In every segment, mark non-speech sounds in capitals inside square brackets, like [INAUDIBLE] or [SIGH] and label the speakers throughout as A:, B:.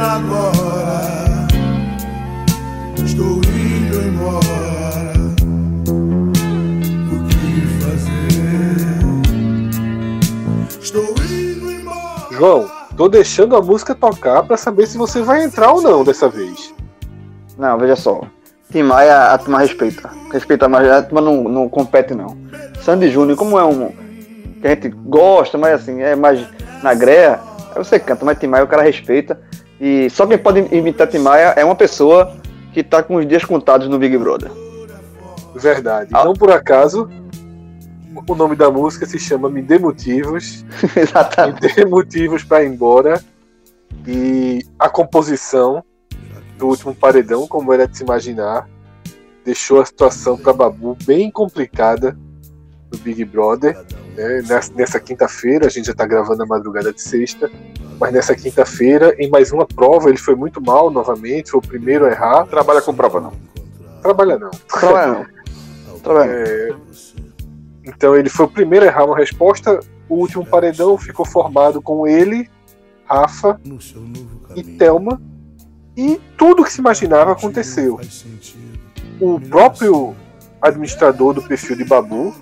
A: Agora. Estou indo embora. O que fazer? Estou indo embora.
B: João, tô deixando a música tocar pra saber se você vai entrar ou não dessa vez.
C: Não, veja só. Tim Maia, a turma respeita. Respeita, mas a turma não, não compete, não. Sandy Júnior, como é um. que a gente gosta, mas assim, é mais na greia, aí você canta, mas Tim Maia o cara respeita. E só quem pode imitar Tim Maia é uma pessoa que tá com os dias contados no Big Brother.
B: Verdade.
C: Ah.
B: Não por acaso, o nome da música se chama Me Dê Motivos. [LAUGHS] Me
C: Exatamente.
B: Dê Motivos pra ir embora. E a composição do último paredão, como era de se imaginar, deixou a situação para Babu bem complicada no Big Brother. né? Nessa, nessa quinta-feira, a gente já está gravando a madrugada de sexta, mas nessa quinta-feira, em mais uma prova, ele foi muito mal novamente, foi o primeiro a errar.
D: Trabalha com prova, não.
B: Trabalha não.
C: Trabalha não. Trabalha.
B: É, então ele foi o primeiro a errar uma resposta. O último paredão ficou formado com ele, Rafa e Thelma. E tudo que se imaginava aconteceu. O próprio administrador do perfil de Babu,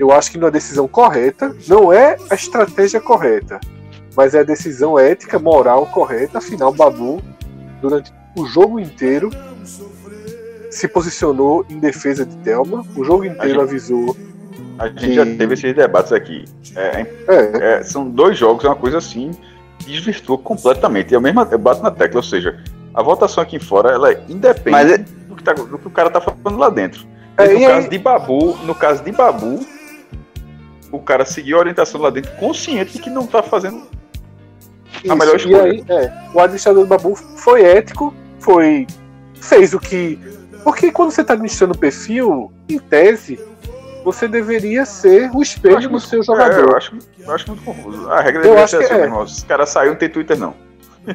B: eu acho que numa decisão correta, não é a estratégia correta, mas é a decisão ética, moral correta. Afinal, Babu, durante o jogo inteiro, se posicionou em defesa de Thelma. O jogo inteiro
D: gente-
B: avisou.
D: A gente
B: Que-
D: já teve esses debates aqui. É,
B: É,
D: é, são dois jogos, é uma coisa assim, desvirtua completamente. E eu mesmo eu bato na tecla, ou seja, a votação aqui fora, ela independe
C: Mas é-
D: do, que tá- do que o cara tá falando lá dentro.
B: É,
D: no caso de Babu, no caso de Babu, o cara seguiu a orientação lá dentro, consciente de que não tá fazendo a melhor
B: Isso, e
D: escolha.
B: aí, é, o administrador do Babu foi ético, foi fez o que. Porque quando você está administrando o perfil, em tese, você deveria ser o espelho do
D: muito-
B: seu
D: é, eu,
B: jogador.
D: acho, eu acho muito confuso. A regra
B: Eu
D: deveria ser assim,
B: é.
D: irmão. Se esse cara saiu, não tem Twitter, não. [LAUGHS]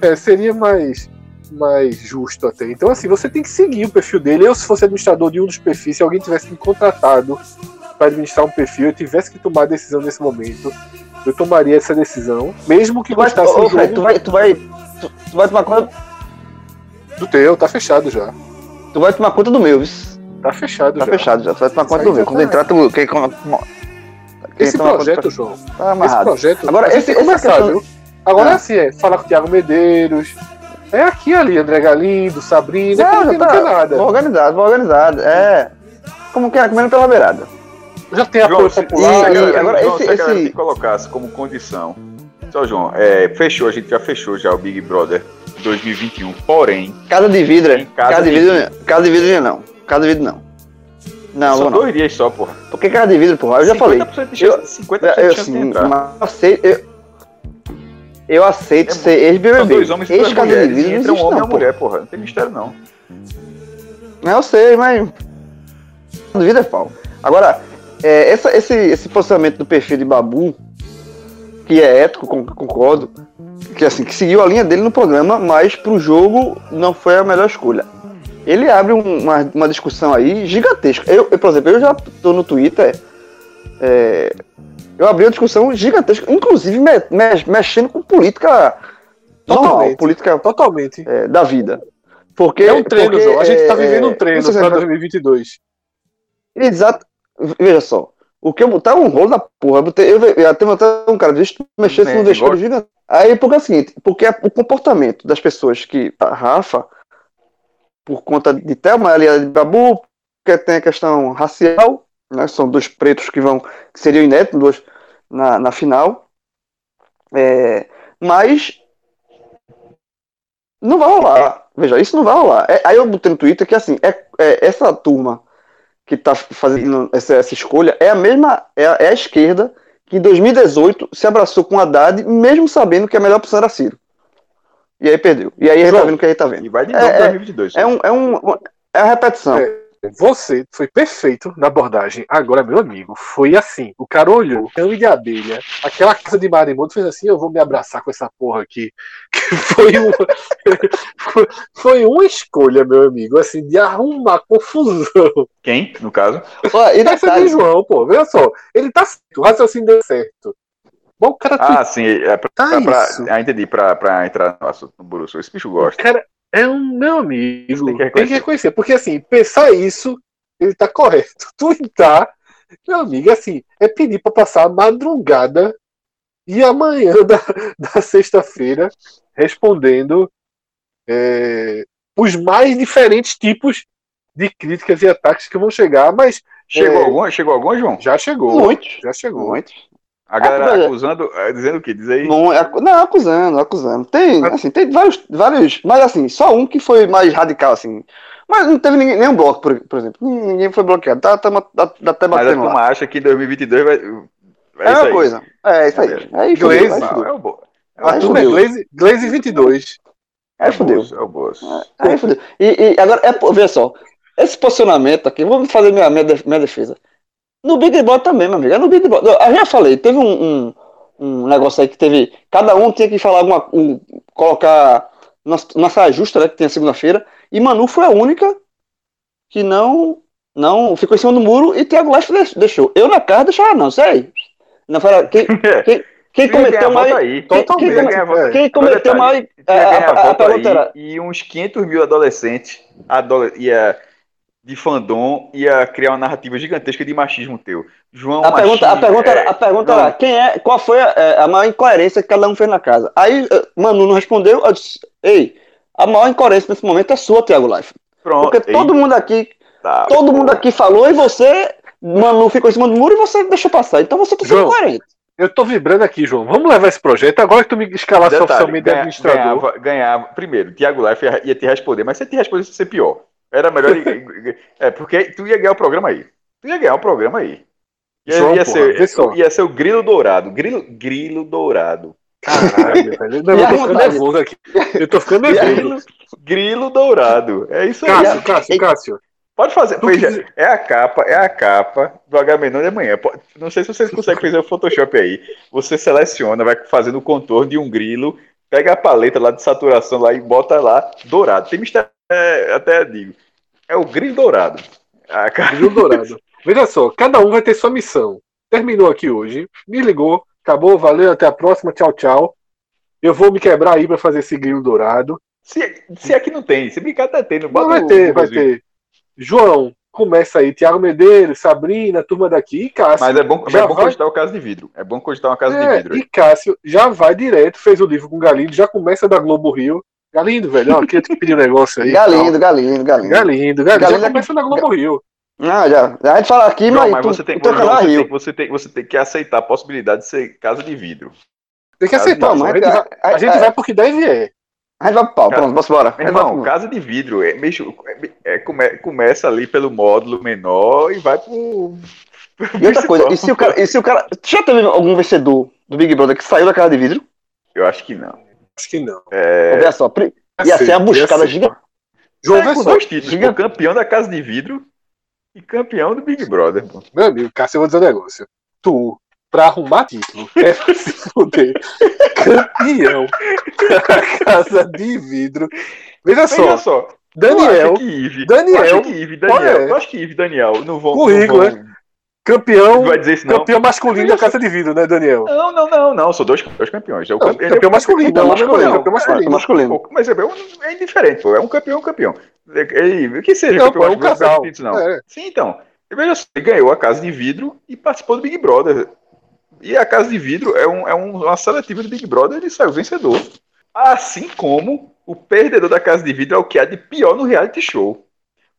B: É, seria mais, mais justo até. Então, assim, você tem que seguir o perfil dele. Eu, se fosse administrador de um dos perfis, se alguém tivesse me contratado para administrar um perfil, eu tivesse que tomar a decisão nesse momento, eu tomaria essa decisão, mesmo que
C: Tu
B: gostasse do jogo
C: tu vai, tu vai, tu, tu vai tomar conta,
B: do teu, tá fechado já.
C: tu vai tomar conta do meu, viu?
B: Tá fechado
C: Tá
B: já.
C: fechado já, tu vai tomar conta do meu. Quando
B: tá-
C: entrar, tu. Quem, quem,
B: Esse
C: toma conta-
B: projeto, João,
C: Tá
B: esse projeto.
C: Agora, esse- essa
B: começar,
C: questão-
B: viu? Agora
C: Ah.
B: é assim, é falar com o Thiago Medeiros. É aqui ali, André Galindo, Sabrina,
C: Não,
B: não,
C: tá
B: tem nada.
C: organizado, vou organizado. É. Como que é, comendo pela beirada.
B: Já tem apoio
D: se-
B: popular.
C: e- e- agora,
D: João,
C: esse-
D: se
C: esse-
D: colocasse como condição. Só, João, é, fechou, a gente já fechou já o Big Brother 2021. Porém,
C: Casa de vidro,
D: Em casa
C: casa, de
D: de
C: vidro, casa de vidro não. Casa de vidro não. Não,
D: são
C: não.
D: dois dias só, porra.
C: Porque casa de vidro, porra, eu já falei.
D: 50% de chance, 50%
C: Eu,
D: de chance de
C: assim, mas eu aceito, eu, eu aceito
D: É
C: ser
D: São
C: ex-BBB.
D: dois homens e duas
C: Ex-casa de vidro
D: E
C: não
D: entra um
C: existe
D: homem e
C: não,
D: uma
C: pô.
D: mulher, porra. Não tem mistério, não.
C: Não, eu sei, mas. Duvida é pau. Agora, é, essa- esse, esse posicionamento do perfil de Babu, que é ético, con- concordo, que assim, que seguiu a linha dele no programa, mas pro jogo não foi a melhor escolha. Ele abre um- uma, uma discussão aí gigantesca. Eu, eu, por exemplo, eu já tô no Twitter. é, eu abri uma discussão gigantesca, inclusive me- me- mexendo com política normal,
B: Totalmente.
C: política
B: Totalmente.
C: é, da vida. Porque,
B: É um treino,
C: porque,
B: João. A gente tá
C: é,
B: vivendo um treino
C: é-
B: 2022.
C: Exato. Veja só. O que eu botar um rolo da porra. Eu, botei, eu, eu até um cara disse mexer se
D: É,
C: deixou
D: igual-
C: ele gigante. Aí porque é o seguinte, porque é o comportamento das pessoas que a Rafa, por conta de Thelma aliada de Babu, porque tem a questão racial, né? São dois pretos que vão, que seriam inéditos dois, na, na final. É, mas não vai rolar. Veja, isso não vai rolar. É, aí eu botei no Twitter que assim, é, é essa turma que tá fazendo essa, essa escolha é a mesma, é a, é a esquerda que em 2018 se abraçou com Haddad, mesmo sabendo que a melhor opção era Ciro. E aí perdeu. E aí a gente tá vendo o que a gente tá
D: E
C: vendo.
D: vai de
C: É,
D: novo
C: é,
D: 2022.
C: É, um, é, um, é a repetição.
B: É. Você foi perfeito na abordagem. Agora, meu amigo, foi assim. O cara olhou, cão de abelha, aquela casa de maremoto, fez assim: eu vou me abraçar com essa porra aqui. [LAUGHS] Que foi uma, [LAUGHS] foi- uma escolha, meu amigo, assim, de arrumar confusão.
D: Quem, no caso? [LAUGHS]
C: E
B: Essa é de João, pô. Veja só, ele tá certo, o raciocínio deu certo. Bom, o cara
D: Ah, sim. É pra,
B: Tá
D: pra-
B: isso.
D: ah, entendi. Pra, pra entrar no assunto no Borussia. Esse bicho gosta.
B: Cara, é um meu amigo.
D: Tem que
B: Tem que,
D: reconhecer.
B: reconhecer. Porque, assim, pensar isso, ele tá correto. [LAUGHS] Twittar, meu amigo, assim, é pedir pra passar a madrugada e amanhã [LAUGHS] da, da sexta-feira respondendo é, os mais diferentes tipos de críticas e ataques que vão chegar, mas
D: Chegou
B: É.
D: alguma? Chegou alguma, João?
B: já chegou.
C: Muitos.
B: Já chegou.
C: Muitos.
D: A galera
C: Ah, mas-
D: acusando, eh, dizendo o quê? Diz aí.
C: Não, é acu- não, acusando, acusando. Tem,
B: Mas-
C: assim, tem vários, vários, mas assim, só um que foi mais radical, assim. Mas não teve ninguém, nenhum bloco, por, por exemplo. Ninguém foi bloqueado. Tá, tá, tá, tá até
D: Mas a
C: batendo
D: turma acha que 2022 vai.
C: É
D: É
C: a
D: isso
C: mesma
D: aí.
C: coisa. É isso aí. Aí fudeu,
B: Glaze,
C: aí fudeu.
D: é o bo...
B: A
C: Aí
B: turma é. Glaze, Glaze 22.
C: Aí
D: é
C: fudeu.
D: bolso, é o bolso.
C: Aí fudeu. E, e agora, é, veja só. Esse posicionamento aqui, vou fazer minha, minha defesa. No Big Brother também, meu amigo. É no Big Brother. Eu já falei, teve um, um, um negócio aí que teve. Cada um tinha que falar alguma. Um, colocar nossa, nossa justa, né? Que tem a segunda-feira. E Manu foi a única que não. Não ficou em cima do muro e Thiago Leifert deix- deixou. Eu na casa deixava, não, sério. Não, foi, [LAUGHS] quem, quem, quem cometeu mais.
D: aí.
C: quem- quem-
B: é.
D: aí.
C: Quem cometeu mais. a- a- a pergunta era-
D: E uns 500 mil adolescentes adole- ia, de fandom ia criar uma narrativa gigantesca de machismo teu. João
C: A pergunta, a
D: machismo,
C: pergunta,
D: é,
C: era, a pergunta
D: não.
C: era, quem é, qual foi a, é, a maior incoerência que cada um fez na casa? Aí eh, Manu não respondeu, eu disse, ei, a maior incoerência nesse momento é sua, Thiago Life.
D: Pronto.
C: Porque todo mundo aqui,
D: Eita,
C: todo
D: pô.
C: mundo aqui falou e você, Manu ficou em cima do muro e você deixou passar. Então você tá sendo
B: João,
C: coerente.
B: Eu tô vibrando aqui, João. Vamos levar esse projeto. Agora que tu me escalasse
D: Detalhe,
B: oficialmente de
D: ganha-
B: administrador.
D: ganhava, ganhava. Primeiro, Thiago Life ia, ia te responder, mas se te respondesse, ia ser pior. Era melhor. é, porque tu ia ganhar o programa aí. Tu ia ganhar o programa aí. Ia,
B: João,
D: ia
B: porra,
D: ser, ia ser o grilo dourado. Grilo, grilo dourado.
B: Caralho, velho. Não, eu tô ficando nervoso aqui. Eu tô ficando nervoso.
D: Grilo, grilo dourado. É isso aí.
B: Cássio, Cássio, Cássio.
D: Pode fazer. Veja,
B: quiser-
D: é a capa, é a capa do H-Menor de amanhã. Não sei se vocês conseguem fazer o Photoshop aí. Você seleciona, vai fazendo o contorno de um grilo, pega a paleta lá de saturação lá e bota lá dourado. Tem mistério, é, até digo. É o grilo dourado. A cara-
B: Grilo Dourado. [LAUGHS] Veja só, cada um vai ter sua missão. Terminou aqui hoje. Me ligou. Acabou, valeu, até a próxima. Tchau, tchau. Eu vou me quebrar aí pra fazer esse grilo dourado.
D: Se, se aqui não tem, se brincar tá tendo,
B: Não vai ter, vai ter. João, começa aí. Tiago Medeiros, Sabrina, turma daqui. E Cássio.
D: Mas é bom,
B: já
D: é bom
B: vai-
D: cogitar o caso de vidro. É bom cogitar uma casa de
B: É,
D: vidro.
B: e Cássio já vai direto, fez o livro com o Galindo, já começa da Globo Rio. Galindo, velho, ó, queria te pedir um negócio aí.
C: Galindo, Galindo. Galindo.
B: Galindo, Galindo,
C: Galindo
B: já
C: é-
B: começa da Globo Rio.
C: Ah, já. A gente fala aqui, mas,
D: mas
C: tu,
D: você tem,
C: tu
D: você,
C: Rio.
D: tem, você, tem, você tem que aceitar a possibilidade de ser casa de vidro.
B: Tem que aceitar,
C: Não,
B: João. a
C: mas
B: gente,
C: a-
B: vai, a
C: a-
B: gente
C: a-
B: vai porque deve é.
C: A gente vai pro pau, pronto, posso embora.
D: Meu irmão, casa de vidro, é, bicho, é, é, come- começa ali pelo módulo menor e vai pro.
C: E outra coisa, e se o cara. E se o cara já teve algum vencedor do Big Brother que saiu da casa de vidro?
D: Eu acho que não.
B: Acho que não.
D: É,
C: Olha só, pri- ia ser a buscada
B: ser.
C: gigante.
B: João, vê
D: com dois títulos, pô, campeão da casa de vidro e campeão do Big Brother. pô.
B: Meu amigo, Cássio, eu vou dizer um negócio. Tu, pra arrumar título, [LAUGHS] é pra se fuder. Campeão da casa de vidro. Veja
D: Veja
B: só,
D: só,
B: Daniel,
D: que Ive,
B: Daniel,
D: eu acho que Ive, Daniel,
B: é?
D: eu acho que Ive Daniel não vão.
B: Currículo,
D: não vão,
B: campeão, campeão masculino da casa de vidro, né, Daniel?
D: Não, não, não, não, são dois, dois campeões. É o
B: Não,
D: campe- ele é
B: campeão masculino,
D: campeão
B: não,
D: masculino.
B: campeão masculino.
C: masculino.
D: Mas é, é indiferente, pô. É um campeão, é um campeão. Ele, que seja campeão
B: é um casal. É.
D: Sim, então. Veja só, ele ganhou a Casa de Vidro e participou do Big Brother. E a Casa de Vidro é, um, é um- uma seletiva do Big Brother ele saiu vencedor. Assim como o perdedor da Casa de Vidro é o que há de pior no reality show.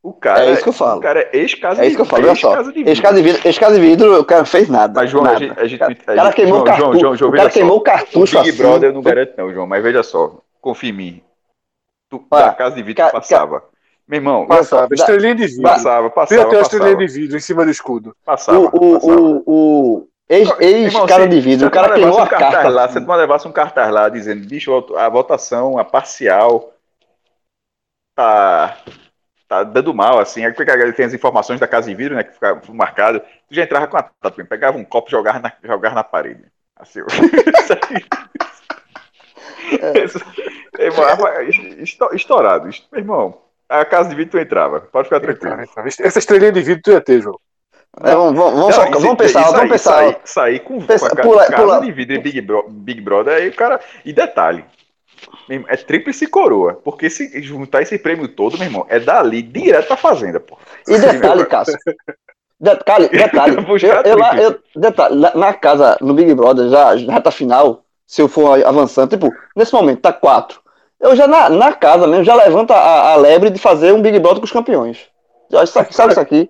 D: O cara,
C: É isso que eu falo.
D: O cara é ex-casa
C: É isso que eu falo, olha só.
D: ex-casa de
C: Esse cara de vidro, esse cara de vidro, o cara não fez nada.
D: Mas, João,
C: nada.
D: a gente. A gente,
C: o cara,
D: a
C: o cara
D: gente-
C: queimou
D: João,
C: o cartucho.
D: João, João,
C: o cara
D: veja só.
C: queimou o
D: O
C: cartucho
D: Big
C: assim.
D: Brother eu não garanto, não, João. Mas veja só. Confia em mim. Tu,
C: Olha,
D: da Casa de Vidro
C: ca-
D: passava. Meu irmão,
B: Passava,
C: Da-
B: estrelinha de vidro.
D: passava,
B: Tem
D: passava,
B: até uma estrelinha de vidro em cima do escudo.
D: Passava,
C: O, o,
D: passava.
C: o, o ex,
D: Irmão,
C: ex-cara
D: se-
C: de vidro, o cara queimou a
D: levasse um cartaz
C: carta.
D: Lá, se tu não levasse um cartaz lá dizendo, bicho, a votação, a parcial, tá, tá dando mal, assim. Aí porque tem as informações da casa de vidro, né, que fica marcado. Tu já entrava com a tatuagem, pegava um copo e jogava na, jogava na parede. Assim, [LAUGHS] esto- Estourado. Meu irmão, a casa de vidro tu entrava. Pode ficar tranquilo.
B: Essa estrelinha de vidro tu ia ter, João.
C: É, vamos, vamos,
D: Não, isso-
C: vamos pensar,
D: isso
C: vamos pensar.
D: Sair, sair com,
C: Pensa-
D: com a
C: pula-
D: casa
C: pula-
D: de vidro e Big, Bro- Big Brother, aí o cara. E detalhe, é tríplice coroa. Porque se juntar esse prêmio todo, meu irmão, é dali direto pra fazenda, pô.
C: E detalhe, Cássio. Detalhe, detalhe. Eu, eu, eu- detalhe, na, casa, no Big Brother, já, já tá final, se eu for avançando, tipo, nesse momento tá quatro. Eu já na, na casa mesmo, já levanto a, a lebre de fazer um Big Brother com os campeões. Isso aqui, sabe isso aqui?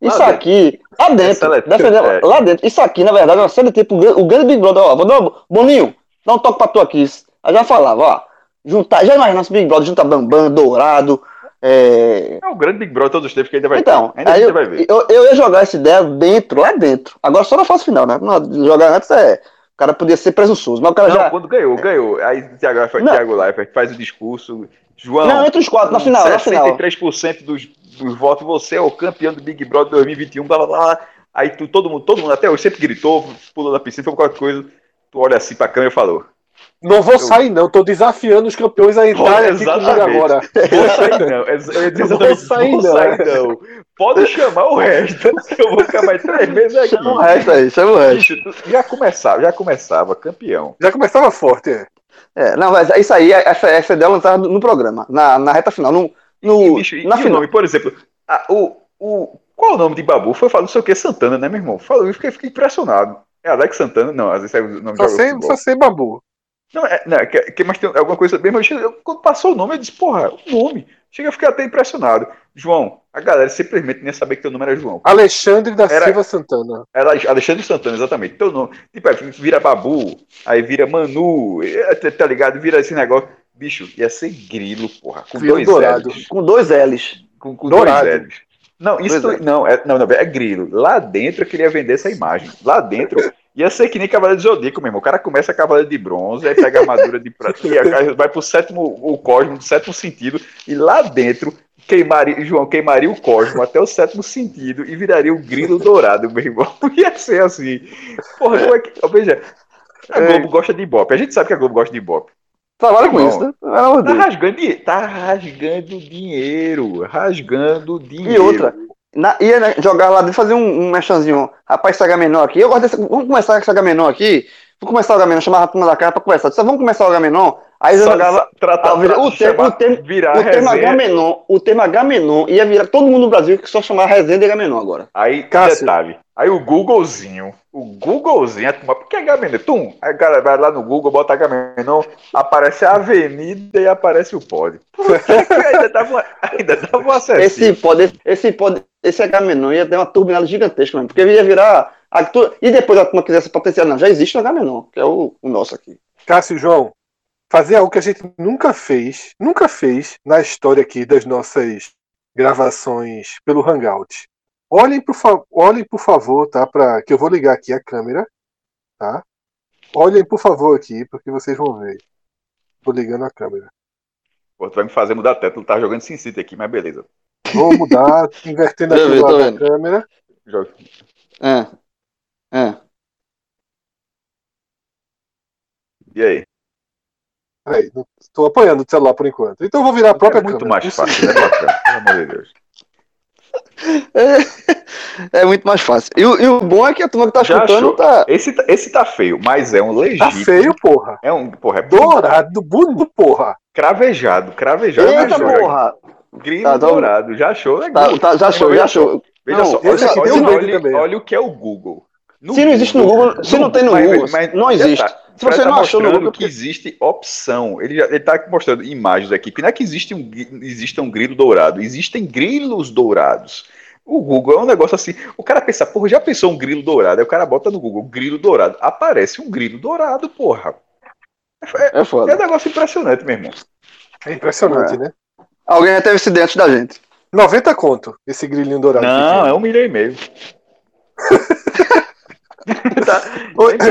C: Isso
D: Lá
C: aqui, lá dentro,
D: seletivo,
C: defendendo-
D: é.
C: lá dentro, isso aqui, na verdade, é uma série tipo, o grande- o grande Big Brother, ó, vou dar Boninho, dá um toque pra tu aqui. Aí já falava, ó, juntar, já imagina esse Big Brother, junta Bambam, Dourado, é,
D: É o grande Big Brother todos os tempos que ainda vai
C: então,
D: ter. Ainda
C: eu,
D: vai ver.
C: eu, eu ia jogar essa ideia dentro, lá dentro. Agora só na fase final, né? Não, jogar antes é. O cara podia ser presunçoso, mas o cara
D: Não,
C: já.
D: quando ganhou, ganhou. Aí o Thiago. Thiago Leifert faz o discurso. João,
C: Não, entre os quatro, na final, na final.
D: 63% dos, dos votos, você é o campeão do Big Brother 2021, blá blá blá. Aí tu, todo mundo, todo mundo até hoje sempre gritou, pulou da piscina, foi qualquer coisa. Tu olha assim pra câmera e falou:
B: Não vou sair, não. Tô desafiando os campeões a entrarem aqui comigo
D: Exatamente.
B: agora. [LAUGHS]
D: Vou sair não. Eu ia dizer
B: Não vou sair,
D: vou
B: não.
D: sair não. Pode chamar o resto, [LAUGHS] que eu vou ficar mais três meses aqui.
C: Chama o resto aí, chama o resto.
D: Bicho, já começava, já começava, campeão.
B: Já começava forte, é.
C: É, não, mas isso aí, essa, essa ideia eu lançava no programa, na, na reta final. No,
D: E,
C: no,
D: bicho, e
C: na
D: o
C: final.
D: nome, por exemplo, a- o, o, qual o nome de Babu? Foi falar não sei o que, Santana, né, meu irmão? Falou, eu fiquei, fiquei impressionado. É Alex Santana? Não, às vezes é o nome
B: Só sei, só sei babu.
D: Não, é, não, é que, que, mas tem alguma coisa bem, mas eu- quando passou o nome, eu disse, porra, o nome. Chega a ficar até impressionado. João, a galera simplesmente nem sabia que teu nome era João.
B: Alexandre da
D: Era-
B: Silva Santana.
D: Era Alexandre Santana, exatamente. Teu nome. Tipo, aí vira Babu, aí vira Manu, é, tá tá ligado? Vira esse negócio. Bicho, ia ser grilo, porra. Com
B: Grilo
D: dois
B: dourado.
D: L's.
C: Com dois L's.
D: Com, com dois L's. Não, isso
C: Dois
D: não, é, não, não, é grilo. Lá dentro eu queria vender essa imagem. Lá dentro ia ser que nem Cavaleiro de Zodíaco mesmo. O cara começa Cavaleiro de Bronze, aí pega a armadura de prata, e vai pro sétimo, o cosmo, do sétimo sentido, e lá dentro queimaria, João, queimaria o cosmo até o sétimo sentido e viraria o grilo dourado, meu irmão. [LAUGHS] Ia ser assim. Porra, como é que. Veja, a
B: É.
D: Globo gosta de Ibope. A gente sabe que a Globo gosta de Ibope.
C: Trabalha com isso, né? Pelo amor de
D: Tá
C: Deus.
D: rasgando, tá rasgando dinheiro. Rasgando dinheiro.
C: E outra, na, ia né, jogar lá dentro, fazer um, um mechanzinho. Rapaz, Saga Menor aqui. Eu gosto desse. Vamos começar com Saga Menor aqui. Vamos começar o H-Menor, chamava a turma da cara pra conversar. Disse, vamos começar o H-Menor. Aí eu
D: Só-
C: jogava.
D: só tratar-
C: Ah, o
D: chamar-
C: termo- o termo-
D: virar
C: O tema
D: resenha.
C: H-Menon, o tema H-Menon ia virar todo mundo no Brasil que só chamava resenha de H-Menon agora.
D: Aí,
B: Cássio.
D: detalhe. Aí o Googlezinho, o Googlezinho, a turma, por que H-Menon? Tum, aí o cara vai lá no Google, bota H-Menon, aparece a avenida e aparece o pod. Por que que ainda dava uma, [LAUGHS] ainda dava uma acessível?
C: Esse pode, esse pode, esse H-Menon ia ter uma turbinada gigantesca mesmo, porque ia virar. e depois a turma quisesse potenciar, não, já existe o H-Menon, que é o, o nosso aqui.
B: Cássio João, fazer algo que a gente nunca fez, nunca fez na história aqui das nossas gravações pelo Hangout. Olhem por, fa- olhem, por favor, tá? Pra, que eu vou ligar aqui a câmera, tá? Olhem, por favor, aqui, porque vocês vão ver. Tô ligando a câmera.
D: Pô, tu vai me fazer mudar a tela, tu tá jogando Sin City aqui, mas beleza.
B: Vou mudar, [LAUGHS] invertendo aqui o
C: vendo, tô
B: lado da câmera.
D: Joga.
C: É. É.
D: E aí?
B: Peraí, não- tô apanhando o celular por enquanto. Então eu vou virar a própria
D: é muito
B: câmera.
D: mais fácil, né, bacana, pelo amor de Deus. [LAUGHS]
C: É, é muito mais fácil. E, o- e o bom é que a turma que tá
D: Já
C: escutando
D: achou?
C: tá.
D: Esse, tá- esse tá feio, mas é um
B: Tá
D: legítimo.
B: feio, porra.
D: É um, porra, é
B: Dourado, bonito, porra.
D: cravejado, cravejado.
C: Eita porra!
D: Grilo
C: Tá, tá-
D: dourado. Já achou?
C: Tá,
D: Legal.
C: tá, já achou,
D: Veja
C: já
D: só,
C: achou.
D: Veja
C: Não,
D: só, olha,
B: aqui
D: olha,
B: um
D: olha,
B: também.
D: olha o que é o Google. No
C: Se não existe no Google, se não tem no
D: mas-
C: Google,
D: mas-
C: não
D: mas
C: existe. Se você
D: tá
C: não achou no Google,
D: que existe opção. Ele, já- ele tá mostrando imagens aqui, que não é que existe um, existe um grilo dourado, existem grilos dourados. O Google é um negócio assim. O cara pensa, porra, já pensou um grilo dourado? Aí o cara bota no Google, grilo dourado. Aparece um grilo dourado, porra. É,
C: é
D: é um negócio impressionante, meu irmão.
B: É impressionante,
C: É.
B: né?
C: Alguém já teve esse dentro da gente.
B: 90 conto, esse grilinho dourado.
D: Não, é um milhão e meio. [LAUGHS] tá,
B: Oi.
D: tem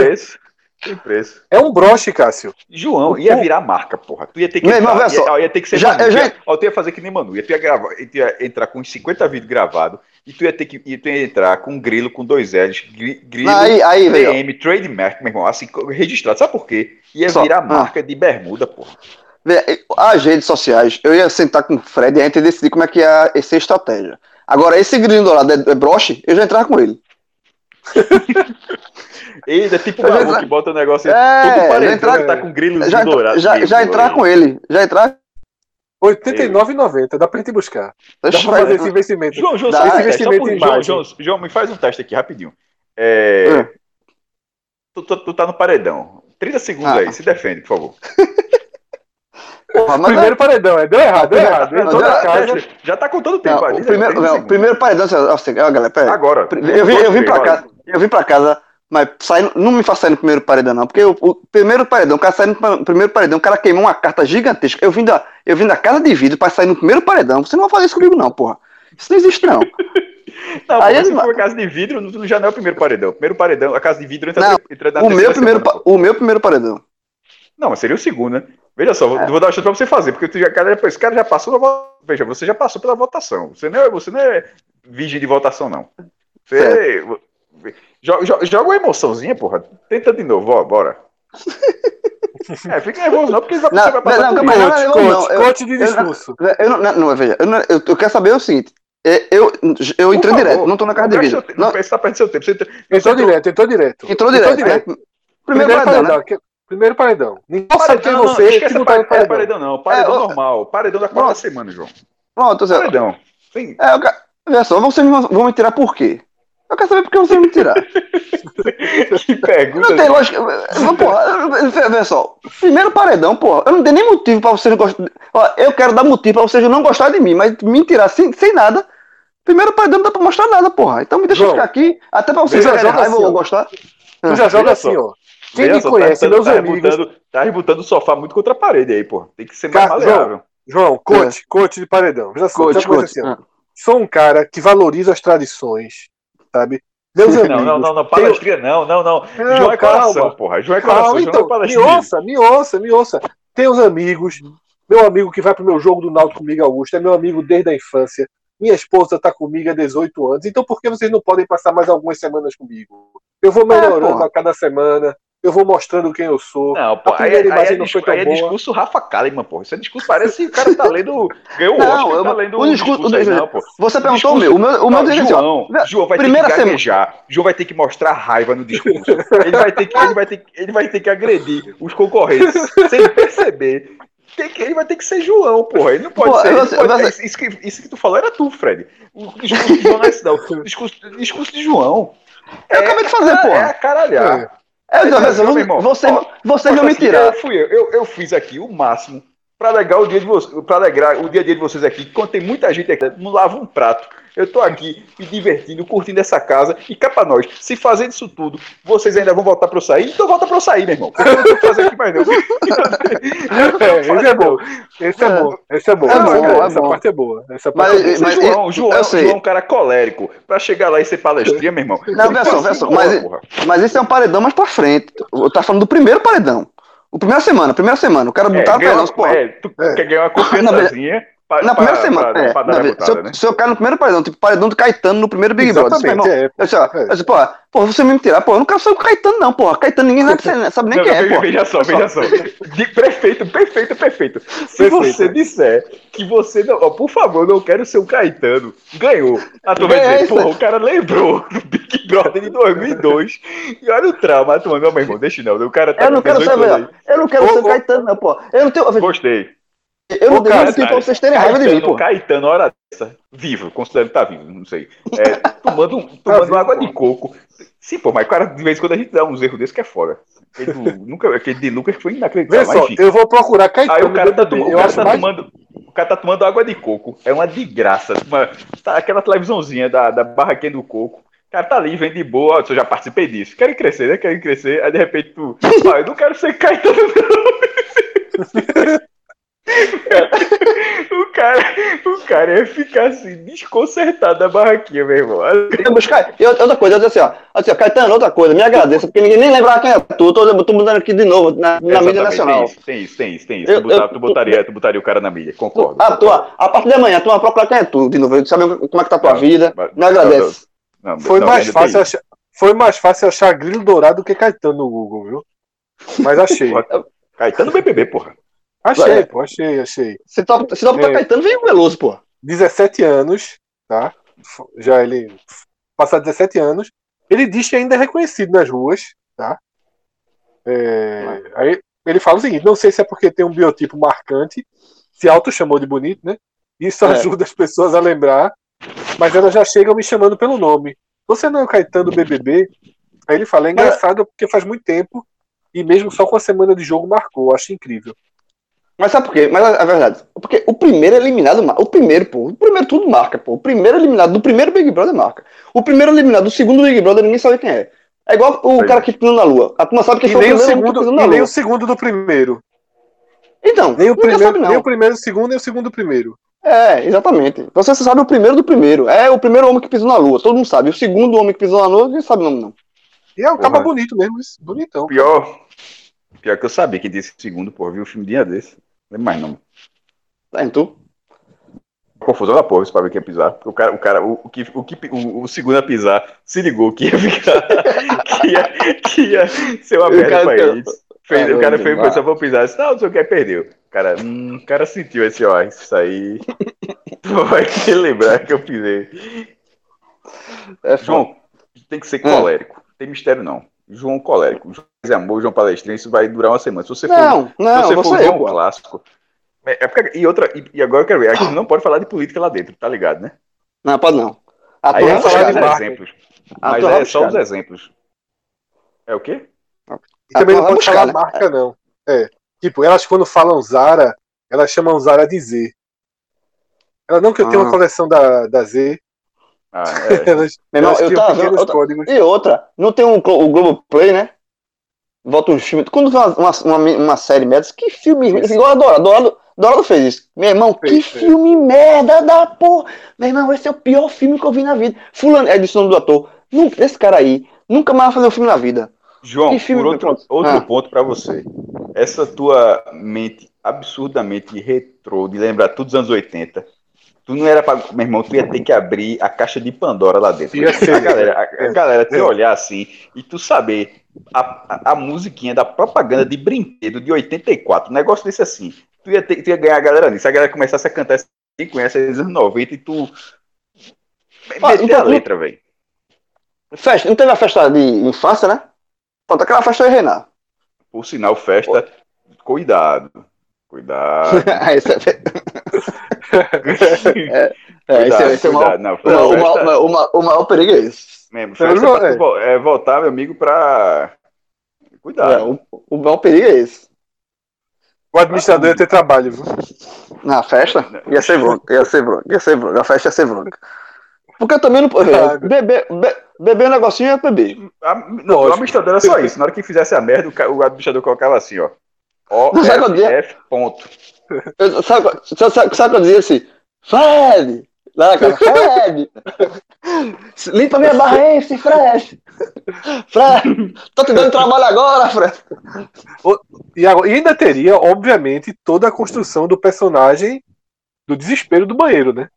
D: preço.
B: É um broche, Cássio.
D: João, ia virar marca, porra. Tu ia ter que
C: Meu irmão,
D: entrar,
C: olha só.
D: ia, ó, ia ter que ser
C: Já-
D: Manu.
C: eu já-
D: Ia- ó, tu ia fazer que nem Manu. Ia, tu ia, gravar, tu ia entrar com uns 50 vídeos gravados e tu ia ter que e tu ia entrar com um grilo com dois L's. gri- Grilo
C: Aí, aí.
D: TM, trademark, meu irmão, assim, registrado. Sabe por quê? Ia
C: Só,
D: virar
C: ah.
D: marca de bermuda, porra.
C: As redes sociais, eu ia sentar com o Fred e a gente ia decidir como é que ia ser a estratégia. Agora, esse grilinho dourado é, é broche, eu já entrar com ele. [LAUGHS]
D: Ele é tipo o
C: Eu já
D: maluco
C: entra-
D: que bota o negócio
C: É,
D: todo
C: já entrar-
D: que tá com grilos
C: Já,
D: dourados.
C: já, já entrar com ele. Já entrar.
B: R$ 89,90. Dá pra gente buscar. Dá pra fazer esse investimento.
D: João, João,
C: Dá,
D: um
B: esse investimento em
D: João. João, João, me faz um teste aqui rapidinho. É,
C: Hum.
D: tu, tu- tu tá no paredão. 30 segundos
C: Ah.
D: aí, se defende, por favor.
C: Porra,
B: Primeiro paredão, é. Deu errado, deu
C: Não,
B: errado.
C: não,
B: Entrou
C: já-
B: na casa.
D: Já tá contando o
C: não,
D: tempo. vai,
C: o
D: diz aí,
C: primeiro,
D: 30
C: não, o primeiro paredão. assim, assim, ó, galera, pera aí.
D: Agora.
C: Eu vim, eu vim pra casa, eu vim pra casa, mas saindo, não me faça sair no primeiro paredão, não, porque o, o primeiro paredão, o cara saindo no primeiro paredão, o cara queimou uma carta gigantesca. Eu vim da, eu vim da casa de vidro pra sair no primeiro paredão. Você não vai fazer isso comigo, não, porra. Isso não existe, não. [LAUGHS]
D: Não,
C: Aí
D: aí se for casa de vidro, já não é o primeiro paredão. O primeiro paredão, a casa de vidro entra,
C: Não,
D: entra na
C: O meu, primeiro,
D: semana,
C: o meu primeiro paredão.
D: Não, mas seria o segundo, né? Veja só, vou,
C: É.
D: vou dar uma chance pra você fazer, porque já, cara, esse cara já passou na votação. Veja, você já passou pela votação. Você não é, você não é virgem de votação, não. Você. Joga, joga, joga uma emoçãozinha, porra. Tenta de novo, ó, bora. [LAUGHS] É, fica nervoso não, porque você vai,
C: Não,
D: você vai passar
C: não,
D: por
C: não,
B: Coach,
C: eu não,
B: coach,
C: eu-
B: coach de discurso.
C: Eu não, não, não, veja, eu, não- eu, eu quero saber o seguinte. é, Eu, eu entrei
D: favor,
C: direto, não tô na casa de
D: não
C: Não,
D: Você tá perdendo seu tempo. Você você
B: Entrou
D: entrou-
B: direto, entrou direto.
C: entrou direto, né? Primeiro
B: Primeiro
C: paredão,
B: paredão.
C: né?
B: que- Primeiro paredão. Ninguém sabe quem é
D: Paredão, não,
B: você que
D: esquece
B: não tá no
D: paredão,
B: paredão.
D: paredão não. Paredão
C: É,
D: normal. Paredão da quarta semana, João.
C: Pronto, Zé.
D: Paredão. Sim.
C: É, eu veja só, vocês vão me tirar por quê? Eu quero saber por que vocês vão me tirar. [LAUGHS]
D: Que pergunta.
C: Não tem lógica. Porra, veja só. Primeiro paredão, porra. Eu não tenho nem motivo pra vocês não gostarem. Eu quero dar motivo pra vocês não gostarem de mim, mas me tirar sem, sem nada. Primeiro paredão não dá pra mostrar nada, porra. Então me deixa
B: João,
C: ficar aqui, até pra vocês verem raiva
B: assim,
C: ou gostar.
B: Tu já joga assim, ó. Quem me
D: só,
B: conhece,
D: tá,
B: meus
D: tá
B: amigos.
D: Rebutando, tá rebutando o sofá muito contra a parede aí, pô. Tem que ser mais
B: Cara,
D: maleável.
B: João, coach, coach de paredão. Veja só,
C: Coach, coach.
B: assim.
C: Ah.
B: Sou um cara que valoriza as tradições, sabe? Meus [LAUGHS] amigos.
D: Não, não, não, não,
B: tenho-
D: palestrinha não, não, não.
B: Não,
D: João é coração,
B: calma.
D: porra. João é
B: Calma,
D: coração, João
B: então,
D: não é
B: me ouça, me ouça, me ouça. Tem os amigos. Meu amigo que vai pro meu jogo do Náutico comigo, Augusto, é meu amigo desde a infância. Minha esposa tá comigo há 18 anos. Então por que vocês não podem passar mais algumas semanas comigo? Eu vou melhorando
C: porra.
B: a cada semana. Eu vou mostrando quem eu sou.
D: Não, pô,
B: A
D: aí,
B: primeira
D: aí,
B: imagem
D: é,
B: não foi
D: discurso,
B: tão
D: aí é
B: boa.
D: discurso Rafa Kalimann, pô. Isso é discurso, parece que o cara tá lendo. [LAUGHS] Ganhou o
C: Não,
D: Oscar,
C: eu-
D: tá lendo
C: o discurso-
D: aí,
C: o-
D: não, pô.
C: Você perguntou
D: discurso-
C: o meu. O meu, o meu
D: Não,
C: assim.
D: João, João vai
C: primeira
D: ter que
C: semana-
D: gaguejar. João vai ter que mostrar raiva no discurso. Ele vai ter que, ele vai ter, ele vai ter que agredir os concorrentes sem perceber. Tem que- ele vai ter que ser João, porra. Ele não pode
C: Pô,
D: ser.
C: você-
D: pode-
C: você-
D: isso, que, isso que tu falou era tu, Fred. O discurso de João não é esse, não. Discurso, discurso de João.
C: Eu acabei de fazer,
D: É
C: porra.
D: caralhar. Aí,
C: então,
D: mas,
C: você, você, você não me
D: assim,
C: tirar.
D: Eu, fui eu, eu, eu fiz aqui o máximo para alegrar o dia de vocês, para alegrar o dia a dia de vocês aqui. Quando tem muita gente aqui, não lava um prato. Eu tô aqui me divertindo, curtindo essa casa e cá pra nós. Se fazendo isso tudo, vocês ainda vão voltar pra eu sair? Então volta pra eu sair, meu irmão. porque Eu não tenho o que fazer aqui mais não. [LAUGHS]
B: É, esse é bom. Esse é
C: É.
B: bom. Esse é bom.
C: É bom,
B: essa,
C: é
B: essa
C: bom.
B: parte é boa. Essa
C: Mas-
B: parte é boa.
C: Mas-
D: João, João,
C: eu sei.
D: João é um cara colérico. Pra chegar lá e ser palestrinha, meu irmão.
C: Não, veja só, veja só,
D: assim,
C: mas-. Mas esse é um paredão mais pra frente. Eu tava falando do primeiro paredão. O primeira semana, primeira semana. O cara
D: É,
C: botar
D: ganhar-
C: paredão, porra.
D: é, tu
B: É.
D: quer ganhar uma [LAUGHS] confiançazinha pra-
C: Na
D: pra-
C: primeira semana.
D: pra-
C: é,
D: pra
C: na
D: a
C: vez- se, eu,
D: né?
C: se eu caio no primeiro paredão, tipo paredão do Caetano no primeiro Big Brother. Meu irmão,
B: é.
C: eu disse, ó,
B: É.
C: pô, você me tirar, pô, eu não quero saber o Caetano, não, porra. Caetano ninguém sabe, [LAUGHS] sabe nem
D: Não,
C: quem é,
D: veja,
C: pô.
D: veja só, veja só. De perfeito, perfeito, perfeito. Se
B: Perfeito.
D: você disser que você não. ó, por favor, não quero ser o Caetano, ganhou. A turma vai
C: É
D: dizer, porra, o cara lembrou [LAUGHS] do Big Brother de 2002. e olha o trauma. A turma, não, meu irmão, deixa não. O cara tá
C: Eu não quero
D: 18
C: saber, eu não quero ser o Caetano, não, pô. Eu não tenho.
D: Gostei.
C: Eu não tenho motivo pra vocês terem raiva de mim, pô.
D: Caetano, hora dessa, vivo, considero que tá vivo, não sei. É, tomando tomando
B: vivo,
D: água de coco. Sim, pô, mas cara, de vez em quando a gente dá uns erros desses que é foda. Aquele, do, [LAUGHS] nunca, aquele de Lucas foi
B: Vê
D: inacreditável.
B: só,
D: Mas, enfim.
B: eu vou procurar Caetano.
D: Aí o cara tá, tomando, o cara tá
B: mais...
D: tomando. O cara tá tomando água de coco. É uma de graça. Uma, tá aquela televisãozinha da, da barraquinha do coco. O cara tá ali, vem de boa. Eu já participei disso. Querem crescer, né? Querem crescer. Aí de repente tu. Ó, eu não quero ser Caetano, não. [LAUGHS] [LAUGHS] O cara, o cara ia ficar assim, desconcertado da barraquinha, meu irmão.
C: Eu buscar. E outra coisa, eu disse assim, ó. Assim, ó, Caetano, outra coisa, me agradeça, porque ninguém nem lembrava quem é tu. Tô, tô mudando aqui de novo na, na mídia nacional.
D: Tem isso, tem isso, tem isso.
C: Eu-
D: tu, botar-
C: eu-
D: tu botaria, tu botaria o cara na mídia, concordo.
C: A, tua, a partir de amanhã, tu vai procurar quem é tu de novo. Sabe como é que tá a tua
D: Não,
C: vida.
D: mas-
C: Me agradece.
D: Não,
B: Foi,
D: não,
B: mais
D: ainda tem
B: fácil achar, foi mais fácil achar grilo dourado do que Caetano no Google, viu? Mas achei.
D: Caetano BBB, porra.
B: Achei,
C: Vai.
B: pô, achei, achei.
C: Se tu, se tu botar
B: É.
C: Caetano, vem o Veloso, pô.
B: 17 anos, tá? Já ele. Passar 17 anos. Ele diz que ainda é reconhecido nas ruas, tá? É, aí ele fala o seguinte: não sei se é porque tem um biotipo marcante, se auto chamou de bonito, né? Isso
C: É.
B: ajuda as pessoas a lembrar, mas elas já chegam me chamando pelo nome. Você não é o Caetano do BBB? Aí ele fala: é engraçado porque faz muito tempo e mesmo só com a semana de jogo marcou. Acho incrível.
C: Mas sabe por quê? Mas é verdade. Porque o primeiro eliminado, o primeiro, pô, o primeiro tudo marca, pô. O primeiro eliminado do primeiro Big Brother marca. O primeiro eliminado do segundo Big Brother, ninguém sabe quem é. É igual o
D: Pois
C: cara
D: é.
C: que pisou na lua. A turma sabe que
B: E
C: foi o
B: nem o,
C: que
B: segundo,
C: pisou na
B: e nem
C: lua.
B: o segundo do primeiro.
C: Então,
B: Nem o
C: ninguém
B: primeiro,
C: sabe não.
B: nem o primeiro, o segundo, nem o segundo, o primeiro.
C: É, exatamente. Você só sabe o primeiro do primeiro. É o primeiro homem que pisou na lua, todo mundo sabe. O segundo homem que pisou na lua, ninguém sabe o nome, não.
B: E é um caba bonito mesmo, isso, bonitão.
D: Pior. Pior que eu sabia que desse segundo, porra, viu o filme dia desse. Mais não.
C: Tá, então.
D: Confusão da porra, isso pra ver quem ia pisar. O cara, o, cara o, o que, o, que, o, o segundo a pisar se ligou que ia ficar. [LAUGHS] que, ia, que ia ser uma
C: O
D: merda pra eles. Fez, o
C: Caramba,
D: cara fez, pensou, vou pisar. Disse, não, não sei o que, perdeu. O cara, hum, o cara sentiu esse, ó, isso aí. Tu [LAUGHS] vai te lembrar que eu pisei.
C: É.
D: João, tem que ser
C: Hum.
D: colérico. Não tem mistério, não. João colérico. João Zé Amor, João Palestrino, isso vai durar uma semana. Se você for
C: Não,
D: Se
C: não,
D: você for
C: é
D: ver um clássico. É, é porque- e outra, e, e agora eu quero ver, a gente não pode falar de política lá dentro, tá ligado, né?
C: Não, pode não. A
D: Aí
C: turma
D: é
C: é
D: só os
B: falar de
D: exemplos.
C: A
D: Mas é só os exemplos. É o quê?
B: E também não pode
C: buscar,
B: falar
C: né?
B: marca, não. É. Tipo, elas quando falam Zara, elas chamam Zara de Z. Ela não que eu tenho
C: Ah.
B: uma coleção da, da Z.
D: Ah, é. [LAUGHS]
B: Elas,
C: Meu irmão, eu tava vendo. outra-. E outra, não tem um, o Globoplay, né? Volta um filme. Quando vê uma, uma, uma, uma série merda, que filme ruim. Igual a Dourado. Dourado, Dourado fez isso. Meu irmão, que
B: Fez, fez.
C: filme merda da porra. Meu irmão, esse é o pior filme que eu vi na vida. Fulano, é nome do ator. Nunca, esse cara aí, nunca mais vai fazer um filme na vida.
D: João, por outro, outro
C: Ah.
D: ponto pra você. Essa tua mente absurdamente retrô de lembrar tudo dos anos 80. Tu não era pra. Meu irmão, tu ia ter que abrir a caixa de Pandora lá dentro. A galera, a, a galera te olhar assim e tu saber a, a, a musiquinha da propaganda de brinquedo de 84. Um negócio desse assim. Tu ia, ter, tu ia ganhar a galera nisso. A galera começasse a cantar essa conhece os anos 90 e tu. Meter
C: então
D: a letra, velho.
C: Festa, não teve a festa de infância, né? Pronto, aquela festa aí, Renato.
D: Por sinal, festa. Cuidado. Cuidado. [LAUGHS]
C: esse [LAUGHS] é, é, esse é, esse é o maior,
D: cuidado. Não,
C: o, maior- o,
D: festa-
C: maior- o maior- o maior perigo é esse.
D: Mesmo,
B: é.
D: é, voltar, meu amigo, pra.
C: É,
D: Cuidado.
C: o, o maior perigo é esse.
B: O administrador ia ter trabalho, viu?
C: Na festa, ia ser bronca, ia ser bronca, ia ser bronca, a festa ia ser bronca. Porque eu também não.
B: Ah,
C: Beber, be, beber um negocinho é beber.
D: A- não, o administrador era só isso. Na hora que fizesse a merda, o administrador colocava assim, ó. O,
C: sabe quando
D: F? F, ponto.
C: Eu- sabe, sabe, sabe, eu dizia assim? Fred! Lá na casa, Fred! Limpa minha barra aí, esse Fred! Fred! Tô te dando trabalho agora, Fred!
B: E, agora- e ainda teria, obviamente, toda a construção do personagem do desespero do banheiro, né?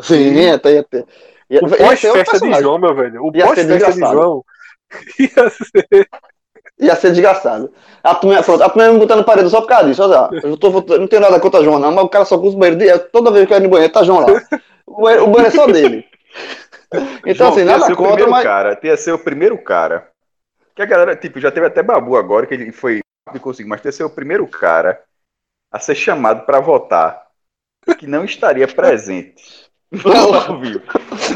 C: Sim, até ia ter. Ia,
B: O pós-festa de. João, meu velho. O pós-festa de. João [LAUGHS] ia ser.
C: Ia ser desgraçado. A pronto, a ia me botar no parede só por causa disso. Olha, eu não, tô, não tenho nada contra João, não, mas o cara só usa o banheiro. de- Toda vez que eu ia no banheiro, tá João lá. O banheiro, o banheiro é só dele. [LAUGHS] Então,
D: João,
C: assim, nada
D: o
C: contra,
D: primeiro
C: mas.
D: cara. Ia ser o primeiro cara. Que a galera, tipo, já teve até babu agora, que ele foi rápido e conseguiu, mas ia ser o primeiro cara a ser chamado para votar que não estaria presente.
C: Não. [LAUGHS]
D: Vivo.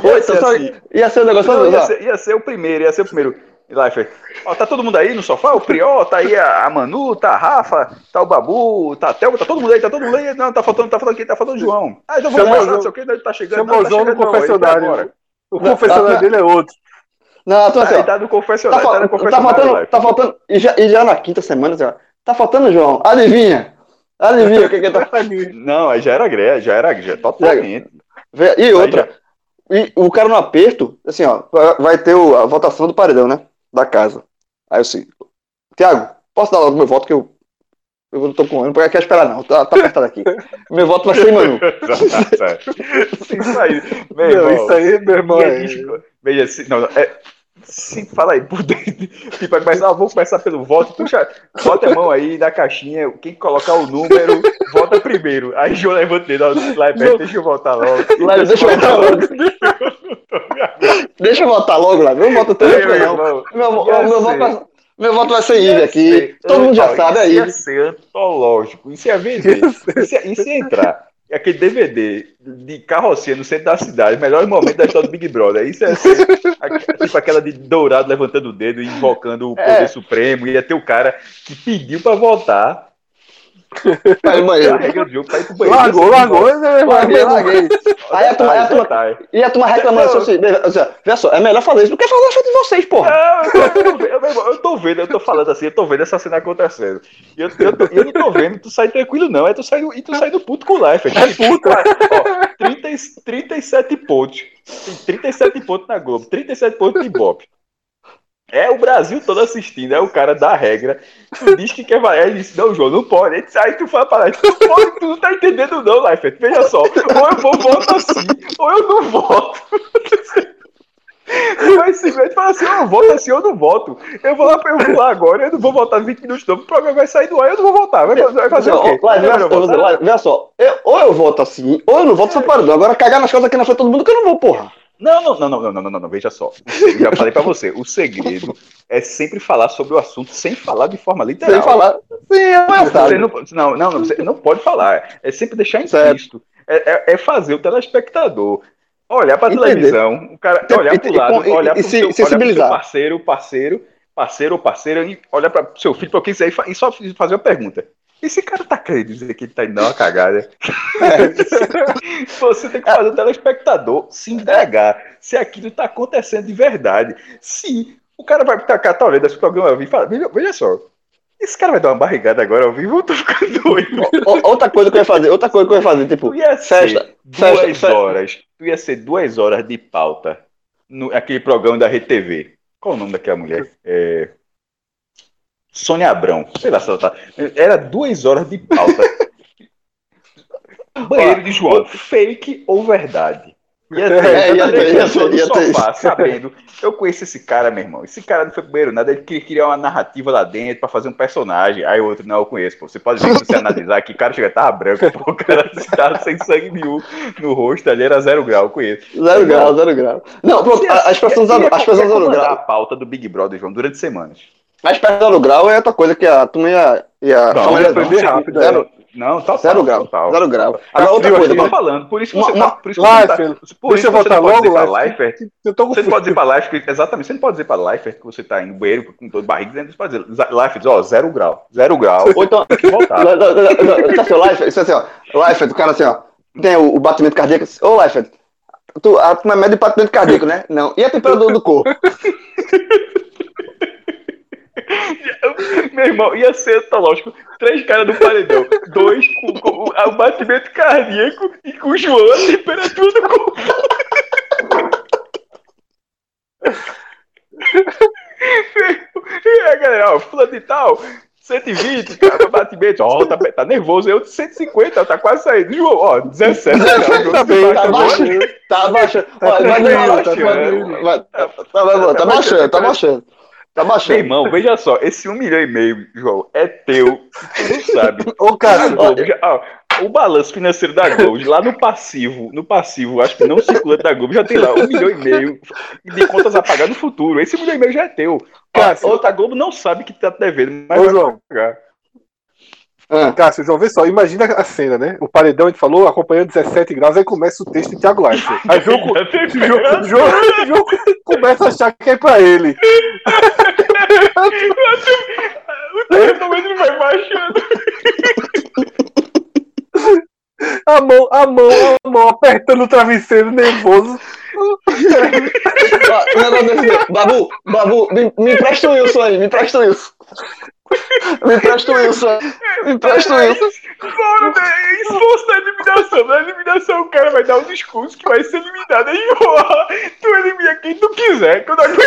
C: Ia
D: Ia ser,
C: ser,
D: assim,
C: ia ser um negócio.
D: não, ia, ser, ia ser o primeiro, ia ser o primeiro. Leifert, ó, tá todo mundo aí no sofá? O Prió, tá aí a, Manu, tá a Rafa, tá o Babu, tá a Thelma, tá todo mundo aí, tá todo mundo aí. Não, tá faltando, tá faltando quem? Tá faltando o João. Ah, então vamos
B: João.
D: não sei o que, tá chegando.
B: Chama
D: não,
B: o
D: tá chegando, não, ele
B: confessionário.
D: embora.
B: O confessionário
C: tá-
B: dele é outro.
C: Não, tô assim,
D: Aí
C: ó.
D: tá no
C: Tá,
D: confessionário, tá,
C: fal-
D: no
C: tá
D: confessionário.
C: faltando,
D: Leifert.
C: tá faltando. E já, e já na quinta semana, assim, ó, tá faltando o João. Adivinha? Adivinha o que que tá. [LAUGHS]
D: Não, aí já era greve, já era já, totalmente.
C: Vê- E outra. E o cara no aperto, assim, ó, vai- vai ter o- a votação do paredão, né? Da casa. Aí eu assim, Tiago, posso dar logo meu voto que eu. Eu não tô com. Eu não quero esperar, não. Tá, tá apertado aqui. [LAUGHS] Meu voto vai ser em Manu. [LAUGHS]
D: isso aí, meu
B: Não,
D: irmão.
B: isso aí, meu irmão, é-
D: Veja, se, não, não, é, se fala aí por dentro, tipo, começar, ah, vou começar pelo voto, puxa, bota a mão aí na caixinha, quem colocar o número, vota primeiro. Aí João levanta o dedo, ó, lá perto, deixa eu votar logo.
C: Lá, deixa eu votar logo. [LAUGHS] Deixa eu votar logo lá. Meu voto tem
D: Meu
C: não.
D: irmão,
C: Meu,
D: ia
C: meu, voto vai, meu voto vai ser Ive aqui.
D: ser-
C: Todo mundo já sabe, é
D: Isso ia ser antológico, isso ia vender. Isso ia, isso ia entrar. Aquele DVD de carrocinha no centro da cidade, melhor momento da história do Big Brother. Isso ser aque- tipo aquela de Dourado levantando o dedo e invocando o poder
C: É.
D: supremo. Ia ter o cara que pediu pra votar
C: Aí, banheiro.
B: Largou, largou, né?
C: Larguei, larguei. Aí a turma, aí a turma, e a turma reclamando assim, assim, vê só, é melhor fazer isso do que falar na frente de vocês, porra.
D: Não, eu tô, eu, meu irmão, eu tô vendo, eu tô falando assim, eu tô vendo essa cena acontecendo. E eu, eu, tô- eu não tô vendo tu sair tranquilo, não. É tu sair, e tu sair do puto com o Life. É puto. [LAUGHS] Ó, 30, e- 37 pontos. Tem 37 pontos na Globo, 37 pontos de Ibope. É o Brasil todo assistindo, é o cara da regra. Tu diz que quer valer, ele disse, não, João, não pode. Aí tu- Aí tu fala pra lá, tu, pode, tu não tá entendendo não, Life. Veja só, ou eu vou voto assim, ou eu não voto. [LAUGHS] Tu vai simplesmente falar assim, eu voto assim, eu não voto. Eu vou lá, eu vou lá agora, eu não vou votar 20 minutos não, o programa vai sair do ar, eu não vou votar. Vai, fazer- vai fazer o quê?
C: Lá, vê só, eu- ou eu voto assim, ou eu não voto só paredão. Agora cagar nas coisas aqui na frente todo mundo que eu não vou, porra.
D: Não, não, não, não, não, não, não, não, veja só. Eu já falei pra você, o segredo é sempre falar sobre o assunto sem falar de forma literal.
C: Sem falar. Sim, é
D: Você
C: verdade.
D: não, não, não, você não pode falar. É sempre deixar implícito. É, é, é fazer o telespectador olhar pra
C: Entender.
D: televisão, o cara olhar pro
C: e-
D: lado, olhar pro
C: se-
D: seu, seu parceiro, parceiro, parceiro ou parceira, e olhar para seu filho, pra quem quiser, e só fazer uma pergunta. Esse cara tá querendo dizer que ele tá indo dar uma cagada. [LAUGHS] Você tem que fazer o telespectador se indagar se aquilo tá acontecendo de verdade. Se o cara vai tacar, tá olhando esse programa ao vivo e fala, veja, veja só, esse cara vai dar uma barrigada agora ao vivo, eu tô ficando [LAUGHS] doido.
C: Outra coisa que eu ia fazer, outra coisa que eu ia fazer, tipo,
D: Tu ia ser
C: festa,
D: duas horas. Tu ia ser duas horas de pauta no aquele programa da RTV. Qual o nome daquela mulher? É... Sônia Abrão. Sei lá se ela tá. Era duas horas de pauta. [LAUGHS] Banheiro de João, fake ou verdade? Ia [LAUGHS] ter,
C: É, ia ter,
D: três
C: ia
D: pessoas
C: ter, ia
D: no
C: ter.
D: sofá, sabendo. Eu conheço esse cara, meu irmão. Esse cara não foi pro banheiro nada, ele queria criar uma narrativa lá dentro pra fazer um personagem. Aí o outro, não, eu conheço. Pô. Você pode ver que se você analisar que o cara chega, tava branco, pô, o cara tava sem sangue nenhum no rosto, ali era zero grau, eu conheço.
C: Zero grau, zero grau. Não, pronto, a- as pessoas
D: ia-
C: usam
D: ia-
C: as pessoas
D: ia
C: usam
D: comandar
C: grau.
D: a pauta do Big Brother, João, durante semanas.
C: As pessoas zero grau é outra coisa que a turma ia. ia
D: Não,
B: ia aprender
D: não,
B: rápido,
D: Zero, não, total,
C: Zero grau,
D: total.
C: zero grau.
D: Tá
C: Agora outra
D: frio
C: coisa,
D: eu tô
C: mano.
D: falando. Por isso que
C: Uma-
D: você
C: uma-
D: tá. Por isso que você
B: Life,
D: tá. Por isso você não pode
B: logo,
D: dizer
B: Life.
D: Leifert. Você não pode dizer pra Leifert, exatamente, você não pode dizer pra Leifert que você tá indo no banheiro com todo barriga, você pode dizer, Leifert, ó, zero grau, zero grau,
C: Ou então.
D: tem que voltar.
C: Não, não, não, não, Tá seu Life? Isso é assim, ó. Life, o cara assim, ó. Tem o, batimento cardíaco. Ô, Life, tu, a turma mede o batimento cardíaco, né? Não. E a temperatura do corpo? [LAUGHS] [LAUGHS]
D: Meu irmão, ia ser antológico. Três caras no paredão. Dois com, com o- o batimento cardíaco e com o João a temperatura do corpo. E aí, galera, ó, fulano de tal, 120, cara, batimento, ó, tá, tá nervoso, eu 150, tá quase saindo. João, ó, 17, cara,
B: Tá bem,
C: Tá baixando. Tá baixando. Demorar.
B: tranquilo, tá
C: vai- Tá vai- tá baixando, tá baixando.
D: Meu irmão, veja só, esse um milhão e meio, João, é teu, tu não sabe. [LAUGHS]
B: Ô, cara,
D: já- ó, o balanço financeiro da Globo, lá no passivo, no passivo, acho que não circulante da Globo, já tem lá um milhão e meio de contas a pagar no futuro. Esse um milhão e meio já é teu.
B: Cara,
D: a outra Globo não sabe que tá devendo, mas
B: Ô,
D: vai
B: João.
D: pagar.
C: Ah,
B: Cássio, João, vê só, imagina a cena, né? O paredão, a gente falou, acompanhando 17 graus, aí começa o texto de Thiago Leifert. Aí João, João, João, João começa a achar que é pra ele. [LAUGHS]
D: O termômetro vai baixando.
B: A mão, a mão, a mão apertando o travesseiro, nervoso.
C: ó, um negócio desse, Babu, Babu, me, me empresta o Wilson aí, me empresta o Wilson. Me empresta [LAUGHS] o Wilson aí, me empresta o Wilson.
D: Bora, né? Esforço da eliminação. Na eliminação, o cara vai dar um discurso que vai ser eliminado. Aí, porra, tu elimina quem tu quiser, que eu não aguento.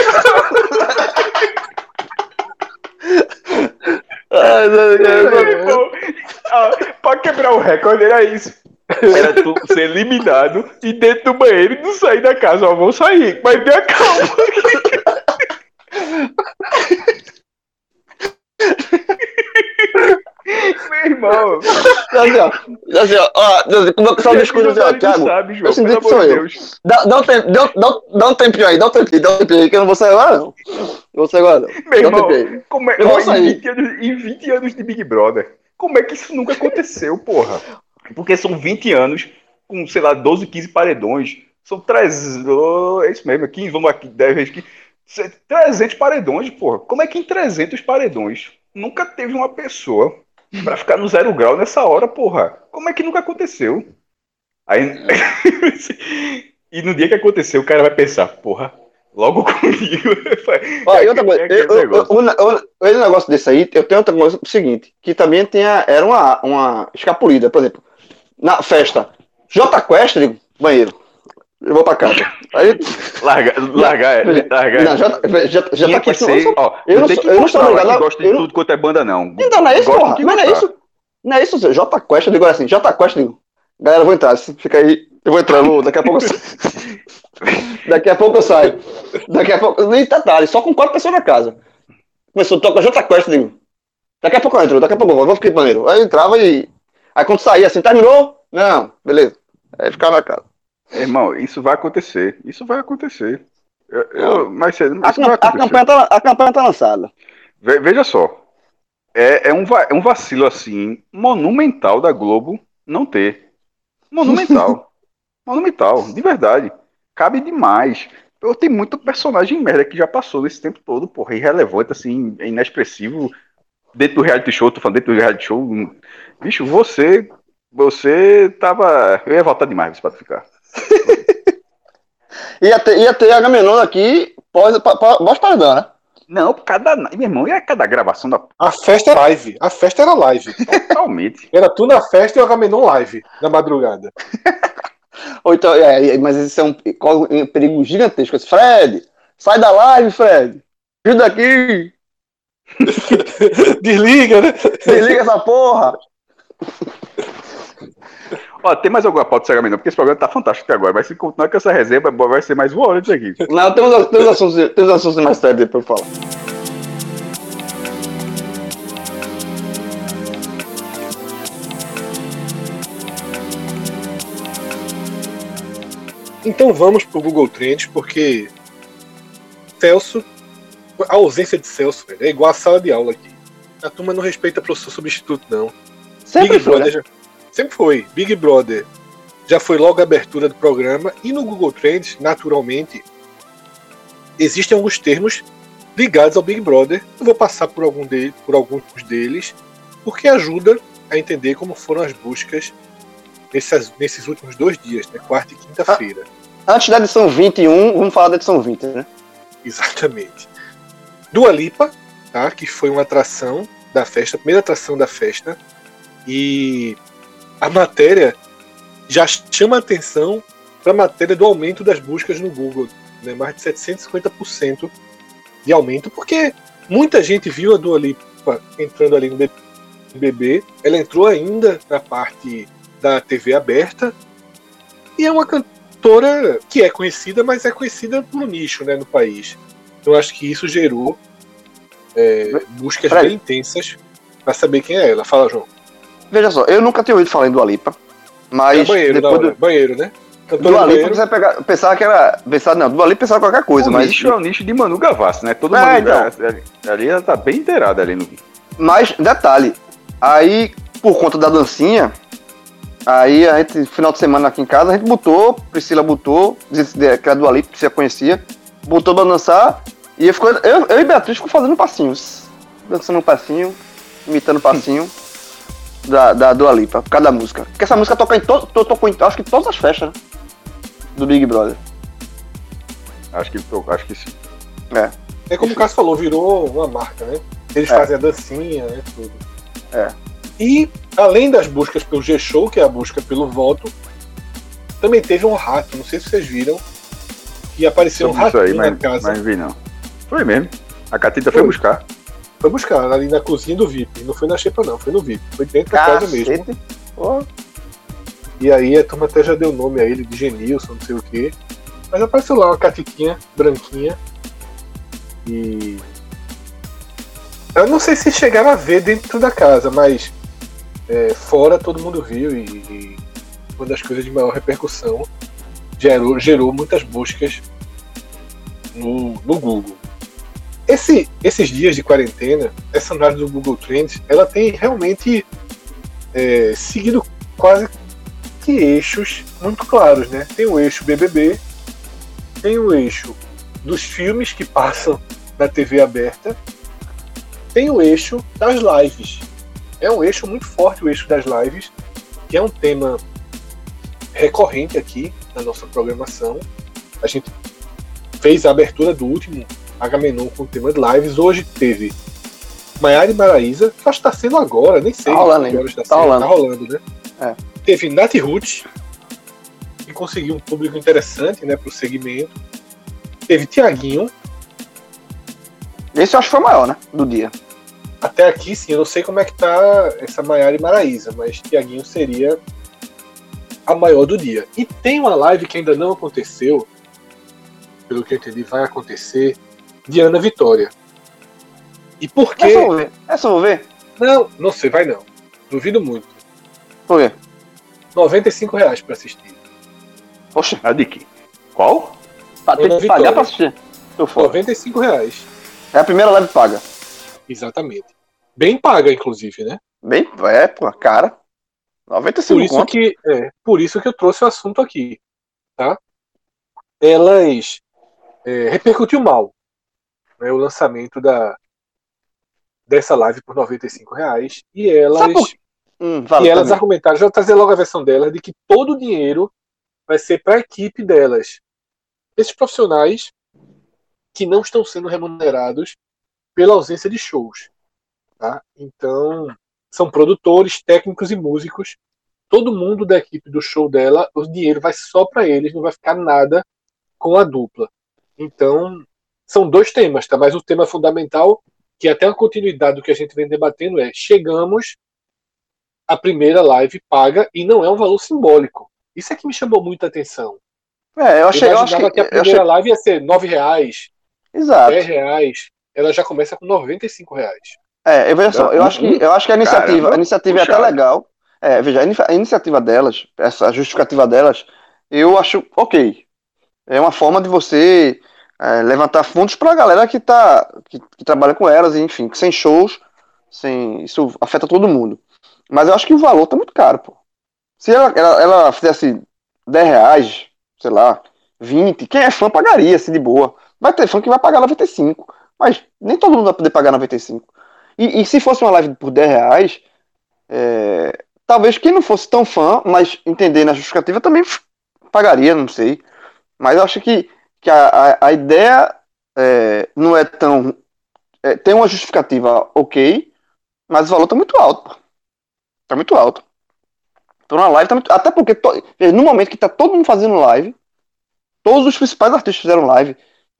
C: Ai, meu Deus.
D: Pô, ah, pra quebrar o recorde era isso. Era tu ser eliminado e dentro do banheiro e não sair da casa. Ó, vou sair, mas tenha calma. Meu irmão,
C: Assim, ó, assim, ó, ó, assim, como é que só o discurso assim, ó, Thiago,
D: sabe, João, pelo
C: que sou eu. Dá, dá, um tempo, dá, dá, dá um tempinho aí, dá um tempinho, dá um tempinho aí, que eu não vou sair agora, não. Não vou sair agora, não.
D: Meu
C: Dá um
D: irmão,
C: tempinho aí.
D: como é,
C: Eu vou
D: ó, em,
C: sair.
D: 20 anos, em 20 anos de Big Brother, como é que isso nunca aconteceu, porra? Porque são 20 anos com, sei lá, 12, 15 paredões. São 300. oh, é isso mesmo, 15, vamos aqui, 10 vezes 15. 300 paredões, porra. Como é que em 300 paredões nunca teve uma pessoa pra ficar no zero grau nessa hora, porra? Como é que nunca aconteceu? Aí. [LAUGHS] e no dia que aconteceu, o cara vai pensar, porra, logo [LAUGHS] comigo.
C: Ó, e outra [LAUGHS]
D: É
C: coisa,
D: aquele
C: eu, eu,
D: negócio.
C: eu, eu, negócio desse aí, eu tenho outra coisa seguinte, que também tinha, era uma, uma escapulida, por exemplo, na festa, J Quest, digo, banheiro, eu vou pra casa. Aí,
D: Largar, largar, largar.
C: não, J, J, J
D: Tinha que
C: Quest, eu
D: ser, ó,
C: eu
D: não
C: não
D: tem que
C: eu não sou obrigado
D: que
C: a-
D: gosta de
C: não-
D: tudo quanto é banda, não.
C: Então, não é isso, porra. Mas não é isso. Não é isso. J Quest, eu digo assim, J Quest, digo, galera, eu vou entrar, fica aí, eu vou entrar, vou- daqui a pouco eu saio. [LAUGHS] Daqui a pouco eu saio. Daqui a pouco, nem detalhe, só com quatro pessoas na casa. Começou, toca J Quest, digo, daqui a pouco eu entro, daqui a pouco eu vou, vou ficar em banheiro. Aí eu entrava e, aí quando saía assim, terminou? Não, beleza. Aí ficava na casa.
D: Irmão, isso vai acontecer. Isso vai acontecer. Eu, eu, mas cedo,
C: A,
D: isso vai
C: cam- a
D: acontecer.
C: campanha tá, a campanha tá lançada.
D: Ve- Veja só. É, é, um, é um vacilo assim, monumental da Globo não ter. Monumental. [LAUGHS] monumental, de verdade. Cabe demais. Eu tenho muito personagem merda que já passou nesse tempo todo, porra, irrelevante, assim, inexpressivo. Dentro do reality show, tô falando dentro do reality show. Bicho, você. Você tava. Eu ia voltar demais pra ficar.
C: Ia ter, ia ter Agamenon aqui pós, pa- pa- pós-paredão, né?
D: Não, cada. Meu irmão, e a cada gravação da.
B: A festa era live. A festa era live.
D: Totalmente. [LAUGHS]
B: Era tu na festa e o Agamenon live, na madrugada.
C: Ou então, é, é, mas isso é um, um perigo gigantesco. Fred, sai da live, Fred. Ajuda aqui. [LAUGHS]
B: Desliga, né?
C: Desliga essa porra. [LAUGHS]
D: Ó, tem mais alguma pauta de Sagamento? Porque esse programa tá fantástico até agora. Mas se continuar com essa reserva, vai ser mais uma hora disso aqui.
C: Não, temos, temos, assuntos, temos assuntos mais aí pra eu falar.
B: Então vamos pro Google Trends, porque Celso, a ausência de Celso velho, é igual a sala de aula aqui. A turma não respeita professor substituto, não.
C: Sempre
B: Big
C: foi,
B: Brother
C: né?
B: já, sempre foi. Big Brother já foi logo a abertura do programa e no Google Trends, naturalmente, existem alguns termos ligados ao Big Brother. Eu vou passar por, algum de, por alguns deles, porque ajuda a entender como foram as buscas nesses, nesses últimos dois dias, né, quarta e quinta-feira.
C: Antes da edição 21, vamos falar da edição 20, né?
B: Exatamente. Dua Lipa, tá? que foi uma atração da festa, a primeira atração da festa. E a matéria já chama atenção para a matéria do aumento das buscas no Google. Né? Mais de 750% de aumento, porque muita gente viu a Dua Lipa entrando ali no BBB. Ela entrou ainda na parte da TV aberta. E é uma cantora que é conhecida, mas é conhecida por nicho né, no país. Eu acho que isso gerou é, buscas
C: Fred.
B: bem intensas para saber quem é ela. Fala, João.
C: Veja só, eu nunca tinha ouvido falar em Dua Lipa, mas
B: É banheiro,
C: depois do...
B: né? banheiro, né? Cantora
C: Dua Lipa,
B: banheiro.
C: você pegar, pensava que era... Pensava, não, Dua Lipa pensava qualquer coisa,
D: o
C: mas...
D: nicho é o nicho de Manu Gavassi, né? Todo
C: É,
D: mundo ali, ali ela tá bem inteirada ali no.
C: Mas, detalhe, aí por conta da dancinha, aí a gente, final de semana aqui em casa, a gente botou, Priscila botou, que era do Alipe, que você conhecia, botou pra dançar, e eu, ficou, eu, eu e Beatriz ficou fazendo passinhos. Dançando um passinho, imitando passinho [LAUGHS] da, da Dua Lipa, por causa da música. Porque essa música toca em todo, to, tocou em, acho que todas as festas, né? Do Big Brother.
D: Acho que, acho que sim.
C: É.
B: É como o Cássio falou, virou uma marca, né? Eles
C: É.
B: fazem a dancinha, né? Tudo.
C: É.
B: E, além das buscas pelo G-Show, que é a busca pelo voto, também teve um hack, não sei se vocês viram, que apareceu um
D: Sobre isso aí,
B: ratinho
D: mas,
B: na casa.
D: mas vi não. Foi mesmo. A Catita foi
B: Foi.
D: buscar.
B: Foi buscar ali na cozinha do VIP. Não foi na xepa, não, foi no VIP. Foi dentro da casa mesmo.
C: Pô,
B: E aí a turma até já deu nome a ele de Genilson, não sei o quê. Mas apareceu lá uma catitinha branquinha. E. Eu não sei se chegaram a ver dentro da casa, mas é, fora todo mundo viu e, e uma das coisas de maior repercussão gerou, gerou muitas buscas no, no Google. Esse, esses dias de quarentena, essa análise do Google Trends, ela tem realmente é, seguido quase que eixos muito claros, né? Tem o eixo BBB, tem o eixo dos filmes que passam na TV aberta, tem o eixo das lives. É um eixo muito forte o eixo das lives, que é um tema recorrente aqui na nossa programação. A gente fez a abertura do último Agamenon com o tema de lives. Hoje teve Maiara e Maraísa, que acho que está sendo agora, nem sei
C: Tá rolando
B: que horas
C: Tá
B: sendo,
C: rolando.
B: tá rolando, né?
C: É.
B: Teve Nath Roots, que conseguiu um público interessante né, para o segmento. Teve Tiaguinho,
C: Esse eu acho que foi o maior, né? Do dia.
B: até aqui sim, eu não sei como é que tá essa Maiara e Maraísa, mas Tiaguinho seria a maior do dia. E tem uma live que ainda não aconteceu, pelo que eu entendi, vai acontecer, de Ana Vitória. E por quê?
C: Eu vou ver. Eu vou ver.
B: Não, não sei, vai não. Duvido muito.
C: Vou ver.
B: 95 reais pra assistir.
C: Poxa,
D: A de quem? Qual?
C: pra ter que pagar pra assistir. Tô fora.
B: 95 reais.
C: É a primeira live paga.
B: Exatamente. Bem paga, inclusive, né?
C: Bem, é, pô, cara. 95
B: Por isso
C: conto.
B: que é, por isso que eu trouxe o assunto aqui, tá? Elas é, repercutiu mal, né, o lançamento da dessa live por 95 reais e elas
C: Hum,
B: e elas
C: também.
B: argumentaram, já vou trazer logo a versão delas de que todo o dinheiro vai ser para a equipe delas, esses profissionais que não estão sendo remunerados pela ausência de shows, tá? Então são produtores, técnicos e músicos todo mundo da equipe do show dela, o dinheiro vai só para eles, não vai ficar nada com a dupla. Então, são dois temas, tá? Mas o tema fundamental, que é até a continuidade do que a gente vem debatendo, é chegamos à primeira live paga e não é um valor simbólico. Isso é que me chamou muita atenção.
C: É, eu achei,
B: eu
C: acho
B: que,
C: que.
B: a primeira
C: achei...
B: live ia ser 9 reais,
C: Exato.
B: 10 reais. Ela já começa com 95 reais.
C: É, eu veja só, eu
D: Hum,
C: acho que, eu acho que a iniciativa,
D: caramba,
C: a iniciativa é até
D: puxado.
C: legal. É, veja, a iniciativa delas, essa justificativa delas, eu acho ok. É uma forma de você é, levantar fundos para a galera que tá que, que trabalha com elas, enfim, que sem shows, sem isso afeta todo mundo. Mas eu acho que o valor tá muito caro, pô. Se ela, ela, ela fizesse 10 reais, sei lá, 20, quem é fã pagaria, assim, de boa. Vai ter fã que vai pagar 95, mas nem todo mundo vai poder pagar 95. E, e se fosse uma live por 10 reais, é, talvez quem não fosse tão fã, mas entender na justificativa também pagaria, não sei. Mas eu acho que, que a, a, a ideia é, não é tão. é, tem uma justificativa ok, mas o valor tá muito alto. Tá muito alto. Por uma live tá muito. Até porque to- veja, no momento que tá todo mundo fazendo live, todos os principais artistas fizeram live.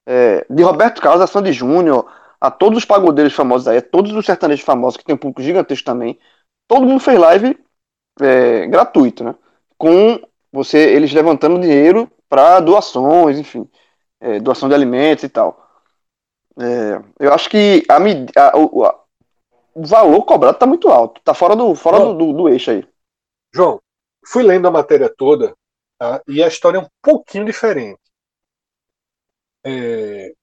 C: é, de Roberto Carlos a Sandy Júnior, a todos os pagodeiros famosos aí, a todos os sertanejos famosos que tem um público gigantesco também. Todo mundo fez live é, gratuito, né? Com você, eles levantando dinheiro para doações, enfim, é, doação de alimentos e tal. É, eu acho que a, a- o, a- o valor cobrado tá muito alto, tá fora do, fora do, do, do eixo aí.
B: João, fui lendo a matéria toda tá? e a história é um pouquinho diferente. É,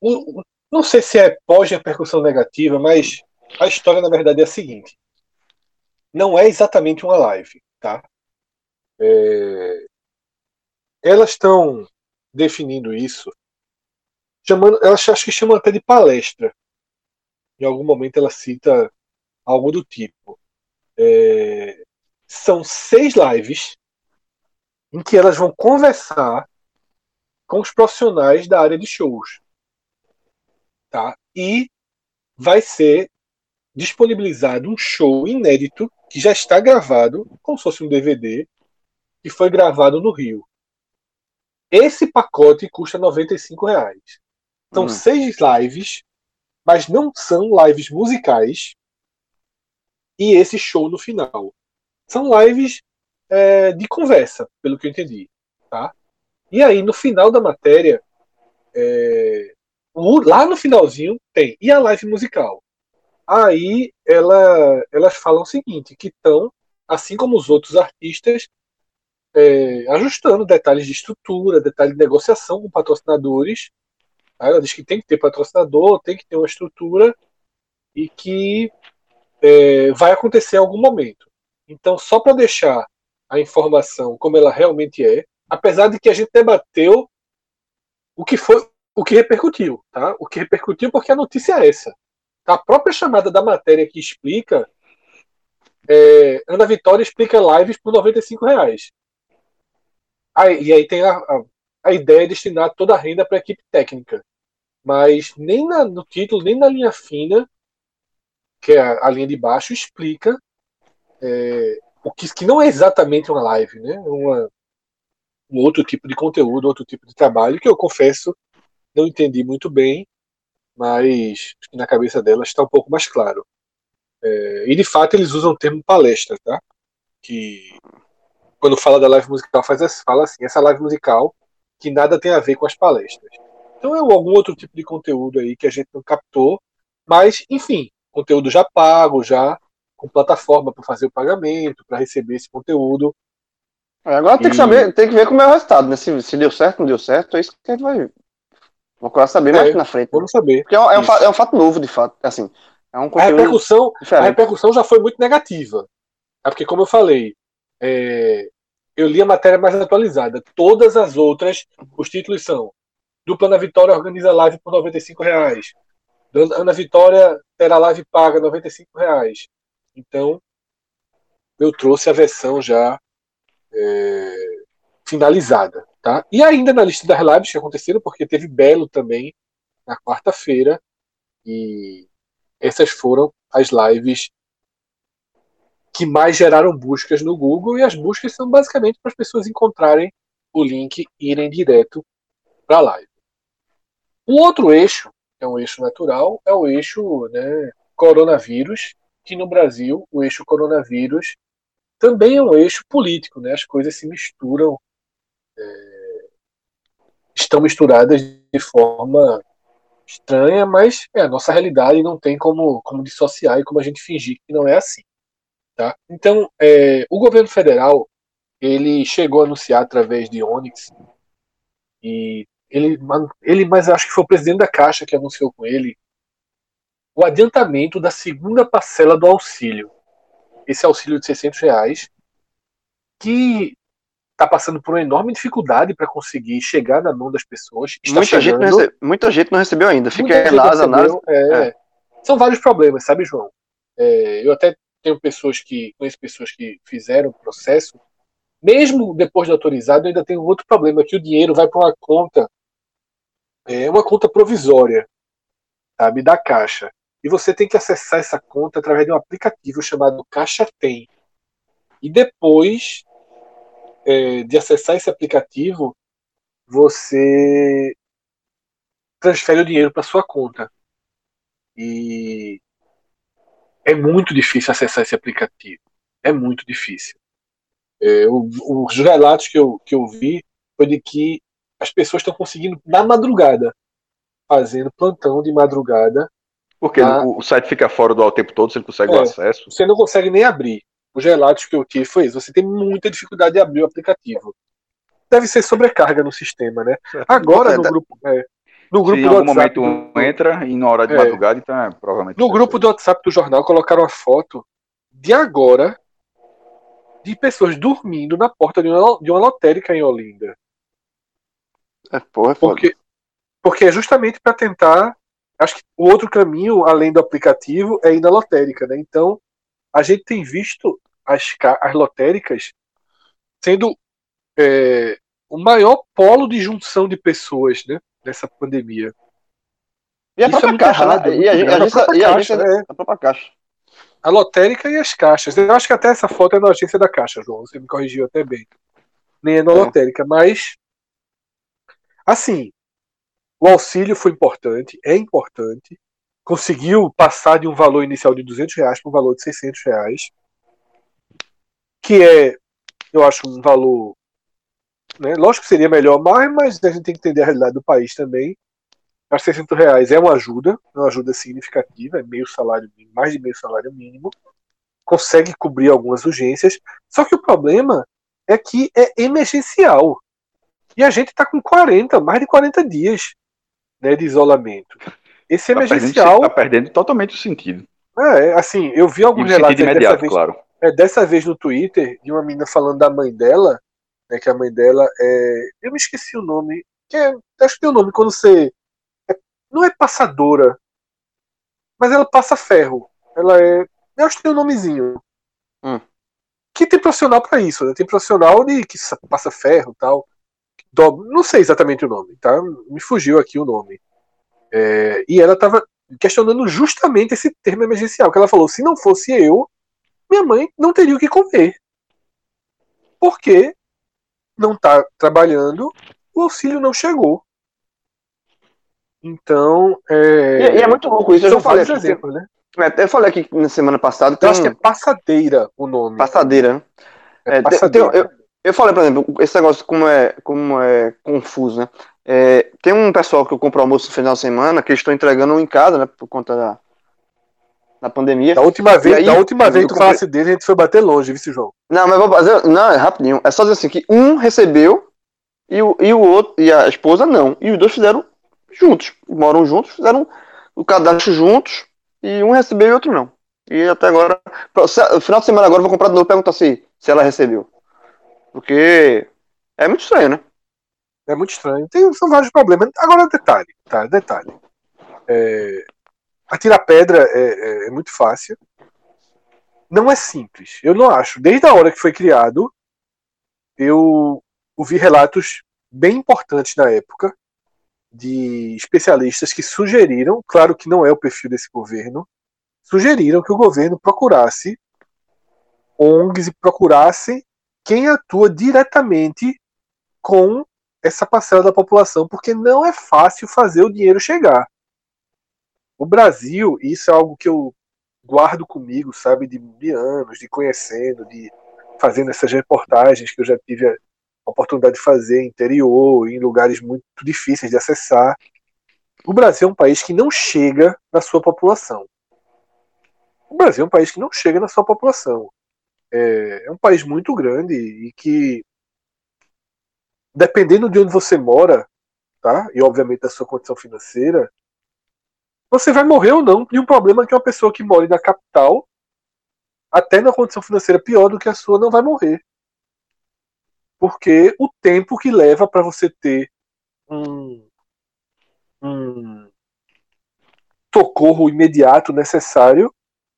B: o- não sei se é pós-repercussão negativa, mas a história na verdade é a seguinte: não é exatamente uma live, tá? É, elas estão definindo isso, chamando, elas acho que chamam até de palestra. Em algum momento ela cita algo do tipo. É, são seis lives em que elas vão conversar com os profissionais da área de shows. Tá? E vai ser disponibilizado um show inédito que já está gravado, como se fosse um DVD, que foi gravado no Rio. Esse pacote custa 95 reais. São
C: Hum.
B: seis lives, mas não são lives musicais. E esse show no final. São lives é, de conversa, pelo que eu entendi. Tá? E aí, no final da matéria, é, lá no finalzinho tem. E a live musical? Aí ela, elas falam o seguinte, que estão, assim como os outros artistas, é, ajustando detalhes de estrutura, detalhes de negociação com patrocinadores. Tá? Ela diz que tem que ter patrocinador, tem que ter uma estrutura e que é, vai acontecer em algum momento. Então, só para deixar a informação como ela realmente é, apesar de que a gente debateu o que foi, o que repercutiu, tá? O que repercutiu porque a notícia é essa. A própria chamada da matéria que explica, é, Ana Vitória explica lives por 95 reais. Aí, e aí tem a, a, a ideia de destinar toda a renda para a equipe técnica. Mas nem na- no título, nem na linha fina, que é a, a linha de baixo, explica é, o que, que não é exatamente uma live, né? Uma, um outro tipo de conteúdo, outro tipo de trabalho, que eu confesso não entendi muito bem, mas na cabeça dela está um pouco mais claro. É, e de fato eles usam o termo palestra, tá? Que quando fala da live musical faz essa- fala assim, essa live musical que nada tem a ver com as palestras. Então é algum outro tipo de conteúdo aí que a gente não captou, mas enfim, conteúdo já pago, já com plataforma para fazer o pagamento, para receber esse conteúdo.
C: É, Agora tem que
B: E-
C: saber, tem que ver como é o resultado, né? Se, se deu certo, não deu certo, é isso que a gente vai procurar saber mais
B: É,
C: na frente.
B: Vamos saber.
C: Porque é um, é um é um fato novo, de fato. Assim, é um
B: A repercussão, a repercussão já foi muito negativa. É porque, como eu falei, é, eu li a matéria mais atualizada. Todas as outras, os títulos são Dupla Ana Vitória organiza live por 95 reais. Ana Vitória terá live paga 95 reais. Então, eu trouxe a versão já é, finalizada. Tá? E ainda na lista das lives que aconteceram, porque teve Belo também na quarta-feira. E essas foram as lives que mais geraram buscas no Google e as buscas são basicamente para as pessoas encontrarem o link e irem direto para a live. Um outro eixo, que é um eixo natural, é o eixo né, coronavírus, que no Brasil o eixo coronavírus também é um eixo político, né? As coisas se misturam, é, estão misturadas de forma estranha, mas é a nossa realidade não tem como, como dissociar e como a gente fingir que não é assim. Tá? Então, é, o governo federal ele chegou a anunciar através de Onyx e ele, ele, mas acho que foi o presidente da Caixa que anunciou com ele o adiantamento da segunda parcela do auxílio. Esse auxílio de 600 reais que está passando por uma enorme dificuldade para conseguir chegar na mão das pessoas.
C: Muita gente, recebe- muita gente não recebeu ainda. Fica lá as análises.
B: é. São vários problemas, sabe, João? É, eu até tenho pessoas que conheço pessoas que fizeram o processo. Mesmo depois de autorizado, ainda tem um outro problema que o dinheiro vai para uma conta, é uma conta provisória, sabe, da Caixa. E você tem que acessar essa conta através de um aplicativo chamado Caixa Tem. E depois é, de acessar esse aplicativo, você transfere o dinheiro para sua conta. E é muito difícil acessar esse aplicativo. É muito difícil. É, o- os relatos que eu, que eu vi foi de que as pessoas estão conseguindo na madrugada, fazendo plantão de madrugada.
D: Porque
B: Ah.
D: o, o site fica fora do ar o tempo todo, você não consegue o
B: É.
D: acesso.
B: Você não consegue nem abrir. Os relatos que eu tive foi isso. Você tem muita dificuldade de abrir o aplicativo. Deve ser sobrecarga no sistema, né? Agora no
C: Tá-
B: grupo, é, no
D: Se
B: grupo
D: em
B: do
D: algum
B: WhatsApp,
D: momento
B: do-
D: entra e na hora de
B: É.
D: madrugada, então é provavelmente.
B: No grupo do WhatsApp do jornal colocaram uma foto de agora, de pessoas dormindo na porta de uma, de uma lotérica em Olinda.
C: É, porra, é foda.
B: Porque, porque é justamente para tentar. Acho que o outro caminho, além do aplicativo, é ir na lotérica, né? Então, a gente tem visto as, as lotéricas sendo é, o maior polo de junção de pessoas, né? Nessa pandemia.
C: E a
B: Isso é
C: própria
B: muito
C: caixa,
B: errado,
C: né?
B: é
C: E a,
B: errado.
C: a,
B: A própria
C: a
B: caixa,
C: agência-
B: é.
C: a própria caixa.
B: A lotérica e as caixas. Eu acho que até essa foto é na agência da Caixa, João. Você me corrigiu até bem. Nem é na
C: É.
B: lotérica, mas. Assim, o auxílio foi importante, é importante. Conseguiu passar de um valor inicial de 200 reais para um valor de 600 reais. Que é, eu acho, um valor. Né? Lógico que seria melhor mais, mas a gente tem que entender a realidade do país também. Acho que 600 reais é uma ajuda, é uma ajuda significativa, é meio salário, mínimo, mais de meio salário mínimo, consegue cobrir algumas urgências, só que o problema é que é emergencial. E a gente está com 40, mais de 40 dias né, de isolamento. Esse
D: Tá
B: emergencial,
D: tá perdendo totalmente o sentido.
B: é, assim, eu vi alguns relatos
D: sentido
B: aí dessa
D: imediato,
B: vez,
D: claro.
B: é, dessa vez no Twitter, de uma menina falando da mãe dela, né, que a mãe dela é. Eu me esqueci o nome. Que é, acho que tem o nome quando você. é- não é passadora, mas ela passa ferro. Ela é. Eu acho que tem um nomezinho.
C: Hum.
B: Que tem profissional pra isso, né? Tem profissional de que sa- passa ferro e tal. Do- não sei exatamente o nome, tá? Me fugiu aqui o nome. É, e ela tava questionando justamente esse termo emergencial, que ela falou: se não fosse eu, minha mãe não teria o que comer. Porque não está trabalhando, o auxílio não chegou. Então, é,
C: E, e é muito louco isso. Eu
B: são
C: já falei aqui.
B: exemplos, né?
C: é, Eu falei aqui na semana passada.
B: Eu
C: Tem
B: acho que é passadeira o nome.
C: passadeira, né?
B: É
C: É,
B: passadeira.
C: tem- eu, eu falei, por exemplo, esse negócio como é, como é confuso, né? É, tem um pessoal que eu compro almoço no final de semana que eles estão entregando em casa, né? Por conta da, da pandemia.
B: Da última vez,
C: aí,
B: da última vez que tu
C: comprei-
B: falasse dele, a gente foi bater longe, viu, João?
C: Não, mas vou fazer. Não, é rapidinho. É só dizer assim que um recebeu e o, e o outro, e a esposa não. E os dois fizeram juntos. Moram juntos, fizeram o cadastro juntos e um recebeu e outro não. E até agora. final de semana agora eu vou comprar de novo e perguntar se, se ela recebeu. Porque é muito estranho, né?
B: É muito estranho. Tem, são vários problemas. Agora, detalhe, tá? Detalhe. É, atirar pedra é, é- é muito fácil. Não é simples. Eu não acho. Desde a hora que foi criado, eu ouvi relatos bem importantes na época de especialistas que sugeriram, claro que não é o perfil desse governo, sugeriram que o governo procurasse ONGs e procurasse quem atua diretamente com essa parcela da população, porque não é fácil fazer o dinheiro chegar. O Brasil, isso é algo que eu guardo comigo, sabe, de, de anos, de conhecendo, de fazendo essas reportagens que eu já tive a oportunidade de fazer interior, em lugares muito difíceis de acessar. O Brasil é um país que não chega na sua população. O Brasil é um país que não chega na sua população. É, é um país muito grande e que dependendo de onde você mora, tá? E obviamente da sua condição financeira, você vai morrer ou não de um problema que uma pessoa que mora na capital, até na condição financeira pior do que a sua, não vai morrer. Porque o tempo que leva para você ter um, um socorro imediato necessário,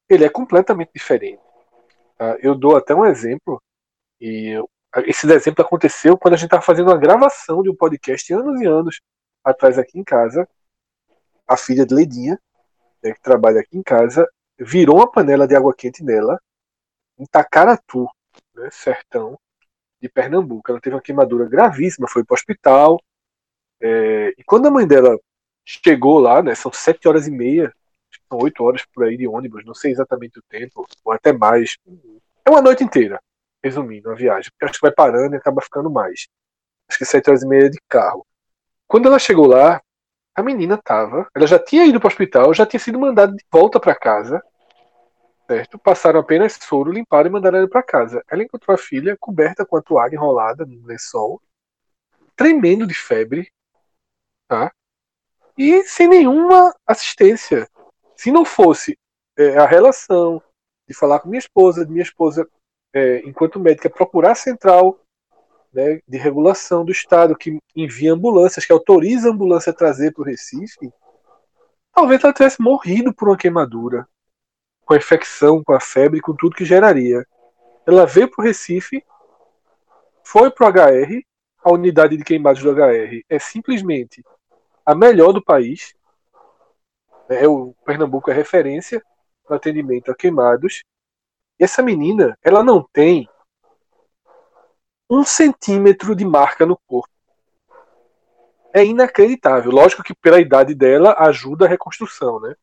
B: ele é completamente diferente. tá? Eu dou até um exemplo, e esse exemplo aconteceu quando a gente estava fazendo uma gravação de um podcast anos e anos atrás aqui em casa. A filha de Ledinha, né, que trabalha aqui em casa, virou uma panela de água quente nela, em Tacaratu, né, sertão de Pernambuco. Ela teve uma queimadura gravíssima, foi para o hospital. é, e quando a mãe dela chegou lá, né, são sete horas e meia, são oito horas por aí de ônibus, não sei exatamente o tempo, ou até mais. É uma noite inteira resumindo a viagem, porque acho que vai parando e acaba ficando mais. Acho que sete horas e meia de carro. Quando ela chegou lá, a menina tava, ela já tinha ido para o hospital, já tinha sido mandada de volta para casa, certo? Passaram apenas soro, limparam e mandaram ela para casa. Ela encontrou a filha coberta com a toalha enrolada no lençol, tremendo de febre, tá? E sem nenhuma assistência. Se não fosse é, a relação de falar com minha esposa, de minha esposa é, enquanto médica, procurar a central né, de regulação do Estado que envia ambulâncias, que autoriza a ambulância a trazer para o Recife, talvez ela tivesse morrido por uma queimadura, com a infecção, com a febre, com tudo que geraria. Ela veio para o Recife, foi para o HR, a unidade de queimados do HR é simplesmente a melhor do país. É, o Pernambuco é referência no atendimento a queimados. E essa menina, ela não tem um centímetro de marca no corpo. É inacreditável. Lógico que pela idade dela ajuda a reconstrução, né?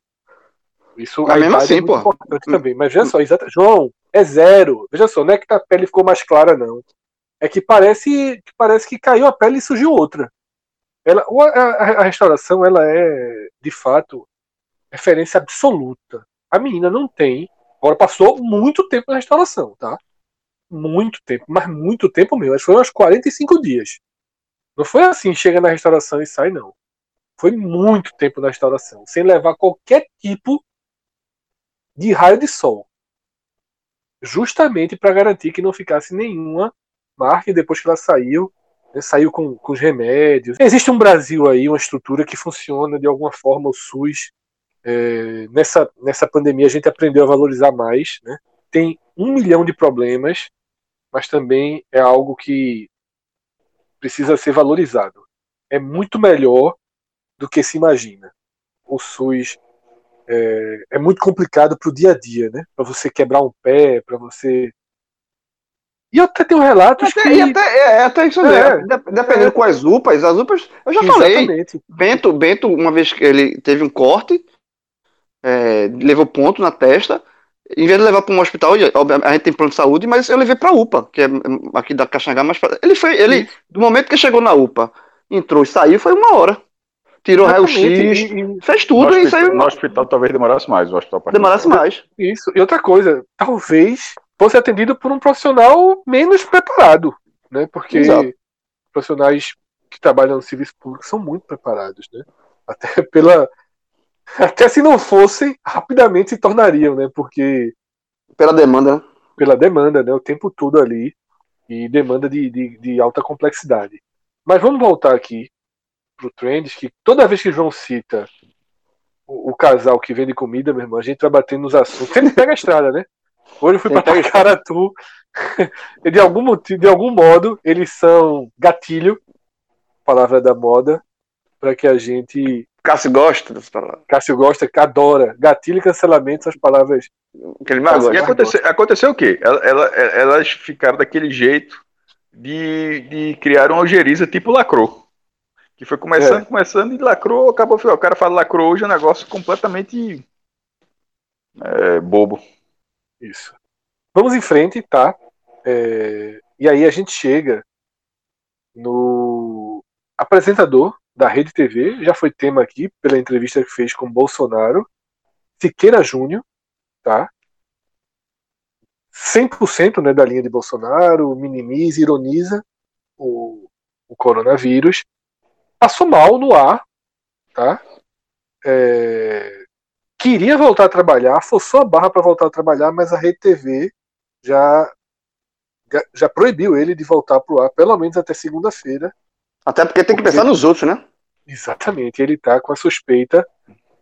B: Isso
C: Mas mesmo
B: idade
C: assim,
B: é muito
C: pô.
B: importante também. Mas veja só, exata... João, é zero. Veja só, não é que a pele ficou mais clara, não. É que parece que parece que caiu a pele e surgiu outra. Ela, a- a restauração, ela é, de fato, referência absoluta. A menina não tem. Agora passou muito tempo na restauração, tá? Muito tempo, mas muito tempo mesmo. Acho que foi uns 45 dias. Não foi assim, chega na restauração e sai, não. Foi muito tempo na restauração, sem levar qualquer tipo de raio de sol. Justamente para garantir que não ficasse nenhuma marca e depois que ela saiu, né, saiu com, com os remédios. Existe um Brasil aí, uma estrutura que funciona de alguma forma, o SUS. É, nessa, nessa pandemia a gente aprendeu a valorizar mais. Né? Tem um milhão de problemas, mas também é algo que precisa ser valorizado. É muito melhor do que se imagina. O SUS é, é muito complicado para o dia a dia, né? Para você quebrar um pé, para você. E até tem relatos
C: Até,
B: que.
C: e até, é, é até isso
B: É.
C: mesmo. Dependendo com as UPAs, as UPAs, eu já falei. Bento, Bento, uma vez que ele teve um corte, é, levou ponto na testa. Em vez de levar para um hospital, a gente tem plano de saúde, mas eu levei para a UPA, que é aqui da Caxangá, mas pra- ele foi, ele, do momento que chegou na UPA, entrou e saiu, foi uma hora. Tirou raio-x, fez
D: No
C: tudo e
D: hospital,
C: saiu.
D: no hospital talvez demorasse mais, o hospital particular.
C: Demorasse mais.
B: Isso. E outra coisa, talvez fosse atendido por um profissional menos preparado, né? Porque
C: Exato.
B: profissionais que trabalham no serviço público são muito preparados, né? Até [LAUGHS] pela até se não fossem, rapidamente se tornariam, né? Porque
C: Pela demanda, né?
B: pela demanda, né? O tempo todo ali e demanda de, de, de alta complexidade. Mas vamos voltar aqui pro Trends, que toda vez que João cita o, o casal que vende comida, meu irmão, a gente vai batendo nos assuntos. Ele pega a estrada, né? Hoje eu fui
C: Ele
B: pra
C: pega a
B: Tacaratu. [LAUGHS] de algum motivo, de algum modo, eles são gatilho, palavra da moda, para que a gente.
C: Cássio gosta dessa palavra.
B: Cássio gosta, adora. Gatilho e cancelamento são as palavras.
C: Que ele mais
D: E aconteceu, aconteceu o quê? Ela- ela- elas ficaram daquele jeito de, de criar uma ojeriza tipo lacrou. Que foi começando,
B: É.
D: começando e lacrou, acabou. O cara fala lacrou hoje é um negócio completamente é, bobo.
B: Isso. Vamos em frente, tá? É, E aí a gente chega no apresentador da Rede TV, já foi tema aqui pela entrevista que fez com Bolsonaro, Siqueira Júnior, tá? 100% né, da linha de Bolsonaro, minimiza, ironiza o, o coronavírus. Passou mal no ar, tá? É, queria voltar a trabalhar, forçou a barra para voltar a trabalhar, mas a Rede TV já, já proibiu ele de voltar pro ar, pelo menos até segunda-feira.
C: Até porque tem que
B: Porque-
C: pensar nos outros, né?
B: Exatamente, ele está com a suspeita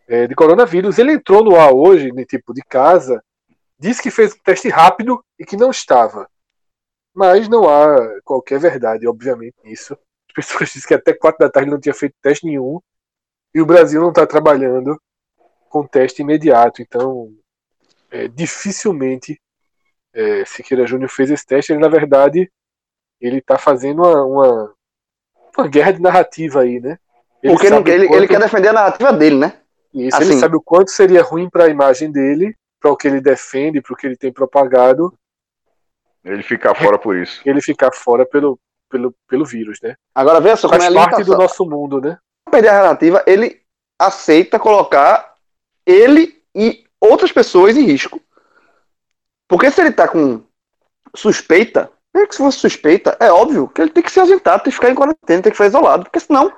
B: é, de coronavírus. Ele entrou no ar hoje, de tipo de casa, disse que fez um teste rápido e que não estava. Mas não há qualquer verdade, obviamente, nisso. As pessoas [LAUGHS] dizem que até quatro da tarde não tinha feito teste nenhum e o Brasil não está trabalhando com teste imediato. Então, é, dificilmente é, Siqueira Júnior fez esse teste. Ele, na verdade, ele está fazendo uma, uma, uma guerra de narrativa aí, né?
C: Porque ele,
B: sabe
C: ele,
B: quanto-
C: ele quer defender a narrativa dele, né?
B: isso,
C: Assim-
B: ele sabe o quanto seria ruim para a imagem dele, para o que ele defende, para o que ele tem propagado,
D: Ele ficar fora por isso.
B: ele ficar fora pelo, pelo, pelo vírus, né?
C: Agora veja só como
B: Faz
C: é a
B: parte do nosso mundo, né?
C: perder a narrativa, ele aceita colocar ele e outras pessoas em risco. Porque se ele tá com suspeita, mesmo que se fosse suspeita, é óbvio que ele tem que se ausentar, tem que ficar em quarentena, tem que ficar isolado. Porque senão,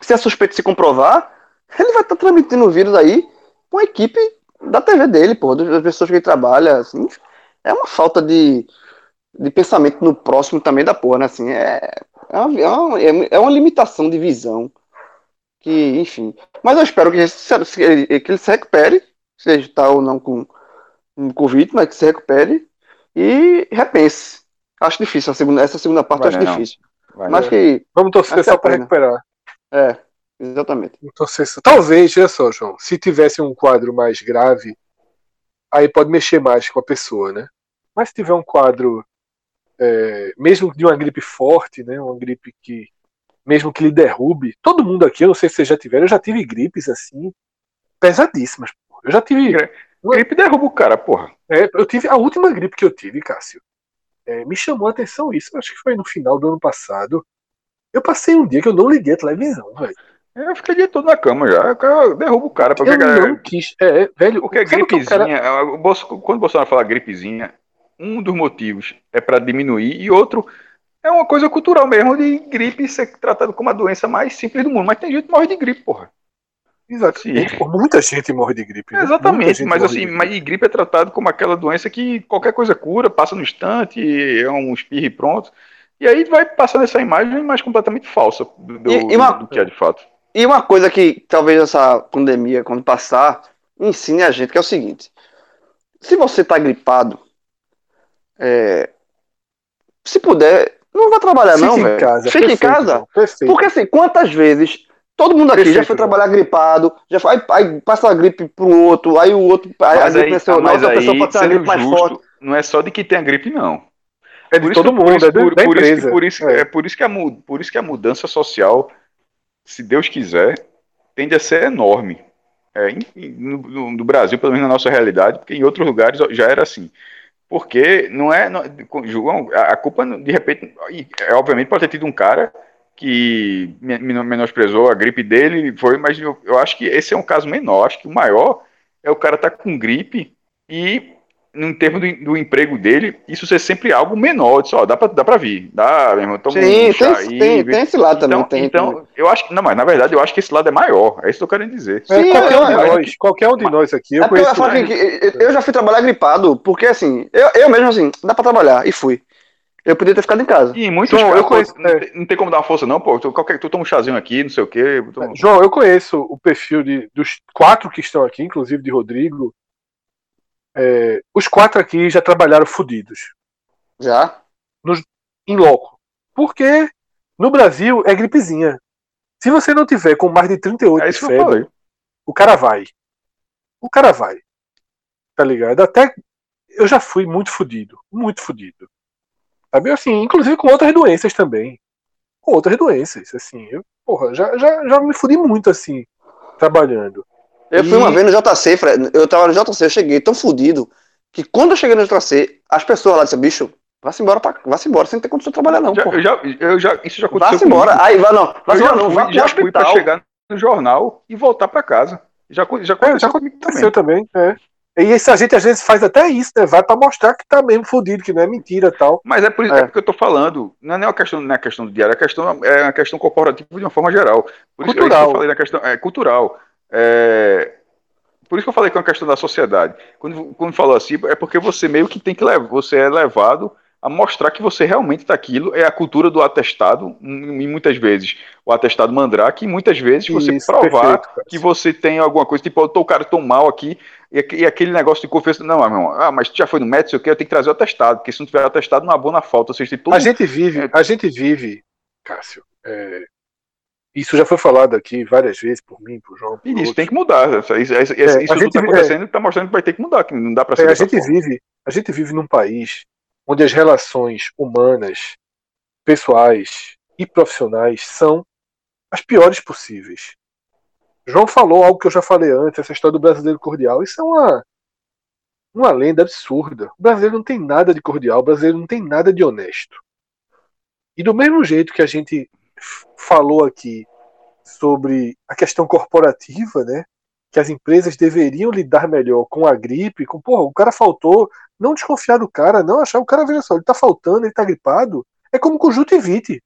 C: se a suspeita se comprovar, ele vai estar transmitindo o vírus aí com a equipe da TV dele, pô, das pessoas que ele trabalha, assim. é uma falta de, de pensamento no próximo também da porra, né? Assim, é, é, uma, é, uma, é uma limitação de visão que, enfim. Mas eu espero que, que ele se recupere, seja está ou não com, com Covid, mas que se recupere e repense. Acho difícil a segunda, essa segunda parte,
D: Vai
C: eu acho
D: não.
C: difícil.
D: Vai
C: mas que.
B: Vamos torcer
C: é
B: só para recuperar.
C: É, exatamente.
B: Vamos torcer só- Talvez, olha só, João, se tivesse um quadro mais grave, aí pode mexer mais com a pessoa, né? Mas se tiver um quadro, é, mesmo de uma gripe forte, né? Uma gripe que, mesmo que lhe derrube, todo mundo aqui, eu não sei se vocês já tiveram, eu já tive gripes assim, pesadíssimas. Eu já tive.
D: Gripe derruba o cara, porra.
B: É, eu tive a última gripe que eu tive, Cássio. é, me chamou a atenção isso. Acho que foi no final do ano passado. Eu passei um dia que eu não liguei a televisão, velho.
D: Eu fiquei o dia todo na cama já. Derruba o cara. Porque,
B: Eu
D: cara,
B: não quis. É, velho.
D: porque
B: sabe o que o
D: gripezinha,
B: cara-
D: Bolso- quando o Bolsonaro fala gripezinha, um dos motivos é pra diminuir e outro é uma coisa cultural mesmo de gripe ser tratado como a doença mais simples do mundo. Mas tem gente que morre de gripe, porra.
B: Exatamente. Pô, muita gente morre de gripe. Muita
D: Exatamente, mas assim,
B: gripe.
D: mas e gripe é tratado como aquela doença que qualquer coisa cura, passa no instante, é um espirro e pronto. E aí vai passando essa imagem mais completamente falsa do,
C: E- e uma-
D: do que é de fato.
C: E uma coisa que talvez essa pandemia, quando passar, ensine a gente, que é o seguinte: se você tá gripado, é, se puder, não vai trabalhar,
B: Fica
C: não,
B: em
C: velho.
B: casa.
C: Fica em casa.
B: Perfeito.
C: Porque assim, quantas vezes todo mundo aqui já
B: Perfeito,
C: foi
B: João.
C: trabalhar gripado, já foi, aí, aí passa a gripe pro outro, aí o outro, aí a
D: Mas
C: gripe
D: aí,
C: na
D: mas
C: outra pessoa
D: aí
C: pode ter uma gripe mais forte.
D: não é só de que tem a gripe, não.
B: É de
D: Por isso
B: todo
D: que-
B: mundo,
D: isso-
B: é do-
D: por-
B: da
D: por isso que-
B: empresa.
D: Por isso,
B: É.
D: é por isso que a por isso que a mudança social, se Deus quiser, tende a ser enorme. É, no, no- no Brasil, pelo menos na nossa realidade, porque em outros lugares já era assim. Porque não é. Não, João, a, a culpa, de repente, é, obviamente pode ter tido um cara que me- me- menosprezou a gripe dele, foi, mas eu, eu acho que esse é um caso menor. Acho que o maior é o cara estar com gripe e, no termo do, do emprego dele, isso ser sempre algo menor. Diz, ó, dá pra, dá pra vir, dá, meu irmão, toma
C: Sim,
D: um chá
C: tem,
D: aí,
C: tem, tem esse lado também.
D: então,
C: tem,
D: então eu acho que, não, mas na verdade eu acho que esse lado é maior, é isso que eu quero dizer.
B: É,
C: Sim,
B: qualquer
C: eu-
B: um de
C: eu-
B: nós, qualquer um de nós aqui, eu
C: É eu, que- que- eu já fui trabalhar gripado, porque assim, eu, eu mesmo assim, dá pra trabalhar, e fui. Eu podia ter ficado em casa.
D: E em muitos
B: João,
D: casos,
B: eu conheço-
D: não, tem, não tem como dar uma força, não, pô. Tu, qualquer, tu toma um chazinho aqui, não sei o quê.
B: João, eu conheço o perfil de, dos quatro que estão aqui, inclusive de Rodrigo. É, os quatro aqui já trabalharam fudidos,
C: Já?
B: em loco. Porque no Brasil é gripezinha. Se você não tiver com mais de 38
D: É
B: de
D: isso que eu
B: febre,
D: falei.
B: o cara vai. O cara vai. Tá ligado? Até eu já fui muito fudido. Muito fudido. Sabe? Assim, inclusive com outras doenças também. Com outras doenças. Assim, eu, porra, já, já, já me fudi muito assim, trabalhando.
C: Eu fui
B: E-
C: uma vez no JC, Fred, eu tava no JC, eu cheguei tão fudido, que quando eu cheguei no JC, as pessoas lá disseram, bicho, vá-se embora, pra, vá-se embora, você não tem condição de trabalhar não,
D: Já-
C: pô.
D: eu já, eu já, isso já aconteceu
C: Vá-se embora. Aí, vai não, vá-se
D: Eu já
C: embora não,
D: fui,
C: vá
D: já fui pra chegar no jornal e voltar pra casa. Já, já
B: É, já
D: comigo
B: aconteceu
D: também.
B: também. É. E isso a gente às vezes faz até isso, né? Vai pra mostrar que tá mesmo fudido, que não é mentira tal.
D: Mas é por isso
C: É.
D: é. porque eu tô falando. Não é nem uma questão, não é uma questão do diário, é, questão, é uma questão corporativa de uma forma geral. Por isso, é isso que
B: Cultural.
D: eu falei na questão. É cultural. É, por isso que eu falei que é uma questão da sociedade. Quando, quando falou assim, é porque você meio que tem que levar, você é levado a mostrar que você realmente está aquilo. É a cultura do atestado, e muitas vezes o atestado mandrake, e muitas vezes você
B: Isso,
D: provar
B: perfeito,
D: que você tem alguma coisa, tipo, eu tô, cara, tô mal aqui, e, e aquele negócio de confiança, não, meu irmão, ah, mas tu já foi no médico, sei o que, eu tenho que trazer o atestado, porque se não tiver atestado, não abona a falta, ou seja, tem todo
B: A gente vive, a gente vive, Cássio. é, isso já foi falado aqui várias vezes por mim, por João. Por
D: E isso
B: outros.
D: tem que mudar. Isso, isso, isso,
B: É,
D: isso tudo
B: gente-
D: tá acontecendo e tá mostrando que vai ter que mudar, que não dá pra ser
B: É, a gente
D: forma.
B: vive, a gente vive num país onde as relações humanas, pessoais e profissionais são as piores possíveis. João falou algo que eu já falei antes, essa história do brasileiro cordial. Isso é uma uma lenda absurda. O brasileiro não tem nada de cordial, o brasileiro não tem nada de honesto. E do mesmo jeito que a gente falou aqui sobre a questão corporativa, né? Que as empresas deveriam lidar melhor com a gripe, com, porra, o cara faltou, não desconfiar do cara, não achar o cara, veja só, ele tá faltando, ele tá gripado. É como conjuntivite.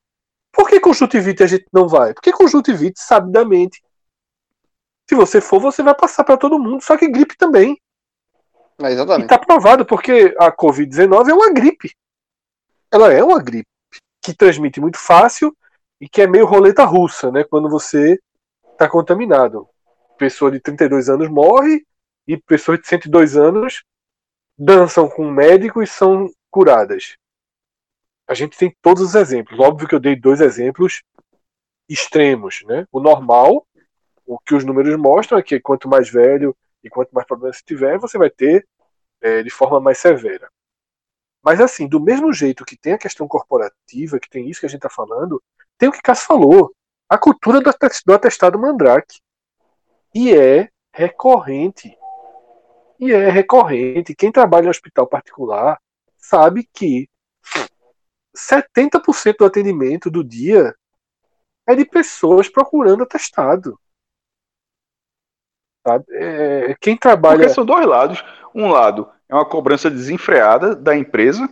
B: Por que conjuntivite a gente não vai? Porque conjuntivite, sabidamente, se você for, você vai passar para todo mundo, só que gripe também.
C: É,
B: E
C: exatamente.
B: tá provado porque a Covid-19 é uma gripe. Ela é uma gripe que transmite muito fácil e que é meio roleta russa, né? Quando você está contaminado. Pessoa de 32 anos morre e pessoas de 102 anos dançam com um médico e são curadas. A gente tem todos os exemplos. Óbvio que eu dei dois exemplos extremos, né? O normal, o que os números mostram é que quanto mais velho e quanto mais problemas você tiver, você vai ter é, de forma mais severa. Mas assim, do mesmo jeito que tem a questão corporativa, que tem isso que a gente está falando, tem o que Cássio falou, a cultura do ates- do atestado mandrake. E é recorrente. E é recorrente. Quem trabalha em hospital particular sabe que 70% do atendimento do dia é de pessoas procurando atestado. É, quem trabalha.
D: Porque são dois lados. Um lado é uma cobrança desenfreada da empresa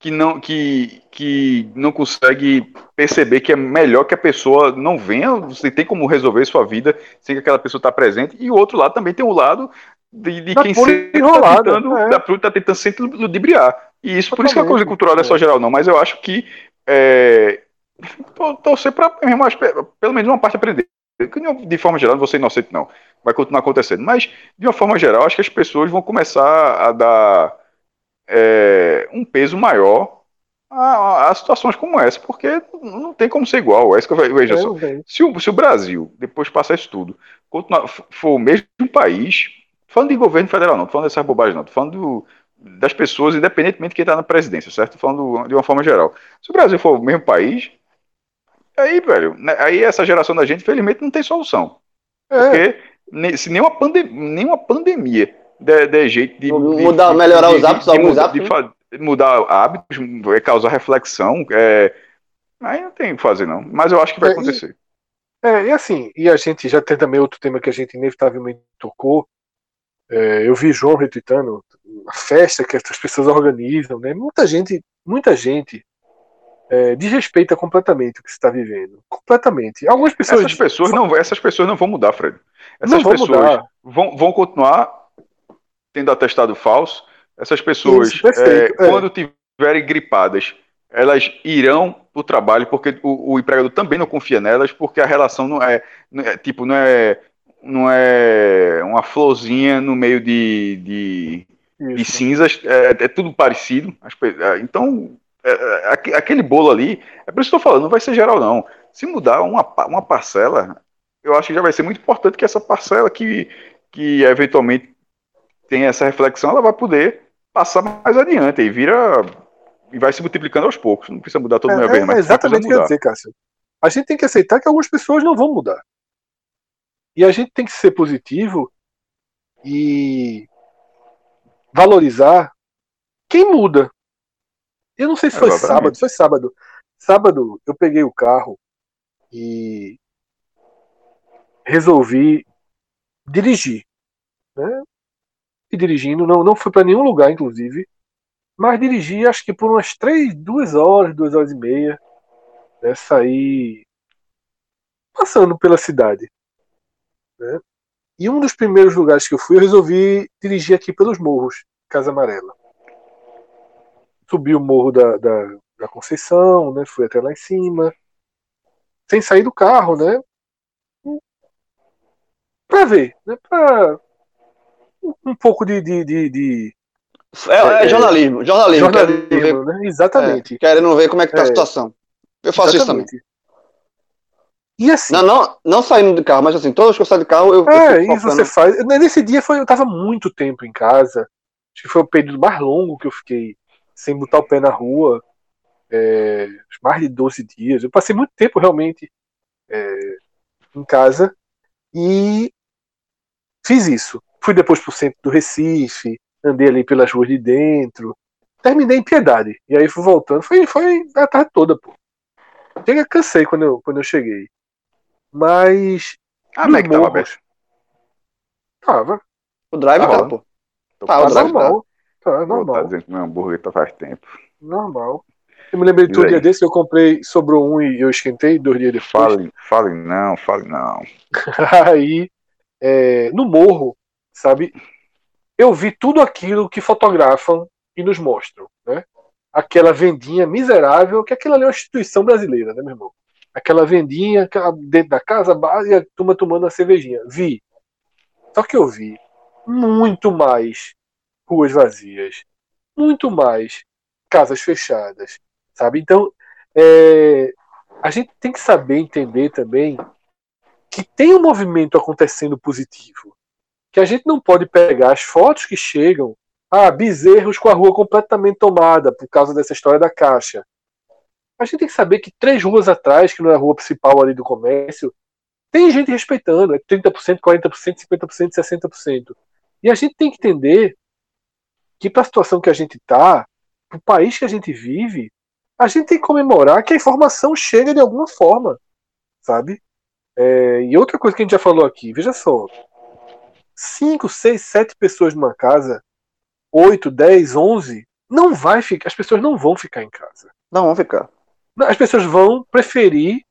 D: que não, que, que não consegue perceber que é melhor que a pessoa não venha, você tem como resolver sua vida sem que aquela pessoa está presente. E o outro lado também tem o lado de, de quem sempre está tentando,
B: é.
D: da tá tentando sempre ludibriar. E isso, por isso que a coisa cultural não é só
B: é.
D: geral, não. Mas eu acho que é, tor- torcer para pelo menos uma parte aprender. Não- De forma geral, não vou ser inocente, não. Vai continuar acontecendo. Mas, de uma forma geral, acho que as pessoas vão começar a dar é, um peso maior a, a situações como essa, porque não tem como ser igual. É isso que eu ve- vejo
B: É,
D: só. Se o, se o Brasil, depois de passar isso tudo, continuar, for o mesmo país, falando de governo federal, não, falando dessas bobagens, não, falando do- das pessoas, independentemente de quem está na presidência, certo? Falando de uma forma geral. Se o Brasil for o mesmo país, aí, velho, né, aí essa geração da gente, infelizmente, não tem solução.
B: É,
D: Porque se nenhuma, pande nenhuma pandemia der, der jeito de,
C: Mudar- melhorar os hábitos, alguns
D: mudar,
C: hábitos,
D: de fa- mudar hábitos, vai causar reflexão, é, aí não tem o que fazer, não. Mas eu acho que vai
B: É, e-
D: acontecer.
B: É, e assim, e a gente já tem também outro tema que a gente inevitavelmente tocou. É, eu vi João retweetando a festa que essas pessoas organizam, né? Muita gente, muita gente é, desrespeita completamente o que se está vivendo. Completamente. Algumas pessoas.
D: Essas pessoas não, essas pessoas não vão mudar, Fred. Essas
B: Não vão
D: pessoas
B: mudar.
D: vão, vão continuar tendo atestado falso. Essas pessoas,
B: Isso,
D: é,
B: é.
D: quando tiverem gripadas, elas irão para o trabalho, porque o, o empregador também não confia nelas, porque a relação não é, não é- tipo, não é, não é uma florzinha no meio de, de, de cinzas, é, é tudo parecido. É, Então, é, é, aque- aquele bolo ali, é por isso que eu tô falando, não vai ser geral, não. Se mudar uma, uma parcela, eu acho que já vai ser muito importante que essa parcela que, que eventualmente tem essa reflexão, ela vai poder passar mais adiante e vira e vai se multiplicando aos poucos. Não precisa mudar toda
B: É,
D: vez,
B: é
D: mas
B: exatamente o que eu ia dizer, Cássio. A gente tem que aceitar que algumas pessoas não vão mudar. E a gente tem que ser positivo e valorizar quem muda. Eu não sei se foi
D: Exatamente.
B: sábado, foi sábado. Sábado eu peguei o carro e resolvi dirigir. Né? E dirigindo, não, não fui para nenhum lugar, inclusive. Mas dirigi acho que por umas três, duas horas, duas horas e meia. Né? Saí passando pela cidade. Né? E um dos primeiros lugares que eu fui, eu resolvi dirigir aqui pelos morros, Casa Amarela. Subi o morro da, da, da Conceição, né? fui até lá em cima, sem sair do carro, né? Pra ver, né? Pra um- pouco de, de, de, de
C: É, é jornalismo, jornalismo. querendo ver-
B: jornalismo, né? Exatamente.
C: é, querendo ver como é que tá a
B: É.
C: situação. Eu faço isso também.
B: Exatamente. E assim,
C: Não, não, não saindo de carro, mas assim, todas as que eu saio de carro, eu, eu
B: É,
C: fico
B: isso você faz. Nesse dia foi, eu tava muito tempo em casa. Acho que foi o período mais longo que eu fiquei sem botar o pé na rua. É, mais de 12 dias. Eu passei muito tempo realmente é, em casa e fiz isso. Fui depois pro centro do Recife, andei ali pelas ruas de dentro. Terminei em Piedade. E aí fui voltando. Foi, foi a tarde toda, pô. Chega, cansei quando eu, quando eu cheguei. Mas.
D: Ah, como é que tava aberto?
B: Tava.
C: O drive
D: Tá
C: tá, pô.
D: Tô
C: Tá, o
D: passando,
C: drive tá.
B: normal. Tá,
D: tá
B: normal.
D: dizendo que meu hambúrguer tá faz tempo.
B: Normal. Eu me lembrei de um dia desse que eu comprei, sobrou um e eu esquentei dois dias depois.
D: Fale, fale não, fale não. [LAUGHS]
B: Aí, é, no morro, sabe? eu vi tudo aquilo que fotografam e nos mostram, né? Aquela vendinha miserável, que aquilo ali é uma instituição brasileira, né, meu irmão? Aquela vendinha dentro da casa, e a turma tomando a cervejinha. Vi. Só que eu vi muito mais ruas vazias, muito mais casas fechadas, sabe? Então, é, a gente tem que saber entender também que tem um movimento acontecendo positivo. Que a gente não pode pegar as fotos que chegam, ah, bezerros com a rua completamente tomada por causa dessa história da caixa. A gente tem que saber que três ruas atrás, que não é a rua principal ali do comércio, tem gente respeitando, é 30%, 40%, 50%, 60%. E a gente tem que entender que para a situação que a gente está, para o país que a gente vive, a gente tem que comemorar que a informação chega de alguma forma, sabe? É, e outra coisa que a gente já falou aqui, veja só, 5, 6, 7 pessoas numa casa, 8, 10, 11, não vai ficar, as pessoas não vão ficar em casa.
C: Não vão ficar.
B: As pessoas vão preferir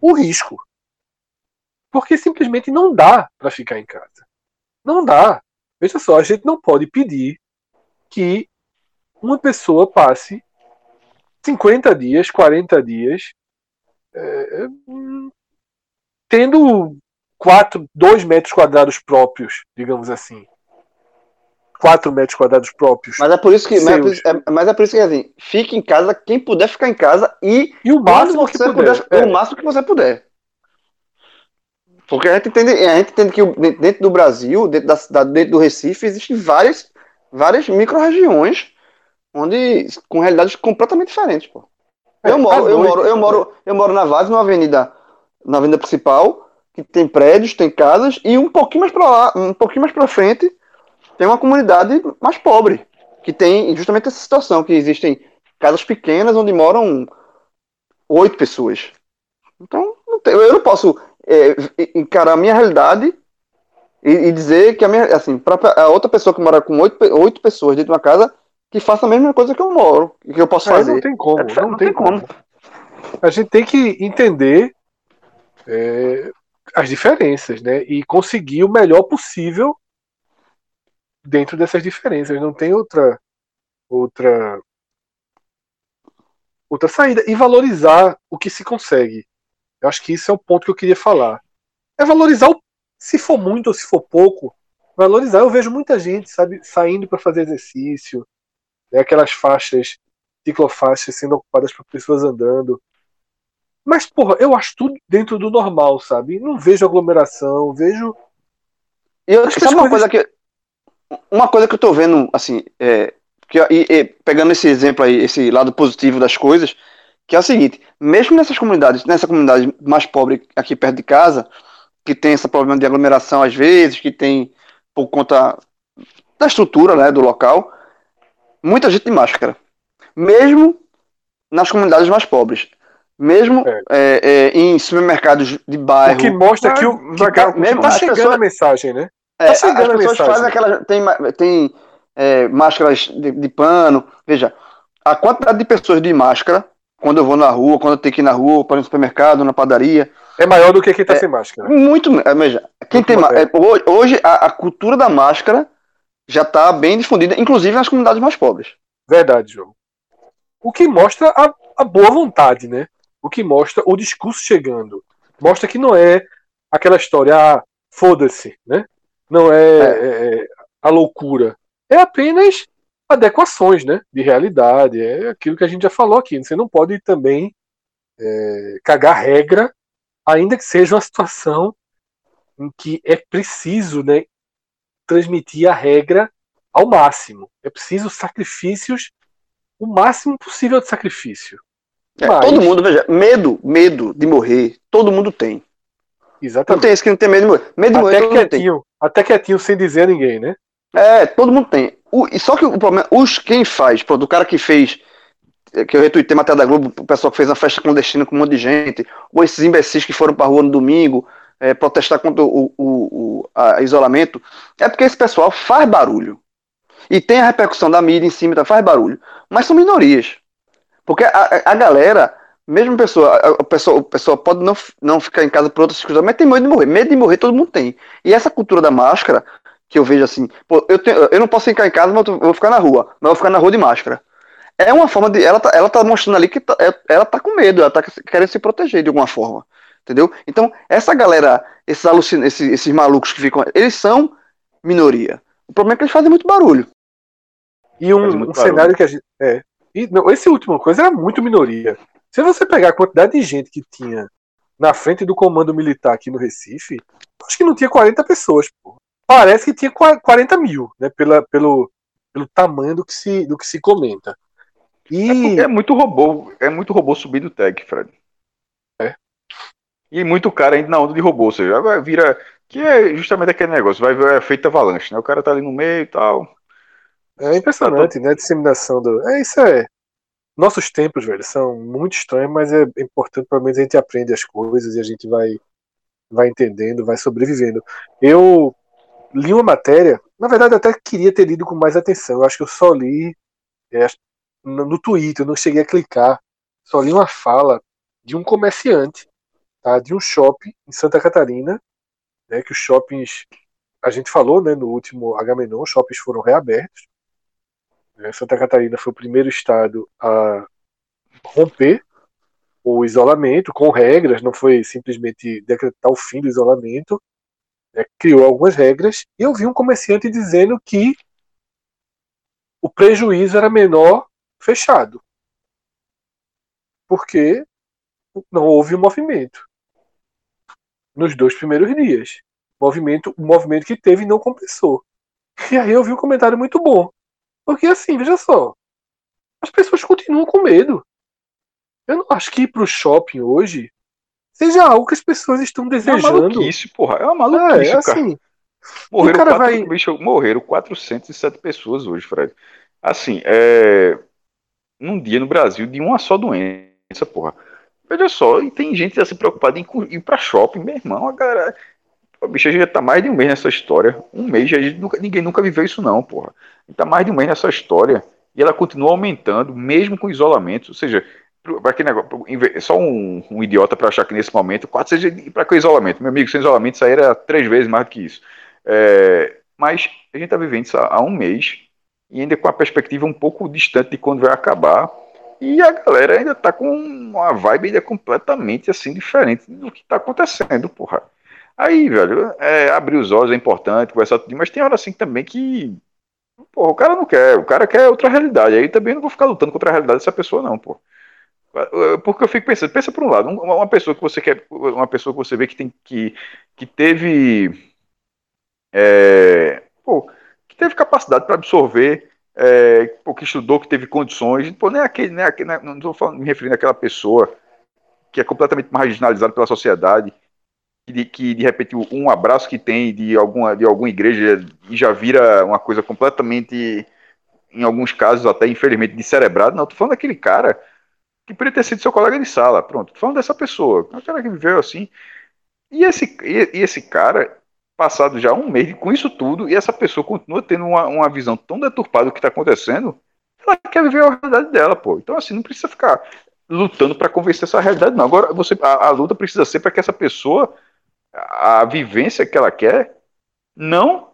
B: o risco. Porque simplesmente não dá para ficar em casa. Não dá. Veja só, a gente não pode pedir que uma pessoa passe 50 dias, 40 dias, é, tendo quatro, dois metros quadrados próprios, digamos assim. 4 metros quadrados próprios.
C: Mas é por isso que, mas é, é, mas é por isso que assim, fique em casa quem puder ficar em casa e,
B: e o máximo que
C: você puder, puder é. o máximo que você puder. Porque a gente entende, a gente entende que dentro do Brasil, dentro da cidade, dentro do Recife, existem várias, várias micro-regiões onde com realidades completamente diferentes, pô. É, eu moro, eu moro, eu moro, eu moro na Vaz, numa avenida, na avenida principal, que tem prédios, tem casas e um pouquinho mais para lá, um pouquinho mais para frente, tem uma comunidade mais pobre, que tem justamente essa situação que existem casas pequenas onde moram oito pessoas. Então, não tem, eu não posso é, encarar a minha realidade e, e, dizer que a minha, assim, para a outra pessoa que mora com oito, oito pessoas dentro de uma casa que faça a mesma coisa que eu moro, que eu posso é, fazer.
B: Não tem como,
C: é,
B: não, não, tem, tem como. como. A gente tem que entender é, as diferenças, né? E conseguir o melhor possível dentro dessas diferenças. Não tem outra outra outra saída e valorizar o que se consegue. Eu acho que isso é o ponto que eu queria falar. É valorizar o, se for muito ou se for pouco, valorizar. Eu vejo muita gente, sabe, saindo para fazer exercício, né, aquelas faixas, ciclofaixas sendo ocupadas por pessoas andando. Mas, porra, eu acho tudo dentro do normal, sabe? Não vejo aglomeração, vejo.
C: E eu, sabe uma coisa que. Uma coisa que eu tô vendo, assim, é, que, e, e, pegando esse exemplo aí, esse lado positivo das coisas, que é o seguinte, mesmo nessas comunidades, nessa comunidade mais pobre aqui perto de casa, que tem esse problema de aglomeração às vezes, que tem por conta da estrutura né, do local, muita gente de máscara. Mesmo nas comunidades mais pobres. Mesmo é. É, é, em supermercados de bairro. O
B: que mostra que o que tá, mesmo tá chegando pessoas, a mensagem, né?
C: É, tá chegando as pessoas a mensagem. fazem aquela. Tem, tem é, máscaras de, de, pano. Veja, a quantidade de pessoas de máscara, quando eu vou na rua, quando eu tenho que ir na rua, para ir no supermercado, na padaria.
B: É maior do que quem tá
C: é,
B: sem máscara.
C: Muito. Veja, quem muito tem. hoje, a, a cultura da máscara já está bem difundida, inclusive nas comunidades mais pobres.
B: Verdade, João. O que mostra a, a boa vontade, né? O que mostra o discurso chegando. Mostra que não é aquela história, ah, foda-se, né? Não é, é. é, a loucura. É apenas adequações, né? De realidade. É aquilo que a gente já falou aqui. Você não pode também é, cagar regra, ainda que seja uma situação em que é preciso, né? Transmitir a regra ao máximo. É preciso sacrifícios, o máximo possível de sacrifício.
C: É, Mas... Todo mundo, veja, medo, medo de morrer, todo mundo tem.
B: Exatamente.
C: Não tem esse que não tem medo de morrer. Medo de
B: até morrer, quietinho, Até quietinho, sem dizer a ninguém, né?
C: É, todo mundo tem. O, só que o problema, os quem faz, pronto, o cara que fez, que eu retuitei matéria da Globo, o pessoal que fez uma festa clandestina com um monte de gente, ou esses imbecis que foram pra rua no domingo, é, protestar contra o, o, o a, isolamento, é porque esse pessoal faz barulho. E tem a repercussão da mídia em cima, tá, faz barulho. Mas são minorias. Porque a, a galera, mesmo pessoa, a, a pessoa, a pessoa pode não, não ficar em casa por outras coisas, mas tem medo de morrer. Medo de morrer todo mundo tem. E essa cultura da máscara, que eu vejo assim, pô, eu, tenho, eu não posso ficar em casa, mas eu vou ficar na rua, mas eu vou ficar na rua de máscara. É uma forma de. Ela tá, ela tá mostrando ali que tá, é, ela tá com medo, ela tá querendo se proteger de alguma forma. Entendeu? Então, essa galera, esses, alucin esses, esses malucos que ficam. Eles são minoria. O problema é que eles fazem muito barulho.
B: E um, um cenário que a gente. É. E, não, esse último coisa era muito minoria. Se você pegar a quantidade de gente que tinha na frente do comando militar aqui no Recife, acho que não tinha 40 pessoas, pô. Parece que tinha 40 mil, né? Pela, pelo, pelo tamanho do que se, do que se comenta.
D: E... É, é muito robô, é muito robô subir do tag, Fred. É. E muito cara ainda na onda de robô, ou seja, vai vira. Que é justamente aquele negócio, vai ver é feita avalanche, né? O cara tá ali no meio e tal.
B: É impressionante, né? A disseminação do. É isso é. Nossos tempos, velho, são muito estranhos, mas é importante, pelo menos a gente aprende as coisas e a gente vai, vai entendendo, vai sobrevivendo. Eu li uma matéria, na verdade eu até queria ter lido com mais atenção. Eu acho que eu só li é, no, Twitter, eu não cheguei a clicar. Só li uma fala de um comerciante, tá, de um shopping em Santa Catarina, né, que os shoppings, a gente falou né, no último Agamenon, shoppings foram reabertos. Né, Santa Catarina foi o primeiro estado a romper o isolamento com regras, não foi simplesmente decretar o fim do isolamento, né, criou algumas regras, e eu vi um comerciante dizendo que o prejuízo era menor fechado. Porque não houve movimento. Nos dois primeiros dias. Movimento, o movimento que teve não compensou. E aí eu vi um comentário muito bom. Porque assim, veja só. As pessoas continuam com medo. Eu não acho que ir pro shopping hoje seja algo que as pessoas estão desejando. É uma
D: maluquice, porra. É uma maluquice, é, assim, Morreram, cara quatro, vai... bicho, morreram 407 pessoas hoje, Fred. Assim, é num dia no Brasil de uma só doença, porra. Veja só, e tem gente já se preocupada em ir pra shopping, meu irmão, a galera. O bicho já tá mais de um mês nessa história. Um mês, já, nunca, ninguém nunca viveu isso, não, porra. E tá mais de um mês nessa história. E ela continua aumentando, mesmo com isolamento. Ou seja, para que negócio, só um, um idiota para achar que nesse momento, quatro seja para que isolamento? Meu amigo, sem isolamento isso aí era três vezes mais do que isso. É, mas a gente tá vivendo isso há, um mês e ainda com a perspectiva um pouco distante de quando vai acabar. E a galera ainda tá com uma vibe ainda completamente assim diferente do que tá acontecendo, porra. Aí, velho, é, abrir os olhos é importante, conversar tudo, mas tem hora assim também que. O cara não quer, o cara quer outra realidade. Aí também não vou ficar lutando contra a realidade dessa pessoa, não, pô. Porque eu fico pensando, pensa por um lado, uma pessoa que você quer, uma pessoa que você vê que tem que, que teve. É, pô, que teve capacidade para absorver, é, pô, que estudou, que teve condições, pô, nem aquele, nem aquele não estou me referindo àquela pessoa que é completamente marginalizada pela sociedade, de, que de repente um abraço que tem de alguma, de alguma igreja já vira uma coisa completamente, em alguns casos até infelizmente, descerebrado. Não, estou falando daquele cara que poderia ter sido seu colega de sala, pronto, tô falando dessa pessoa, um cara que viveu assim. E esse, e, e esse cara, passado já um mês com isso tudo e essa pessoa continua tendo uma, uma visão tão deturpada do que está acontecendo, ela quer viver a realidade dela, pô. Então, assim, não precisa ficar lutando para convencer essa realidade, não. Agora, você, a, a luta precisa ser para que essa pessoa, a, vivência que ela quer, não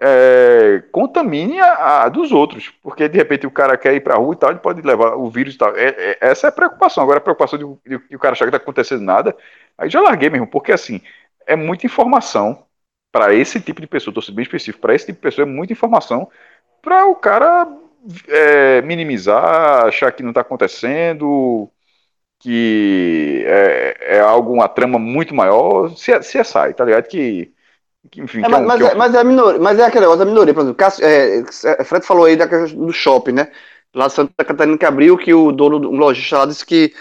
D: é, contamine a, a, dos outros. Porque, de repente, o cara quer ir para a rua e tal, ele pode levar o vírus e tal. É, é, essa é a preocupação. Agora, a preocupação de, de, de o cara achar que está acontecendo nada, aí já larguei mesmo, porque, assim, é muita informação para esse tipo de pessoa, estou sendo bem específico, para esse tipo de pessoa é muita informação para o cara é, minimizar, achar que não está acontecendo, que é, é algo, uma trama muito maior, se, se é sai, tá ligado? Que, que enfim.
C: É, que é um, mas, é, mas, é minoria, mas é aquele negócio da minoria, por exemplo, Cássio, é, é, Fred falou aí da do shopping, né? Lá de Santa Catarina que abriu, que o dono, um lojista lá disse que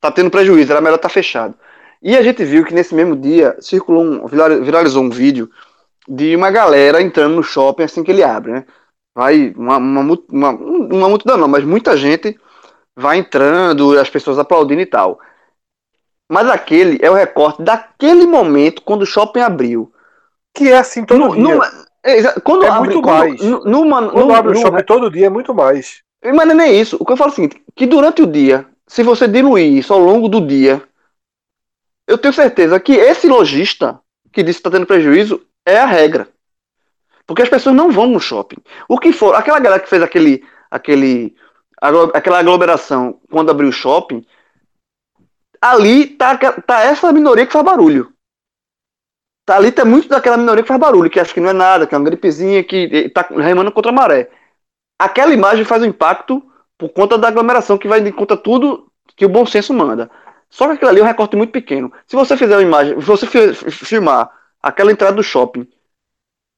C: tá tendo prejuízo, era melhor estar tá fechado. E a gente viu que nesse mesmo dia circulou um, viralizou um vídeo de uma galera entrando no shopping assim que ele abre, né? Vai uma, uma, uma, uma multidão não, mas muita gente vai entrando, as pessoas aplaudindo e tal. Mas aquele é o recorte daquele momento quando o shopping abriu.
B: Que é assim todo no, dia.
C: é, quando
B: é
C: abre,
B: muito mais.
C: Quando, numa,
B: quando no, abre o shopping todo dia é muito mais.
C: Mas não é nem isso. O que eu falo é o seguinte, que durante o dia, se você diluir isso ao longo do dia, eu tenho certeza que esse lojista que disse que está tendo prejuízo é a regra. Porque as pessoas não vão no shopping. O que for, aquela galera que fez aquele, aquele, aquela aglomeração quando abriu o shopping, ali tá, tá essa minoria que faz barulho. Tá ali tá muito daquela minoria que faz barulho, que acha que não é nada, que é uma gripezinha, que tá remando contra a maré. Aquela imagem faz um impacto por conta da aglomeração que vai de conta tudo que o bom senso manda. Só que aquilo ali é um recorte muito pequeno. Se você fizer uma imagem, se você filmar aquela entrada do shopping,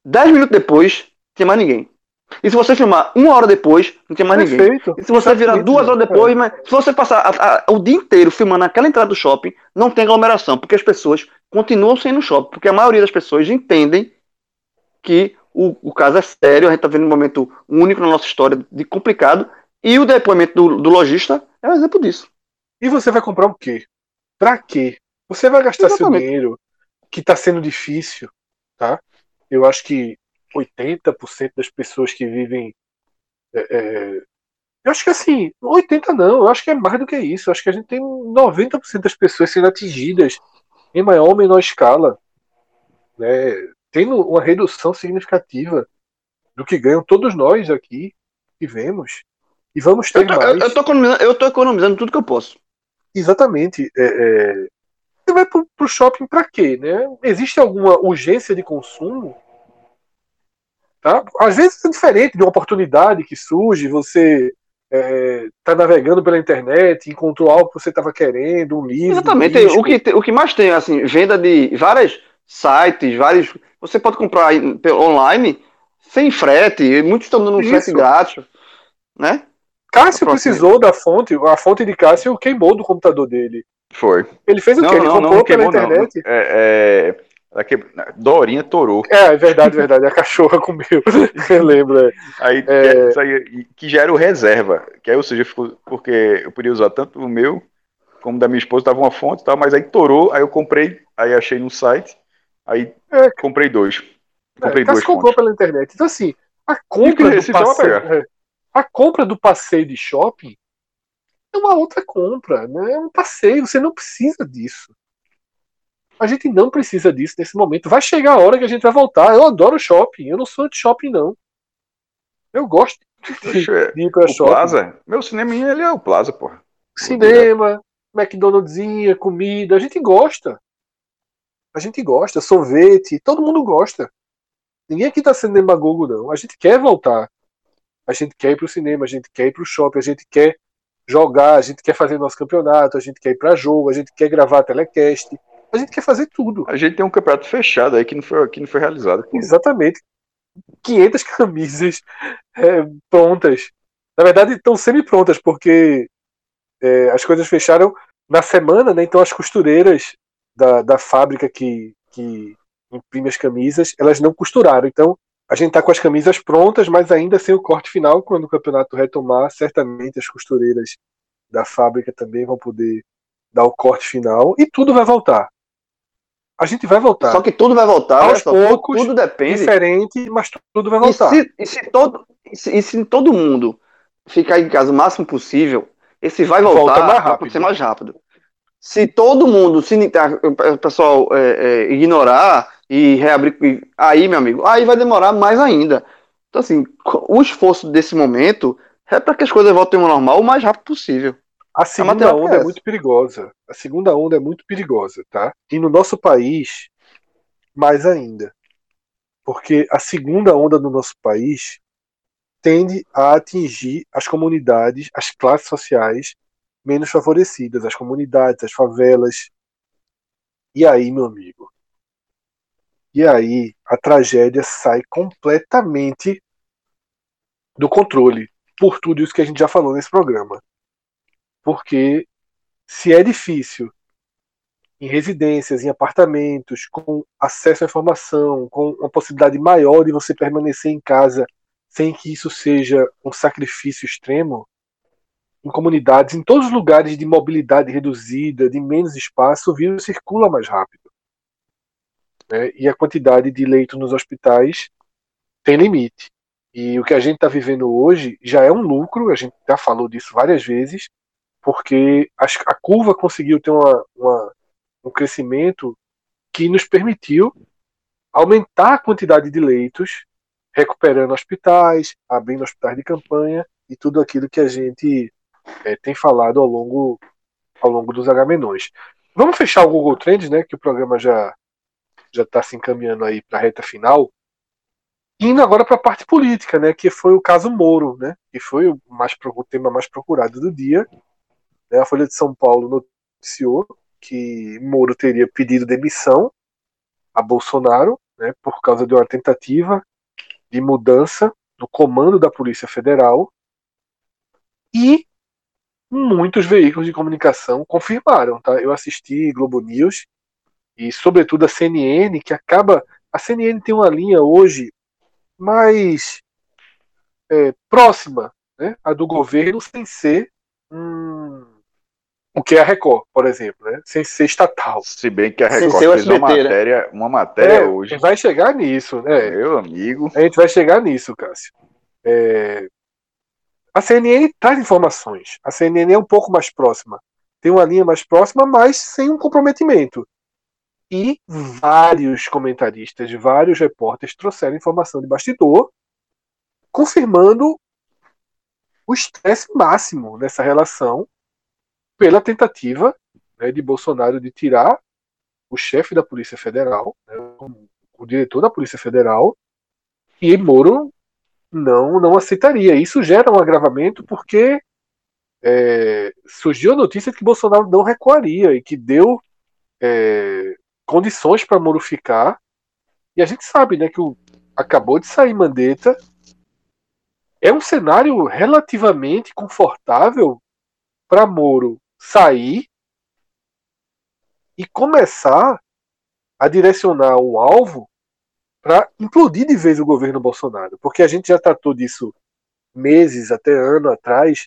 C: 10 minutos depois, não tem mais ninguém. E se você filmar uma hora depois, não tem mais Perfeito. ninguém. E se você virar duas horas depois, é. mas se você passar a, a, o dia inteiro filmando aquela entrada do shopping, não tem aglomeração, porque as pessoas continuam ir no shopping, porque a maioria das pessoas entendem que o, o caso é sério, a gente está vendo um momento único na nossa história de complicado, e o depoimento do, do lojista é um exemplo disso.
B: E você vai comprar o quê? Pra quê? Você vai gastar Exatamente. seu dinheiro, que está sendo difícil, tá? Eu acho que 80% das pessoas que vivem. É, é, eu acho que assim, 80% não, eu acho que é mais do que isso. Eu acho que a gente tem 90% das pessoas sendo atingidas em maior ou menor escala, né, tendo uma redução significativa do que ganham todos nós aqui que vemos. E vamos ter
C: eu tô,
B: mais.
C: Eu, eu, tô economizando, eu tô economizando tudo que eu posso.
B: Exatamente. É, é, você vai pro, pro shopping para quê? Né? Existe alguma urgência de consumo? Tá? Às vezes é diferente de uma oportunidade que surge, você está é, tá navegando pela internet, encontrou algo que você estava querendo, um livro.
C: Exatamente. Um o, que, o que mais tem, assim, venda de vários sites, vários. Você pode comprar online sem frete, muitos estão dando um frete grátis, né?
B: Cássio precisou da fonte, a fonte de Cássio queimou do computador dele.
D: Foi.
B: Ele fez o não, quê? Ele não, comprou não, pela queimou, internet?
D: É, é, que... Dorinha torou.
B: É, é verdade, verdade. A cachorra [LAUGHS] comeu. Eu lembro. É.
D: Aí, é... Que, aí, que já era o reserva. Que aí, ou seja, porque eu podia usar tanto o meu como da minha esposa, tava uma fonte e tal, mas aí torou, aí eu comprei, aí achei no site, aí é. comprei dois.
B: Comprei é, duas comprou pela internet. Então, assim, a compra do passeio, é, a compra do passeio de shopping é uma outra compra, né? É um passeio, você não precisa disso. A gente não precisa disso nesse momento. Vai chegar a hora que a gente vai voltar. Eu adoro shopping. Eu não sou de shopping, não. Eu gosto
D: de, ir pra o shopping. Plaza? Meu cinema ele é o Plaza, porra.
B: Cinema, McDonald'sinha, comida. A gente gosta. A gente gosta. Sorvete. Todo mundo gosta. Ninguém aqui tá sendo demagogo, não. A gente quer voltar. A gente quer ir pro cinema, a gente quer ir pro shopping, a gente quer jogar, a gente quer fazer nosso campeonato, a gente quer ir para jogo, a gente quer gravar telecast. A gente quer fazer tudo.
D: A gente tem um campeonato fechado aí que não foi, que não foi realizado.
B: Pô. Exatamente. 500 [LAUGHS] camisas é, prontas. Na verdade, estão semi-prontas, porque é, as coisas fecharam na semana, né? Então as costureiras da, da fábrica que, que imprime as camisas, elas não costuraram. Então a gente está com as camisas prontas, mas ainda sem o corte final. Quando o campeonato retomar, certamente as costureiras da fábrica também vão poder dar o corte final e tudo vai voltar. A gente vai voltar.
C: Só que tudo vai voltar,
B: aos poucos, tudo depende. Diferente, mas tudo vai voltar.
C: E se, e se todo, e se, e se, todo mundo ficar em casa o máximo possível, esse vai voltar Volta mais rápido. ser mais rápido. Se todo mundo, se o pessoal é, é, ignorar e reabrir, aí, meu amigo, aí vai demorar mais ainda. Então, assim, o esforço desse momento é para que as coisas voltem ao normal o mais rápido possível.
B: A segunda a onda é, é muito perigosa. A segunda onda é muito perigosa, tá? E no nosso país, mais ainda. Porque a segunda onda no nosso país tende a atingir as comunidades, as classes sociais menos favorecidas, as comunidades, as favelas. E aí, meu amigo? E aí a tragédia sai completamente do controle, por tudo isso que a gente já falou nesse programa. Porque se é difícil em residências, em apartamentos, com acesso à informação, com uma possibilidade maior de você permanecer em casa sem que isso seja um sacrifício extremo, em comunidades, em todos os lugares de mobilidade reduzida, de menos espaço, o vírus circula mais rápido. Né? E a quantidade de leitos nos hospitais tem limite. E o que a gente está vivendo hoje já é um lucro, a gente já falou disso várias vezes, porque a, curva conseguiu ter uma, uma, um crescimento que nos permitiu aumentar a quantidade de leitos recuperando hospitais, abrindo hospitais de campanha e tudo aquilo que a gente é, tem falado ao longo, ao longo dos Agamenões. Vamos fechar o Google Trends, né? Que o programa já já está se encaminhando aí para a reta final. Indo agora para a parte política, né? Que foi o caso Moro, né? Que foi o, mais, o tema mais procurado do dia. Né, a Folha de São Paulo noticiou que Moro teria pedido demissão a Bolsonaro, né? Por causa de uma tentativa de mudança no comando da Polícia Federal. E muitos veículos de comunicação confirmaram, tá? Eu assisti Globo News e sobretudo a CNN, que acaba. A CNN tem uma linha hoje mais é, próxima né, a do governo, sem ser hum, o que é a Record, por exemplo, né, sem ser estatal.
D: Se bem que a Record fez uma né? matéria, uma matéria
B: é,
D: hoje.
B: Vai chegar nisso, né?
D: Meu amigo.
B: A gente vai chegar nisso, Cássio. É, a CNN traz informações. A CNN é um pouco mais próxima. Tem uma linha mais próxima, mas sem um comprometimento. E vários comentaristas, vários repórteres trouxeram informação de bastidor, confirmando o estresse máximo nessa relação pela tentativa né, de Bolsonaro de tirar o chefe da Polícia Federal, né, o diretor da Polícia Federal, e Moro não, não aceitaria. Isso gera um agravamento porque é, surgiu a notícia de que Bolsonaro não recuaria e que deu é, condições para Moro ficar. E a gente sabe né, que o, acabou de sair Mandetta. É um cenário relativamente confortável para Moro sair e começar a direcionar o alvo para implodir de vez o governo Bolsonaro, porque a gente já tratou disso meses, até ano atrás,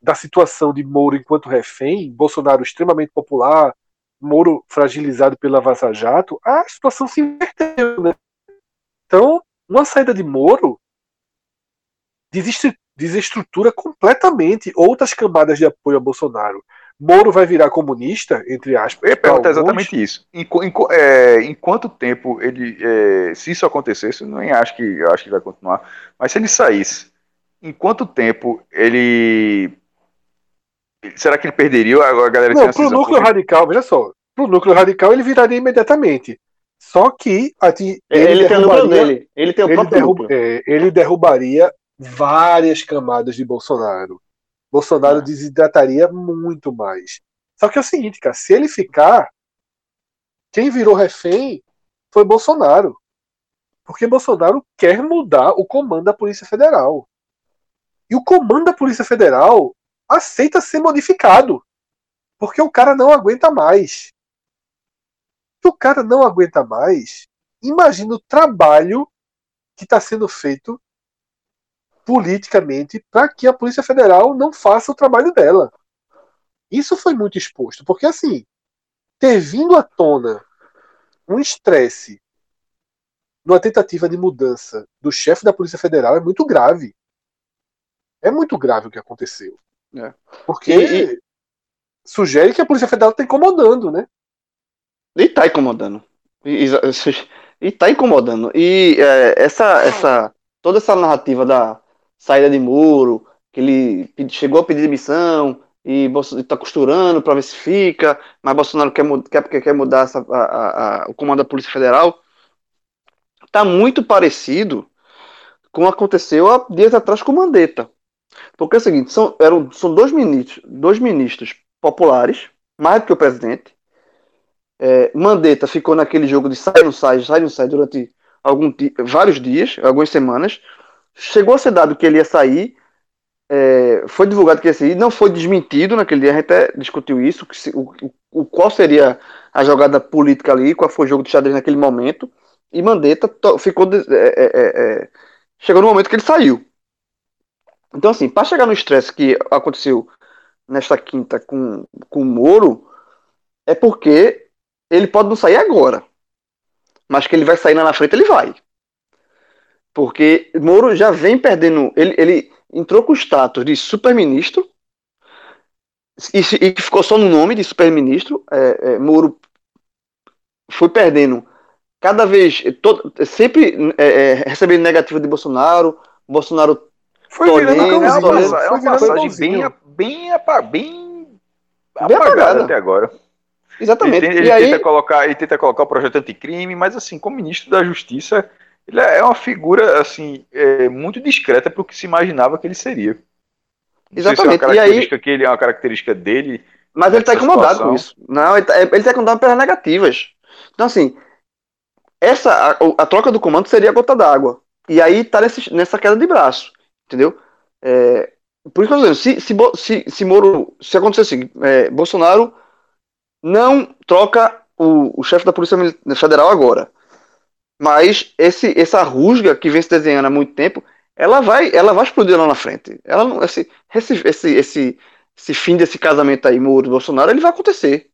B: da situação de Moro enquanto refém, Bolsonaro extremamente popular, Moro fragilizado pela Vaza Jato, a situação se inverteu, né? Então, uma saída de Moro desestrutura completamente outras camadas de apoio a Bolsonaro. Moro vai virar comunista, entre aspas.
D: Eu exatamente isso. Em, em, é, em, quanto tempo ele. É, se isso acontecesse, nem acho que acho que vai continuar. Mas se ele saísse, em quanto tempo ele. Será que ele perderia a galera
B: Não, pro núcleo radical, veja só. Pro núcleo radical ele viraria imediatamente. Só que
C: ele, ele tem o núcleo dele. Ele tem o
B: ele
C: próprio
B: derruba, é, ele derrubaria várias camadas de Bolsonaro. Bolsonaro é. desidrataria muito mais. Só que é o seguinte, cara, se ele ficar, quem virou refém foi Bolsonaro. Porque Bolsonaro quer mudar o comando da Polícia Federal. E o comando da Polícia Federal aceita ser modificado. Porque o cara não aguenta mais. Se o cara não aguenta mais, imagina o trabalho que está sendo feito politicamente para que a Polícia Federal não faça o trabalho dela. Isso foi muito exposto, porque assim, ter vindo à tona um estresse numa tentativa de mudança do chefe da Polícia Federal é muito grave. É muito grave o que aconteceu. É. Porque e, e... sugere que a Polícia Federal está incomodando, né?
C: E está incomodando. E, e, tá incomodando. E é, essa, essa, toda essa narrativa da, saída de muro, que ele chegou a pedir demissão e está costurando para ver se fica, mas Bolsonaro quer, quer, quer mudar essa, a, a, o comando da Polícia Federal. Está muito parecido com o que aconteceu há dias atrás com Mandetta. Porque é o seguinte, são, eram, são dois ministros, dois ministros populares, mais do que o presidente. É, Mandetta ficou naquele jogo de sai não sai, sai não sai durante algum, vários dias, algumas semanas. Chegou a ser dado que ele ia sair, é, foi divulgado que ia sair, não foi desmentido naquele dia, a gente até discutiu isso, se, o, o, qual seria a jogada política ali, qual foi o jogo de xadrez naquele momento, e Mandetta ficou. É, é, é, é, chegou no momento que ele saiu. Então, assim, para chegar no estresse que aconteceu nesta quinta com, com o Moro, é porque ele pode não sair agora. Mas que ele vai sair lá na frente, ele vai. Porque Moro já vem perdendo. Ele, ele entrou com o status de super-ministro e, e, ficou só no nome de super-ministro. É, é, Moro foi perdendo cada vez, todo, sempre é, é, recebendo negativa de Bolsonaro, Bolsonaro
B: Foi virando
D: É uma,
B: cãozinho.
D: passa- é uma passagem bem, bem, bem, apagada até agora.
C: Exatamente.
D: Ele, tem- ele
C: e aí,
D: tenta colocar, ele tenta colocar o projeto anticrime, mas assim, como ministro da Justiça, ele é uma figura assim é, muito discreta para o que se imaginava que ele seria. Não sei se é uma
C: Exatamente. E aí-
D: característica que ele é uma característica dele.
C: mas ele tá
D: essa
C: incomodado
D: situação.
C: com isso. Não, ele tá, ele tá incomodado pelas negativas. Então, assim, essa, a, a troca do comando seria a gota d'água. E aí tá nesse, nessa queda de braço. Entendeu? É, por isso que eu tô dizendo, se, se, se, se Moro, se acontecer assim, é, Bolsonaro não troca o, o chefe da Polícia Federal agora. Mas esse, essa rusga que vem se desenhando há muito tempo, ela vai, ela vai explodir lá na frente. Ela não, esse, esse, esse, esse, esse fim desse casamento aí, Moro Bolsonaro, ele vai acontecer.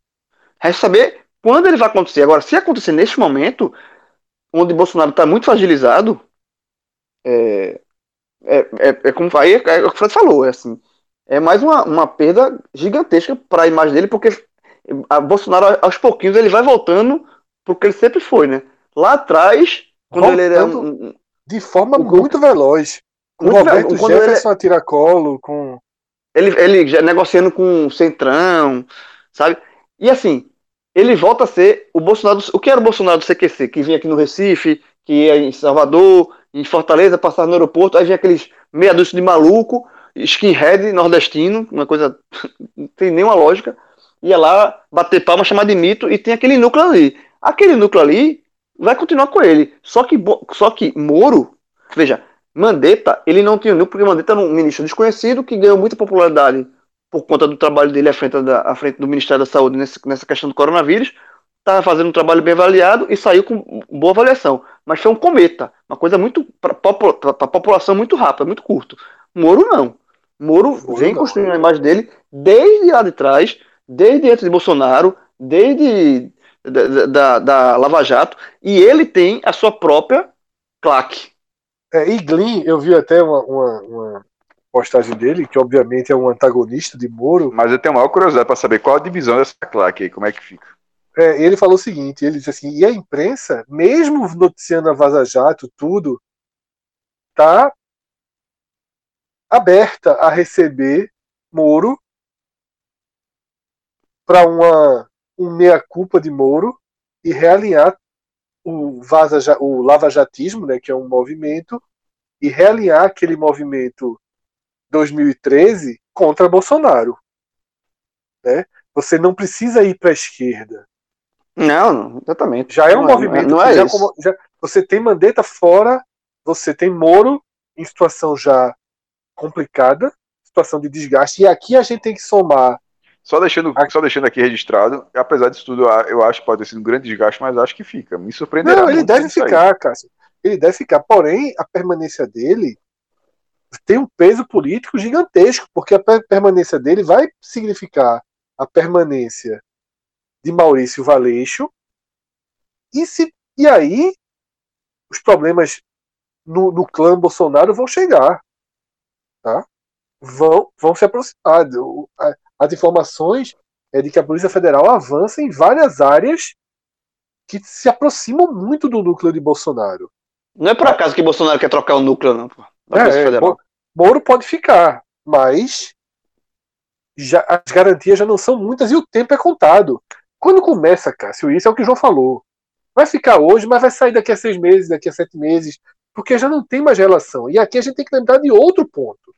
C: Resta saber quando ele vai acontecer. Agora, se acontecer neste momento, onde Bolsonaro está muito fragilizado, é, é, é, é como aí é, é o que o Fred falou, é assim, é mais uma, uma perda gigantesca para a imagem dele, porque a Bolsonaro aos pouquinhos ele vai voltando porque ele sempre foi, né? Lá atrás, quando ele era
B: Voltando.
C: um,
B: De forma muito veloz. Com
C: Muito
B: Roberto.
C: Quando ele-
B: Jefferson a tiracolo, com.
C: ele, ele já negociando com o Centrão, sabe? E assim, ele volta a ser o Bolsonaro. O que era o Bolsonaro do CQC? Que vinha aqui no Recife, que ia em Salvador, em Fortaleza, passava no aeroporto, aí vinha aqueles meia dúzia de maluco, skinhead nordestino, uma coisa [LAUGHS] não tem nenhuma lógica. Ia lá bater palma, chamar de mito, e tem aquele núcleo ali. Aquele núcleo ali vai continuar com ele. Só que, só que Moro, veja, Mandetta, ele não tinha núcleo, porque Mandetta era um ministro desconhecido que ganhou muita popularidade por conta do trabalho dele à frente, da, à frente do Ministério da Saúde nesse- nessa questão do coronavírus. Estava fazendo um trabalho bem avaliado e saiu com boa avaliação. Mas foi um cometa, uma coisa muito para a população muito rápida, muito curto. Moro não. Moro
B: Moro
C: vem
B: não.
C: construindo a imagem dele desde lá de trás, desde antes de Bolsonaro, desde da, da- da, Lava Jato, e ele tem a sua própria claque.
B: É, e Glyn, eu vi até uma, uma, uma postagem dele, que obviamente é um antagonista de Moro.
D: Mas eu tenho maior curiosidade para saber qual a divisão dessa claque aí, como é que fica.
B: É, ele falou o seguinte: ele disse assim, e a imprensa, mesmo noticiando a Vaza Jato, tudo, tá aberta a receber Moro para uma um meia-culpa de Moro e realinhar o, Vaza, o lavajatismo, né, que é um movimento, e realinhar aquele movimento 2013 contra Bolsonaro. Né? Você não precisa ir para a esquerda.
C: Não, não, exatamente.
B: Já é um
C: Não
B: movimento.
C: Não
B: que
C: é
B: já
C: isso.
B: como- já- você tem Mandetta fora, você tem Moro em situação já complicada, situação de desgaste. E aqui a gente tem que somar.
D: Só deixando, só deixando aqui registrado, apesar disso tudo, eu acho que pode ter sido um grande desgaste, mas acho que fica. Me surpreenderá.
B: Não, ele deve ficar, Cássio. Ele deve ficar. Porém, a permanência dele tem um peso político gigantesco, porque a per- permanência dele vai significar a permanência de Maurício Valeixo. E, se, e aí, os problemas no, no clã Bolsonaro vão chegar. Tá? Vão, vão se aproximar. As informações é de que a Polícia Federal avança em várias áreas que se aproximam muito do núcleo de Bolsonaro.
C: Não é por acaso que Bolsonaro quer trocar o núcleo, não, pô. Da
B: É,
C: Polícia
B: é, Moro pode ficar, mas já, as garantias já não são muitas e o tempo é contado. Quando começa, Cássio, isso é o que o João falou. Vai ficar hoje, mas vai sair daqui a seis meses, daqui a sete meses, porque já não tem mais relação. E aqui a gente tem que lembrar de outro ponto.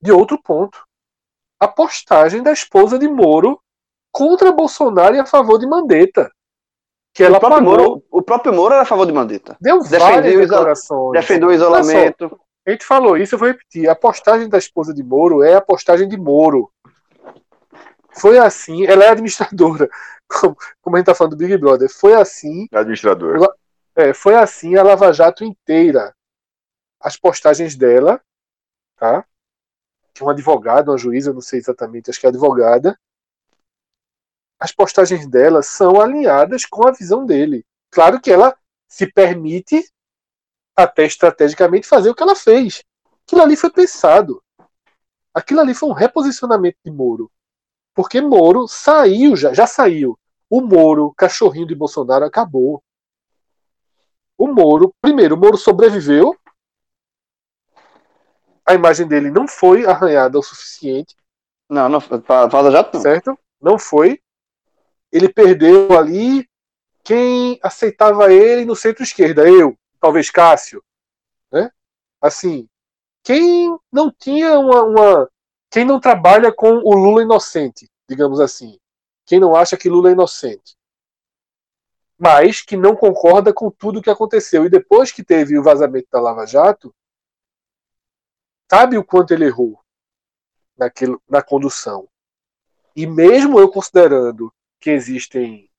B: De outro ponto. A postagem da esposa de Moro contra Bolsonaro e a favor de Mandetta. Que ela
C: o, próprio
B: pagou,
C: Moro, o próprio Moro era a favor de Mandetta.
B: deu
C: defendeu
B: declarações.
C: Defendeu o
B: Olha só,
C: isolamento.
B: a gente falou isso, eu vou repetir. A postagem da esposa de Moro é a postagem de Moro. Foi assim, ela é administradora, [LAUGHS] como, como a gente tá falando do Big Brother. Foi assim,
D: Administrador.
B: é, foi assim a Lava Jato inteira. As postagens dela, tá? Que é um advogado, uma juíza, não sei exatamente, acho que é advogada. As postagens dela são alinhadas com a visão dele. Claro que ela se permite até estrategicamente fazer o que ela fez. Aquilo ali foi pensado. Aquilo ali foi um reposicionamento de Moro. Porque Moro saiu já, já saiu. O Moro, cachorrinho de Bolsonaro, acabou. o Moro, primeiro, o Moro sobreviveu. A imagem dele não foi arranhada o suficiente,
C: Não, não, Vaza Jato não.
B: certo? Não foi. Ele perdeu ali quem aceitava ele no centro-esquerda, eu, talvez Cássio, né? Assim, quem não tinha uma, uma- quem não trabalha com o Lula inocente, digamos assim, quem não acha que Lula é inocente, mas que não concorda com tudo que aconteceu e depois que teve o vazamento da Lava Jato, sabe o quanto ele errou naquilo, na condução. E mesmo eu considerando que existem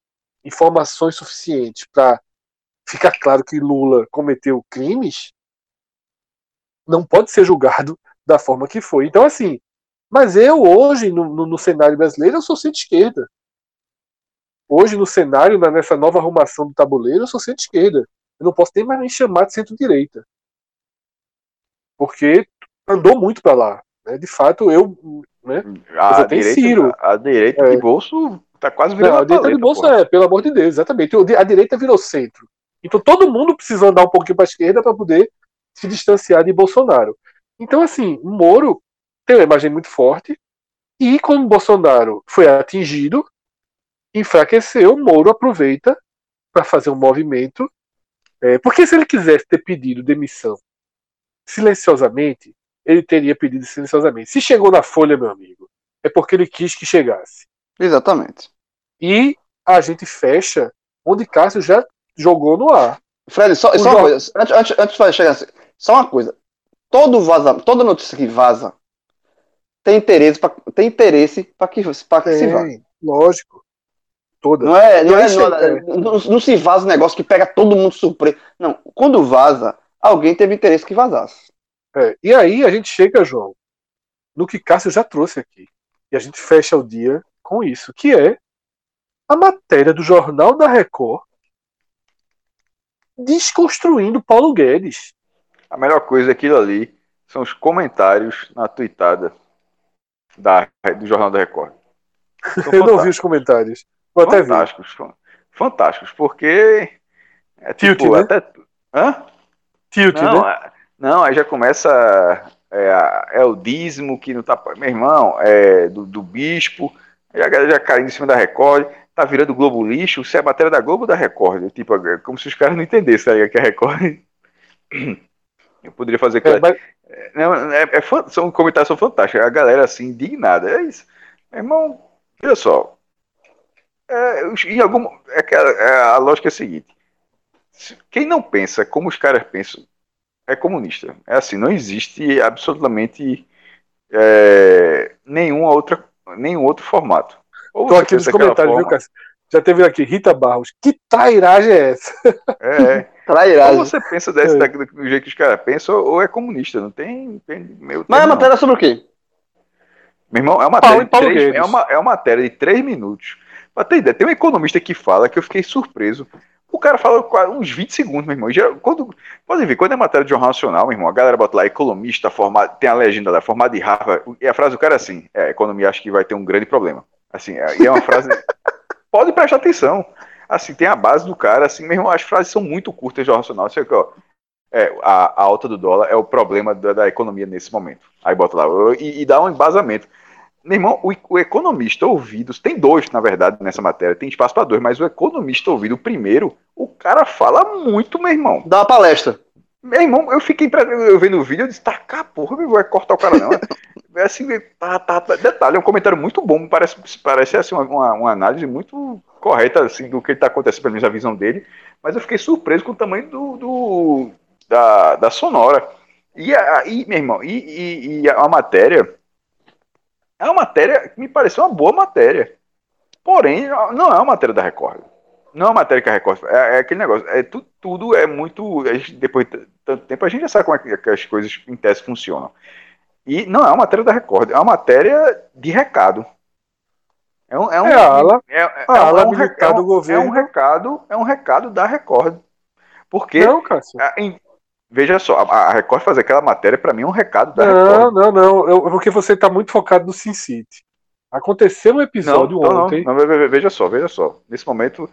B: informações suficientes para ficar claro que Lula cometeu crimes, não pode ser julgado da forma que foi. Então, assim, mas eu hoje, no, no- no cenário brasileiro, eu sou centro-esquerda. Hoje, no cenário, nessa nova arrumação do tabuleiro, eu sou centro-esquerda. Eu não posso nem mais me chamar de centro-direita. Porque andou muito para lá. né? De fato, eu. Né?
D: A
B: em
D: direita,
B: Ciro.
D: a direita
B: É.
D: de bolso tá quase virando
B: Não, a
D: uma
B: direita de
D: paleta,
B: bolsa
D: porra.
B: é, pelo amor de Deus, exatamente. A direita virou centro. Então todo mundo precisa andar um pouquinho para a esquerda para poder se distanciar de Bolsonaro. Então, assim, o Moro tem uma imagem muito forte. E como Bolsonaro foi atingido, enfraqueceu, o Moro aproveita para fazer um movimento. É, porque se ele quisesse ter pedido demissão silenciosamente, ele teria pedido silenciosamente. Se chegou na Folha, meu amigo, é porque ele quis que chegasse.
C: Exatamente.
B: E a gente fecha onde Cássio já jogou no ar.
C: Fred, só, só uma coisa. Antes, antes, antes de chegar assim, só uma coisa. Todo vaza, toda notícia que vaza tem interesse para tem interesse para que, pra que se vaze.
B: Tem, lógico. Toda.
C: Não é, não, é, não, é- não- não se vaza um negócio que pega todo mundo surpreso. Não, quando vaza, alguém teve interesse que vazasse.
B: É, E aí a gente chega, João, no que Cássio já trouxe aqui. E a gente fecha o dia com isso, que é a matéria do Jornal da Record desconstruindo Paulo Guedes.
D: A melhor coisa daquilo ali são os comentários na tweetada da, do Jornal da Record. São [LAUGHS]
B: Eu não vi
D: fantásticos.
B: os comentários. Vou até ver.
D: Fantásticos, fan- fantásticos, porque é
B: Tilt,
D: tipo,
B: né?
D: até Hã?
B: Tilt,
D: Não,
B: né?
D: É- não, aí já começa é, a- é o dízimo que não tá. Meu irmão, é do, do bispo, aí a galera já caindo em cima da Record, tá virando Globo lixo, se é matéria da Globo da Record. Tipo, é como se os caras não entendessem aí que a Record. [COUGHS] Eu poderia fazer
B: É, mas-
D: não, é, é fan- são comentários são fantásticos. A galera assim, indignada. É isso. Meu irmão, olha só. É, em algum, é que a, é, a lógica é a seguinte: se- quem não pensa como os caras pensam é comunista. É assim, não existe absolutamente é, nenhuma outra, nenhum outro formato. Ou
B: Tô aqui nos comentários, viu,
D: forma-
B: Cássio? Já teve aqui, Rita Barros. Que trairagem é essa?
D: É, é. [LAUGHS] Ou
C: Trairagem.
D: você pensa desse,
B: É.
D: do jeito que os caras pensam, ou é comunista. Não tem, tem meu
C: Mas a
D: não.
C: matéria é sobre o quê?
D: Meu irmão, é uma
B: Paulo
D: matéria, de três, é, uma, é uma matéria de três minutos. Pra ter ideia, tem um economista que fala que eu fiquei surpreso. O cara fala uns 20 segundos, meu irmão. Já, quando, pode ver, quando é matéria de jornal nacional, meu irmão, a galera bota lá economista, formado, tem a legenda lá, formado em Harvard, e a frase do cara é assim: é, economia acho que vai ter um grande problema. Assim, é, e é uma frase. [LAUGHS] pode prestar atenção. Assim, tem a base do cara, assim, meu irmão, as frases são muito curtas de jornal nacional. Que, ó, é, a, a alta do dólar é o problema da, da economia nesse momento. Aí bota lá, e, e dá um embasamento. Meu irmão, o, o economista ouvido, tem dois, na verdade, nessa matéria, tem espaço para dois, mas o economista ouvido, o primeiro, o cara fala muito, meu irmão.
C: Dá uma palestra.
D: Meu irmão, eu fiquei eu vendo o vídeo, eu disse, tá cá, porra, meu, vai cortar o cara não. [LAUGHS] É assim, tá, tá, tá. Detalhe, é um comentário muito bom, parece, parece assim, uma, uma, uma análise muito correta assim, do que está acontecendo, pelo menos a visão dele, mas eu fiquei surpreso com o tamanho do, do- da, da sonora. E aí, meu irmão, e, e, e a matéria é uma matéria que me pareceu uma boa matéria. Porém, não é uma matéria da Record. Não é uma matéria que a Record. É, é aquele negócio. É, tu- tudo é muito. a gente- depois de tanto tempo, a gente já sabe como é que, que as coisas em tese funcionam. E não é uma matéria da Record, é uma matéria de recado. É um, é um,
B: É ala-
D: é, é-
B: a ala
D: é um
B: militar
D: é um-
B: do governo.
D: É um recado, é um recado da Record. Porque
B: Não, Cássio.
D: em- veja só, a, Record fazer aquela matéria para mim é um recado da
B: Não,
D: Record.
B: não, não. Eu- porque você está muito focado no Sin City. Aconteceu um
D: Não,
B: episódio
D: não,
B: ontem.
D: não, ve- veja só, veja só. Nesse momento,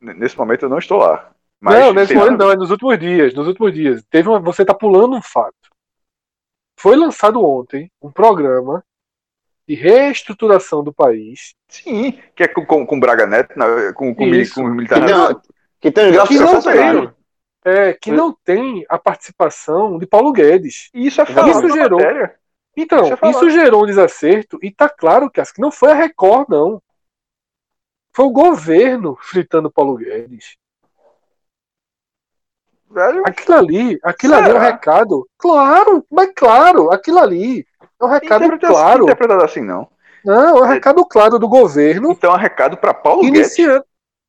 D: nesse momento eu não estou lá. Mas,
B: não, nesse momento não, é nos últimos dias. Nos últimos dias. Teve uma, você tá pulando um fato. Foi lançado ontem um programa de reestruturação do país
D: Sim, que é com, com, com Braga Neto, com, com,
B: Isso.
D: com
C: Que
D: militar.
C: tem, uma- que tem os gráficos
B: é, que não tem a participação de Paulo Guedes.
D: E isso é falado
B: Isso gerou-
D: matéria.
B: Então,
D: falar.
B: isso gerou um desacerto e tá claro que não foi a Record, não. Foi o governo fritando Paulo Guedes.
D: Velho,
B: Aquilo ali, aquilo ali é um
D: Será?
B: recado. Claro, mas claro, aquilo ali é um recado
D: interpretado,
B: claro.
D: interpretado assim, não.
B: Não, é um recado claro do governo
D: Então é um recado para Paulo Guedes.
B: iniciando.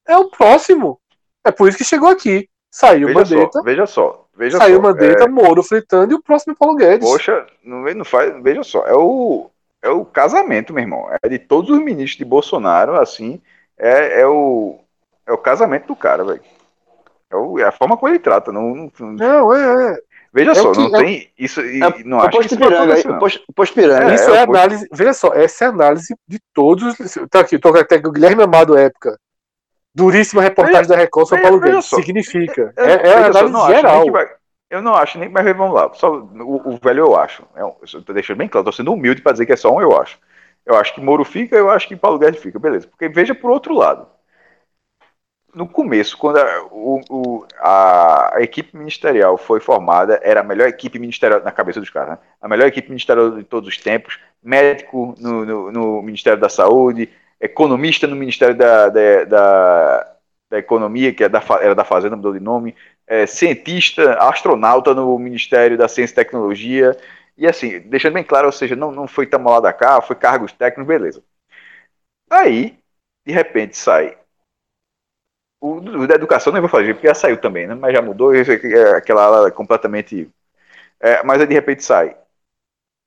B: É o próximo. É por isso que chegou aqui. Saiu
D: Veja
B: Mandetta,
D: só, veja só. Veja
B: saiu
D: só.
B: Mandetta,
D: É,
B: Moro fritando e o próximo é Paulo Guedes.
D: poxa, não, não faz. Veja só, é o, é o casamento, meu irmão. É de todos os ministros de Bolsonaro, assim. É, é, o, é o casamento do cara, velho. É, o- é a forma como ele trata. Não, não- não-
B: Não, é, é.
D: veja
B: É
D: só,
B: que-
D: não
B: é-
D: tem. Isso, e
C: É,
D: não acho que
C: posto
D: isso
C: piranga, aí,
D: não.
C: o posto, posto piranga.
D: É,
B: Isso é, análise. Veja só, essa é a análise de todos. os- Tá aqui, tô até com o Guilherme Amado época. Duríssima reportagem da Record
D: veja-
B: Paulo Guedes.
D: só.
B: Significa.
D: Eu-
B: É, é
D: só,
B: análise
D: nem
B: geral.
D: vai- eu não acho nem, mas vamos lá. Só, o, o velho eu acho. É um, eu tô deixando bem claro, tô sendo humilde para dizer que é só um eu acho. Eu acho que Moro fica, eu acho que Paulo Guedes fica, beleza. Porque veja por outro lado. No começo, quando a, o- o- a equipe ministerial foi formada, era a melhor equipe ministerial na cabeça dos caras, né? A melhor equipe ministerial de todos os tempos, médico no, no- no Ministério da Saúde, economista no Ministério da, da, da- da Economia, que é da era da Fazenda, mudou de nome, é, cientista, astronauta no Ministério da Ciência e Tecnologia, e assim, deixando bem claro, ou seja, não, não foi tão lá da cá, foi cargos técnicos, beleza. Aí, de repente, sai. O, o da educação não vou fazer, porque já saiu também, né? Mas já mudou, é aquela ala completamente. É, mas aí de repente sai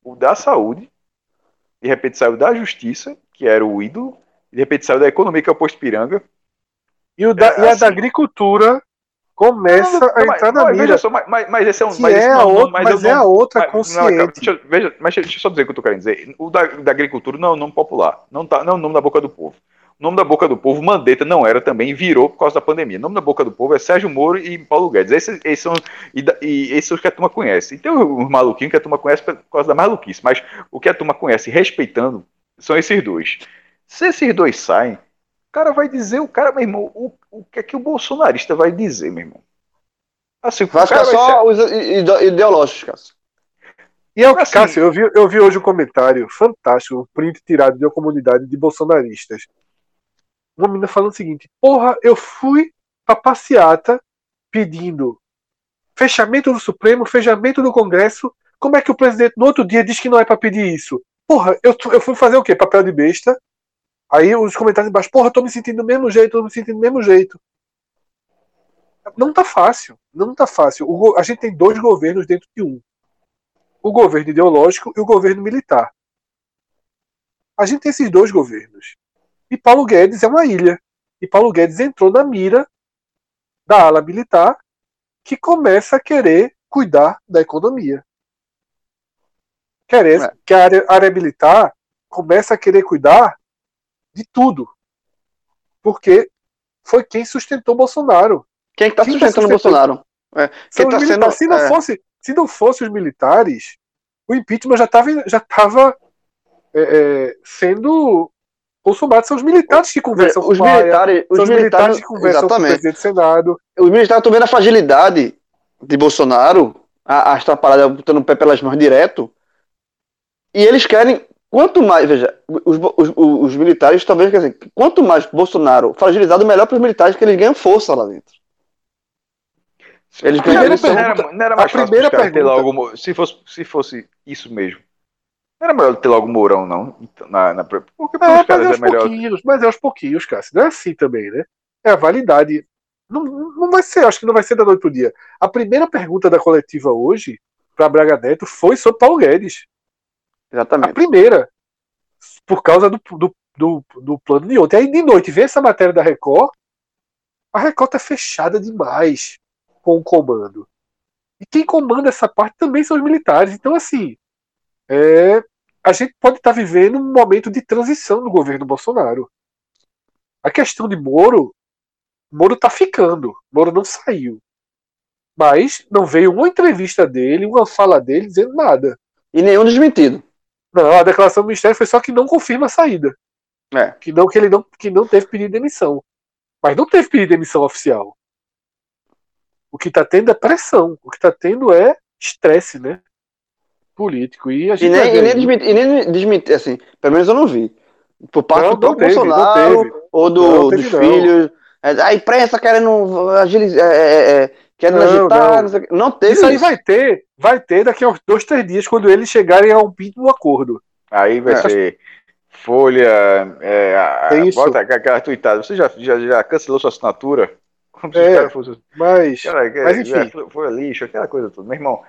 D: o da saúde, de repente sai o da justiça, que era o ídolo, e de repente saiu da economia, que é o posto piranga.
B: E, o da,
D: É,
B: e a
D: assim.
B: da agricultura começa
D: Não, não,
B: a entrar na
D: mas
B: mira.
D: Veja só, mas, mas- esse é um.
B: que
D: mas
B: é, a outra,
D: mas
B: mas é a outra consciente.
D: deixa, veja, mas deixa eu só dizer o que eu tô querendo dizer. O da, da agricultura não é o nome popular. Não, tá, não é o nome da boca do povo. O nome da boca do povo, Mandetta não era também, virou por causa da pandemia. O nome da boca do povo é Sérgio Moro e Paulo Guedes. Esses, esses são, e, e esses são os que a turma conhece. E tem os maluquinhos que a turma conhece por causa da maluquice. Mas o que a turma conhece respeitando são esses dois. Se esses dois saem, o cara vai dizer, o cara, meu irmão, o, o que é que o bolsonarista vai dizer, meu irmão? Assim, o
C: Vai ficar
D: cara vai
C: só os ide- ideológicos, Cássio.
B: E é o que,
D: Assim-
B: Cássio, eu vi, eu vi hoje um comentário fantástico, um print tirado de uma comunidade de bolsonaristas. Uma menina falando o seguinte: Porra, eu fui pra passeata pedindo fechamento do Supremo, fechamento do Congresso. Como é que o presidente no outro dia diz que não é pra pedir isso? Porra, eu, eu fui fazer o quê? Papel de besta. Aí os comentários embaixo, porra, tô me sentindo do mesmo jeito, tô me sentindo do mesmo jeito. Não tá fácil, não tá fácil. O a gente tem dois governos dentro de um o governo ideológico e o governo militar. A gente tem esses dois governos. E Paulo Guedes é uma ilha. E Paulo Guedes entrou na mira da ala militar que começa a querer cuidar da economia. Querer,
C: É.
B: Que a área, a área militar começa a querer cuidar de tudo. Porque foi quem sustentou Bolsonaro.
C: Quem que tá
B: Quem tá
C: sustentando? Bolsonaro? É. Quem tá sendo.
B: se, não
C: é,
B: fosse, se não fosse os militares, o impeachment já estava já tava, é, é, sendo consumado. São os militares que conversam
C: os
B: com a
C: militares.
B: são
C: Os
B: militares
C: militares.
B: que conversam com o
C: Exatamente.
B: presidente do Senado.
C: Os militares estão vendo a fragilidade de Bolsonaro, a, as trapalhadas botando o pé pelas mãos direto. E eles querem. Quanto mais, veja, os, os, os militares talvez quer dizer, quanto mais Bolsonaro fragilizado, melhor para os militares, que eles ganham força lá dentro. Eles
D: Não
C: ganham
D: não era- não era mais
B: a
D: fácil
B: primeira pergunta-
D: logo, se fosse, se fosse isso mesmo. Não era melhor ter logo Mourão, não? Então, Na, na, porque
B: É,
D: para os
B: mas
D: caras
B: é
D: é melhor.
B: pouquinhos, mas é aos pouquinhos, Cássio. Não é assim também, né? É a validade. Não, não vai ser, acho que não vai ser da noite pro dia. A primeira pergunta da coletiva hoje, para Braga Neto, foi sobre Paulo Guedes. A
C: Exatamente.
B: primeira. Por causa do, do, do, do plano de ontem. Aí de noite vem essa matéria da Record. A Record tá fechada demais com o comando. E quem comanda essa parte também são os militares. Então, assim, é, a gente pode estar vivendo um momento de transição no governo Bolsonaro. A questão de Moro Moro tá ficando. Moro não saiu. Mas não veio uma entrevista dele, uma fala dele dizendo nada.
C: E nenhum desmentido.
B: Não, a declaração do Ministério foi só que não confirma a saída.
C: É.
B: Que não, que ele não, que não teve pedido de demissão. Mas não teve pedido de demissão oficial. O que tá tendo é pressão. O que tá tendo é estresse, né? Político. E a
C: E
B: gente
C: nem, e nem
B: aí.
C: desmentir, e nem desmentir, assim, pelo menos eu não vi. Por parte
B: Não,
C: do próprio
B: teve,
C: Bolsonaro ou do, dos filhos. É, A imprensa querendo agilizar, é, é, é, querendo
B: Não,
C: agitar,
B: não.
C: não, sei não teve
B: Isso aí
C: isso.
B: vai ter, vai ter daqui a uns dois, três dias, quando eles chegarem a um pinto no acordo.
D: Aí vai
C: É.
D: ser Folha, é, a-
B: É
D: bota aquela tweetada. Você já, já, já cancelou sua assinatura? Como se
B: É.
D: os caras fossem.
B: Mas,
D: Cara,
B: mas enfim.
D: já foi lixo, aquela coisa toda. Meu irmão,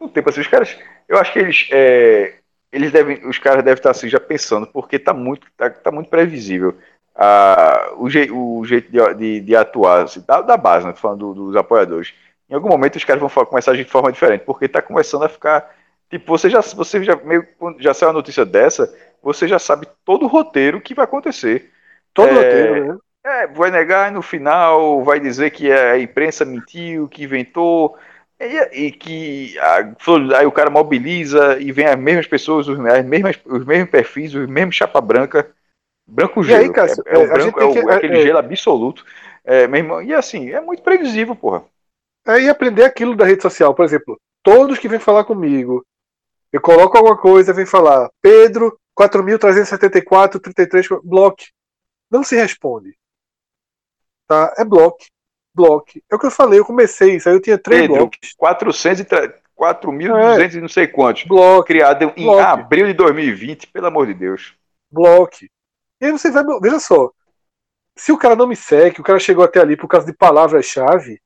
D: não tem pra assim, os caras. Eu acho que eles. é, eles devem. Os caras devem estar assim já pensando, porque tá muito, tá, tá muito previsível. Ah, o, jei- o jeito de, de, de atuar, assim, da, da base, né? Falando do- dos apoiadores. Em algum momento os caras vão começar a agir de forma diferente, porque tá começando a ficar. Tipo, você já, você já meio já saiu a notícia dessa, você já sabe todo o roteiro que vai acontecer.
B: todo
D: É,
B: roteiro, né?
D: É, vai negar no final vai dizer que a imprensa mentiu, que inventou, e, e que a- aí o cara mobiliza e vem as mesmas pessoas, os, as mesmas, os mesmos perfis, os mesmos chapa branca, branco
B: E
D: gelo,
B: aí, Cássio,
D: é, é o
B: é,
D: branco, é, o-
B: que-
D: é aquele
B: é-
D: gelo absoluto, é, meu irmão, e assim, é muito previsível, porra.
B: É, e aprender aquilo da rede social. Por exemplo, todos que vêm falar comigo, eu coloco alguma coisa, vem falar, Pedro, 4.374, 33, bloque. Não se responde. Tá? É bloque. Bloque. É o que eu falei, eu comecei isso, aí eu tinha três
D: Pedro,
B: blocos.
D: 400 e tre- 4.200 e não sei quantos,
B: Bloque,
D: criado em abril de 2020, pelo amor de Deus.
B: bloque. E aí você vai. Veja só. Se o cara não me segue, o cara chegou até ali por causa de palavras-chave,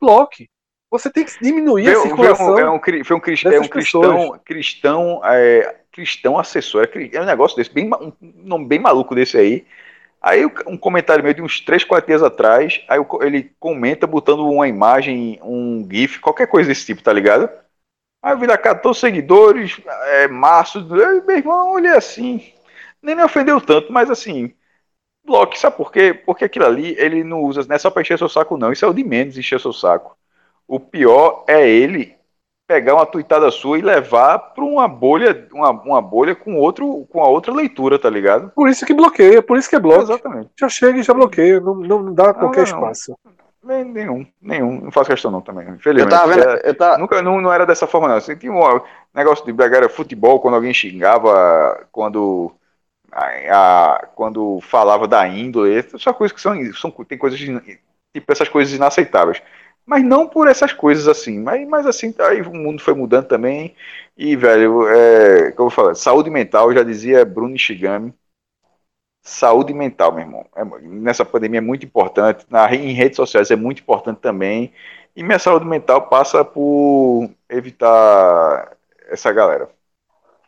B: bloque. Você tem que diminuir a circulação.
D: veio um- é um foi um, crist- é
B: dessas
D: um cristão, cristão, é, cristão assessor. É, é um negócio desse, bem, um nome bem maluco desse aí. Aí um comentário meu de uns 3, 4 dias atrás, aí ele comenta botando uma imagem, um GIF, qualquer coisa desse tipo, tá ligado? Aí vira 14 seguidores, é, março, meu irmão, olha assim. Nem me ofendeu tanto, mas assim, bloque, sabe por quê? Porque aquilo ali ele não usa, não é só pra encher seu saco, não. Isso é o de menos encher seu saco. O pior é ele pegar uma tuitada sua e levar para uma bolha, uma, uma bolha com outro, com a outra leitura, tá ligado?
B: Por isso que bloqueia, por isso que é bloco.
D: Exatamente.
B: Já chega e já bloqueia. Não, não dá qualquer
D: não.
B: espaço.
D: Nem- Nenhum, nenhum. Não faço questão não também.
C: Eu
D: Infelizmente.
C: tava vendo,
D: É,
C: eu tava,
D: Nunca, não, não era dessa forma, não. Assim, tinha um negócio de pegar futebol quando alguém xingava, quando, a, a- quando falava da índole, são coisas que são, são tem coisas, tipo, essas coisas inaceitáveis. Mas não por essas coisas assim, mas, mas assim, aí o mundo foi mudando também, e, velho, é, como eu falo, saúde mental, já dizia Bruno Shigami, saúde mental, meu irmão, é, nessa pandemia é muito importante, na, em redes sociais é muito importante também, e minha saúde mental passa por evitar essa galera.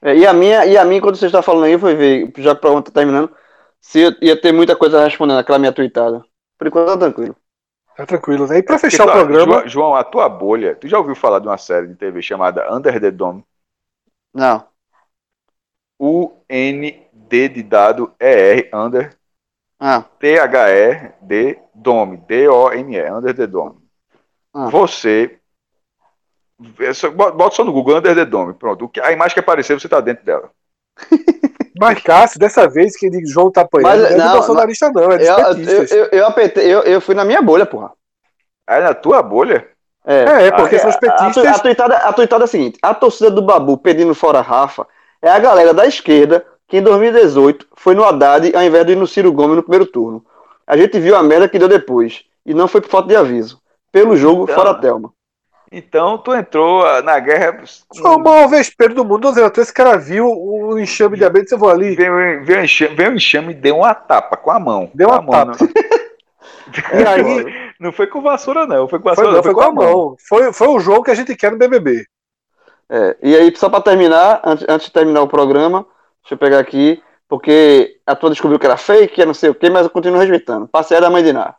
C: É, e a minha, e a minha, quando você está falando aí, fui ver, já que o programa tá terminando, se eu ia ter muita coisa respondendo aquela minha tweetada. Por enquanto tá tranquilo.
B: Tá tranquilo, né? E pra
D: Porque
B: fechar o programa,
D: João, João, a tua bolha, tu já ouviu falar de uma série de TV chamada Under the Dome?
C: Não.
D: U-N-D de dado E-R, Under,
C: Ah,
D: T-H-E-D, Dome, D-O-M-E, Under the Dome.
C: Ah.
D: Você, é bota bota só no Google Under the Dome, pronto. A imagem que aparecer, você tá dentro dela. [LAUGHS]
B: mas Cássio, dessa vez que diz João tá apanhando,
C: Mas,
B: não é do bolsonarista, não, é dos
C: eu, eu, eu, eu apertei, eu, eu fui na minha bolha, porra.
D: Aí na tua bolha,
B: É, é, porque
C: Ah,
B: são os
C: A, tu-
B: petistas.
C: a, tuitada, a tuitada é a seguinte: a torcida do Babu pedindo fora Rafa é a galera da esquerda que em 2018 foi no Haddad ao invés de ir no Ciro Gomes no primeiro turno. A gente viu a merda que deu depois. E não foi por falta de aviso. Pelo jogo,
D: Então,
C: fora Thelma.
D: Então tu entrou ah, na guerra. com-
B: Foi o maior vespeiro do mundo. Dizendo, esse cara viu o enxame de abelha e vou ali.
D: Veio, veio, um enxame, veio um enxame e deu uma tapa com a mão.
B: Deu
D: Com
B: uma
D: a mão,
B: tapa.
D: Não, [LAUGHS]
B: E aí,
D: não foi com vassoura, não. Foi com
B: foi,
D: vassoura,
B: não, foi com a mão. Foi, foi o João que a gente quer no BBB.
C: É, e aí, só pra terminar, antes, antes de terminar o programa, deixa eu pegar aqui, porque a tua descobriu que era fake, que não sei o quê, mas eu continuo respeitando. Passeio da mãe de Ná.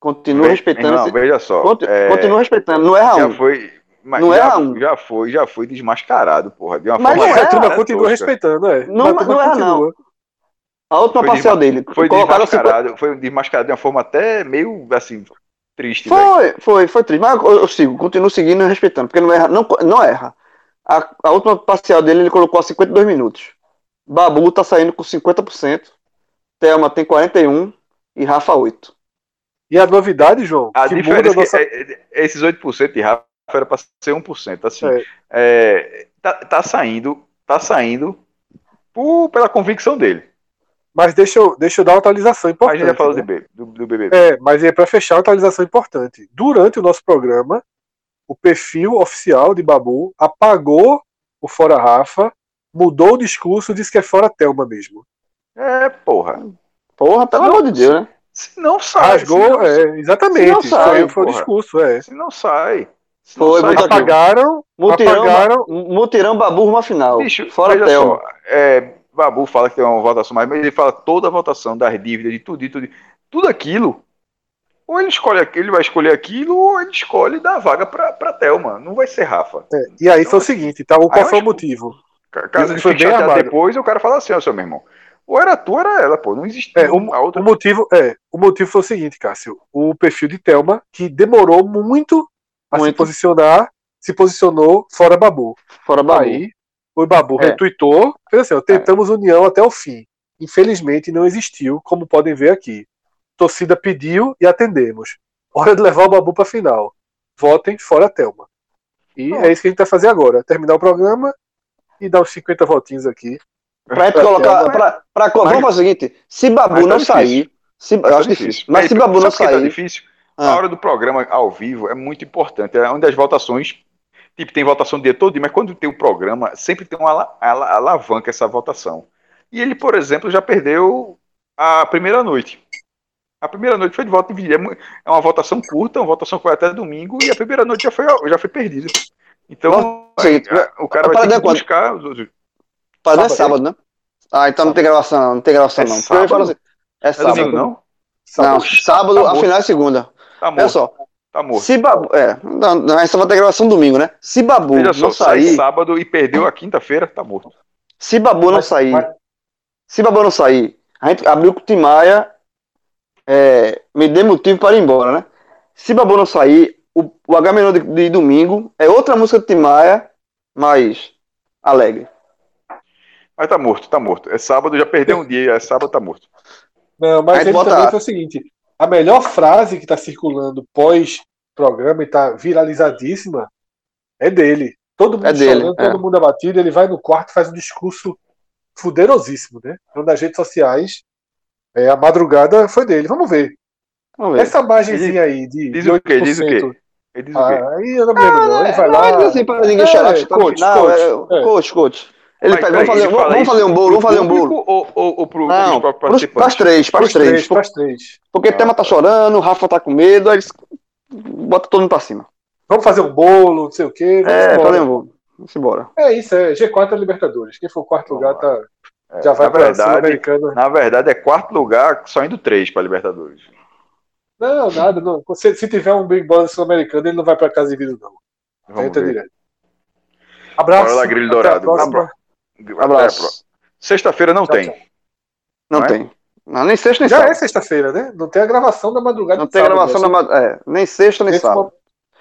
C: Continuo
D: Ve-
C: respeitando.
D: Não,
C: esse-
D: veja só.
C: Conti-
D: é,
C: Continuo respeitando. Não erra
D: já
C: um.
D: foi. Mas
C: Não
D: já,
C: erra um.
D: já foi, já foi desmascarado, porra. De uma
C: Mas
D: forma
C: não
B: a
C: é,
B: turma
D: tosca.
B: continua respeitando, é.
C: Não-
B: Mas a turma
C: não é,
B: continua.
C: A última
D: Foi
C: parcial dele.
D: Foi
C: colocaram 50
D: desmascarado, foi desmascarado de uma forma até meio assim, triste.
C: Foi, foi, foi triste. Mas eu, eu sigo, continuo seguindo e respeitando, porque não erra. Não, não erra. A, a última parcial dele ele colocou a 52 minutos. Babu tá saindo com 50%. Thelma tem 41 e Rafa 8.
B: E a novidade, João,
D: A diferença
B: a nossa.
D: é que é- é- esses 8% de Rafa era para ser 1%. Assim,
B: É.
D: é, tá, tá saindo, tá saindo por- pela convicção dele.
B: Mas deixa eu, deixa eu dar uma atualização
D: A
B: importante.
D: gente já falou
B: né?
D: do, B- do, do BBB.
B: É, mas é para fechar uma atualização importante. Durante o nosso programa, o perfil oficial de Babu apagou o Fora Rafa, mudou o discurso, disse que é Fora Thelma mesmo.
D: É, porra.
C: Porra, pelo amor de Deus, né? [LAUGHS]
D: Se não sai. se
B: Rasgou,
D: não,
B: é, exatamente.
C: Se não
B: Isso
C: sai,
B: aí foi o discurso, é.
D: se não sai. Se não
C: Foi,
D: sai.
B: Apagaram,
C: Mutirão,
B: apagaram.
C: mutirão Babu uma final.
D: Bicho,
C: Fora
D: só, é, Babu fala que tem uma votação mais, mas ele fala toda a votação das dívidas, de tudo, de tudo, tudo aquilo. Ou ele escolhe aquilo, ele vai escolher aquilo, ou ele escolhe dar a vaga pra, pra Thelma. Não vai ser Rafa.
B: É, e aí foi o seguinte, tá? O, qual foi o motivo?
D: Ca- Caso ele
B: foi bem
D: depois, o cara fala assim, ó, seu meu irmão. Ou era tu, ou era ela, pô. Não existe
B: É, o,
D: a outra.
B: o motivo é, o motivo foi o seguinte, Cássio. O perfil de Thelma, que demorou muito a se
C: Muito.
B: posicionar, se posicionou fora Babu.
C: Fora Babu.
B: Aí, o Babu
C: É.
B: retuitou, fez assim, ó, tentamos união até o fim. Infelizmente não existiu, como podem ver aqui. Torcida pediu e atendemos. Hora de levar o Babu para final. Votem fora Thelma. E é isso que a gente vai fazer agora. Terminar o programa e dar uns 50 votinhos aqui.
C: Pra gente
B: Pra
C: colocar.
B: Thelma.
C: Pra, pra, vamos fazer o seguinte: se Babu
D: Mas tá
C: não
D: difícil.
C: sair. Se, eu
D: Mas
C: acho
D: tá
C: difícil. Mas se Babu não
D: por que tá
C: sair.
D: difícil?
C: Ah.
D: A hora do programa ao vivo é muito importante. É onde as votações. Tipo, tem votação o dia todo, mas quando tem o programa, sempre tem uma ala- ala- alavanca essa votação. E ele, por exemplo, já perdeu a primeira noite. A primeira noite foi de voto dividido. É É uma votação curta, uma votação que foi até domingo, e a primeira noite já foi, já foi perdida. Então, o cara vai ter
C: é
D: que
C: quando?
D: buscar
C: Padrão é
B: Sábado,
C: sábado, né? Ah, então não tem gravação, não, não tem gravação
D: É
C: não. Eu ia falar assim, é
D: Não é
C: sábado.
D: domingo, não?
C: Não, sábado,
D: Tá
C: a
D: morto.
C: final é segunda.
D: Tá
C: Olha
D: morto.
C: só,
D: Tá morto.
C: se Babu. É, não, não, essa vai ter gravação domingo, né? Se Babu
D: Veja só,
C: não
D: sai
C: sair.
D: sábado e perdeu a quinta-feira, tá morto.
C: Se Babu não
B: Mas-
C: sair.
B: mas-
C: Se Babu não sair, a gente abriu com o Tim Maia. É, me dê motivo para ir embora, né? Se Babu não sair, o, o H menor de, de domingo é outra música do Tim Maia, mais alegre.
D: Mas tá morto, tá morto. É sábado, já perdeu um dia, é sábado, tá morto.
B: Não, mas ele
C: bota-
B: também foi o seguinte: a melhor frase que está circulando pós-programa e está viralizadíssima é dele. Todo mundo
C: É dele,
B: chorando,
C: é.
B: todo mundo abatido, ele vai no quarto e faz um discurso fuderosíssimo, né? Então, nas redes sociais, é, a madrugada foi dele. Vamos ver.
C: Vamos ver.
B: Essa margenzinha aí de,
D: Diz
B: de
D: o quê? Diz o
B: 8%,
D: quê? Ele diz o quê?
B: Ah, aí eu não me lembro, não. Ele vai
C: Não,
B: lá.
C: é assim, para ninguém
B: É,
C: chorar. tá
B: coach,
C: final,
B: coach,
C: é,
B: é.
C: coach, coach. Ele
D: Mas,
C: pega, vamos fazer, vamos, vamos fazer um bolo, vamos fazer um bolo.
D: Ou, ou, ou pro,
C: Não,
D: pros, participantes?
C: pras três,
B: Para
C: pras
B: os três,
C: três.
B: para os três.
C: Porque Tema tá chorando, o Rafa tá com medo, aí eles bota todo mundo pra cima.
B: Vamos fazer um bolo, não sei o quê.
C: É, fazer um bolo. Vamos embora.
B: É isso, é G4 é Libertadores. Quem for quarto lugar tá,
D: É,
B: já vai para
D: verdade,
B: Sul-Americana.
D: na verdade, é quarto lugar, só indo três para Libertadores.
B: Não, nada. Não. Se, se tiver um Big Brother Sul-Americano, ele não vai para casa de vidro, não.
D: Vamos
B: Entra
D: ver.
B: direto. Abraço.
D: Bora lá,
B: a
D: Dourado.
C: Abraço.
D: Sexta-feira não
B: Tchau,
D: tem.
B: tchau.
C: Não,
D: Não é?
C: tem. Não, nem sexta nem
B: Já é
C: sábado.
B: sexta-feira, né? Não tem a gravação da madrugada
C: Não
B: de
C: tem
B: sábado,
C: gravação
B: né?
C: na ma- é, nem sexta nem
B: Nesse,
C: sábado.
B: mo-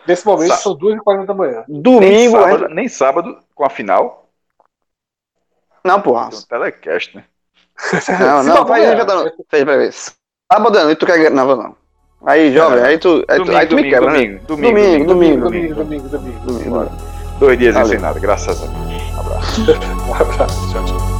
B: nesse momento
D: Sábado.
B: são 2h40 da manhã.
D: Nem
C: Domingo, a
D: sábado,
C: gente...
D: nem sábado com a final.
C: Não, porra.
D: Tem um telecast, né?
C: Não, não, tá. Peraí, peraí. Sábado à noite tu quer. Não, não. Aí, jovem, aí tu, aí tu, aí tu me
D: domingo,
C: quebra, né?
D: domingo, domingo,
C: Domingo,
D: domingo,
B: Domingo, domingo, domingo.
C: Domingo, bora.
D: Dois dias
C: Valeu.
D: sem nada, graças a Deus. Abraço. [LAUGHS]
B: Um abraço. Tchau, tchau.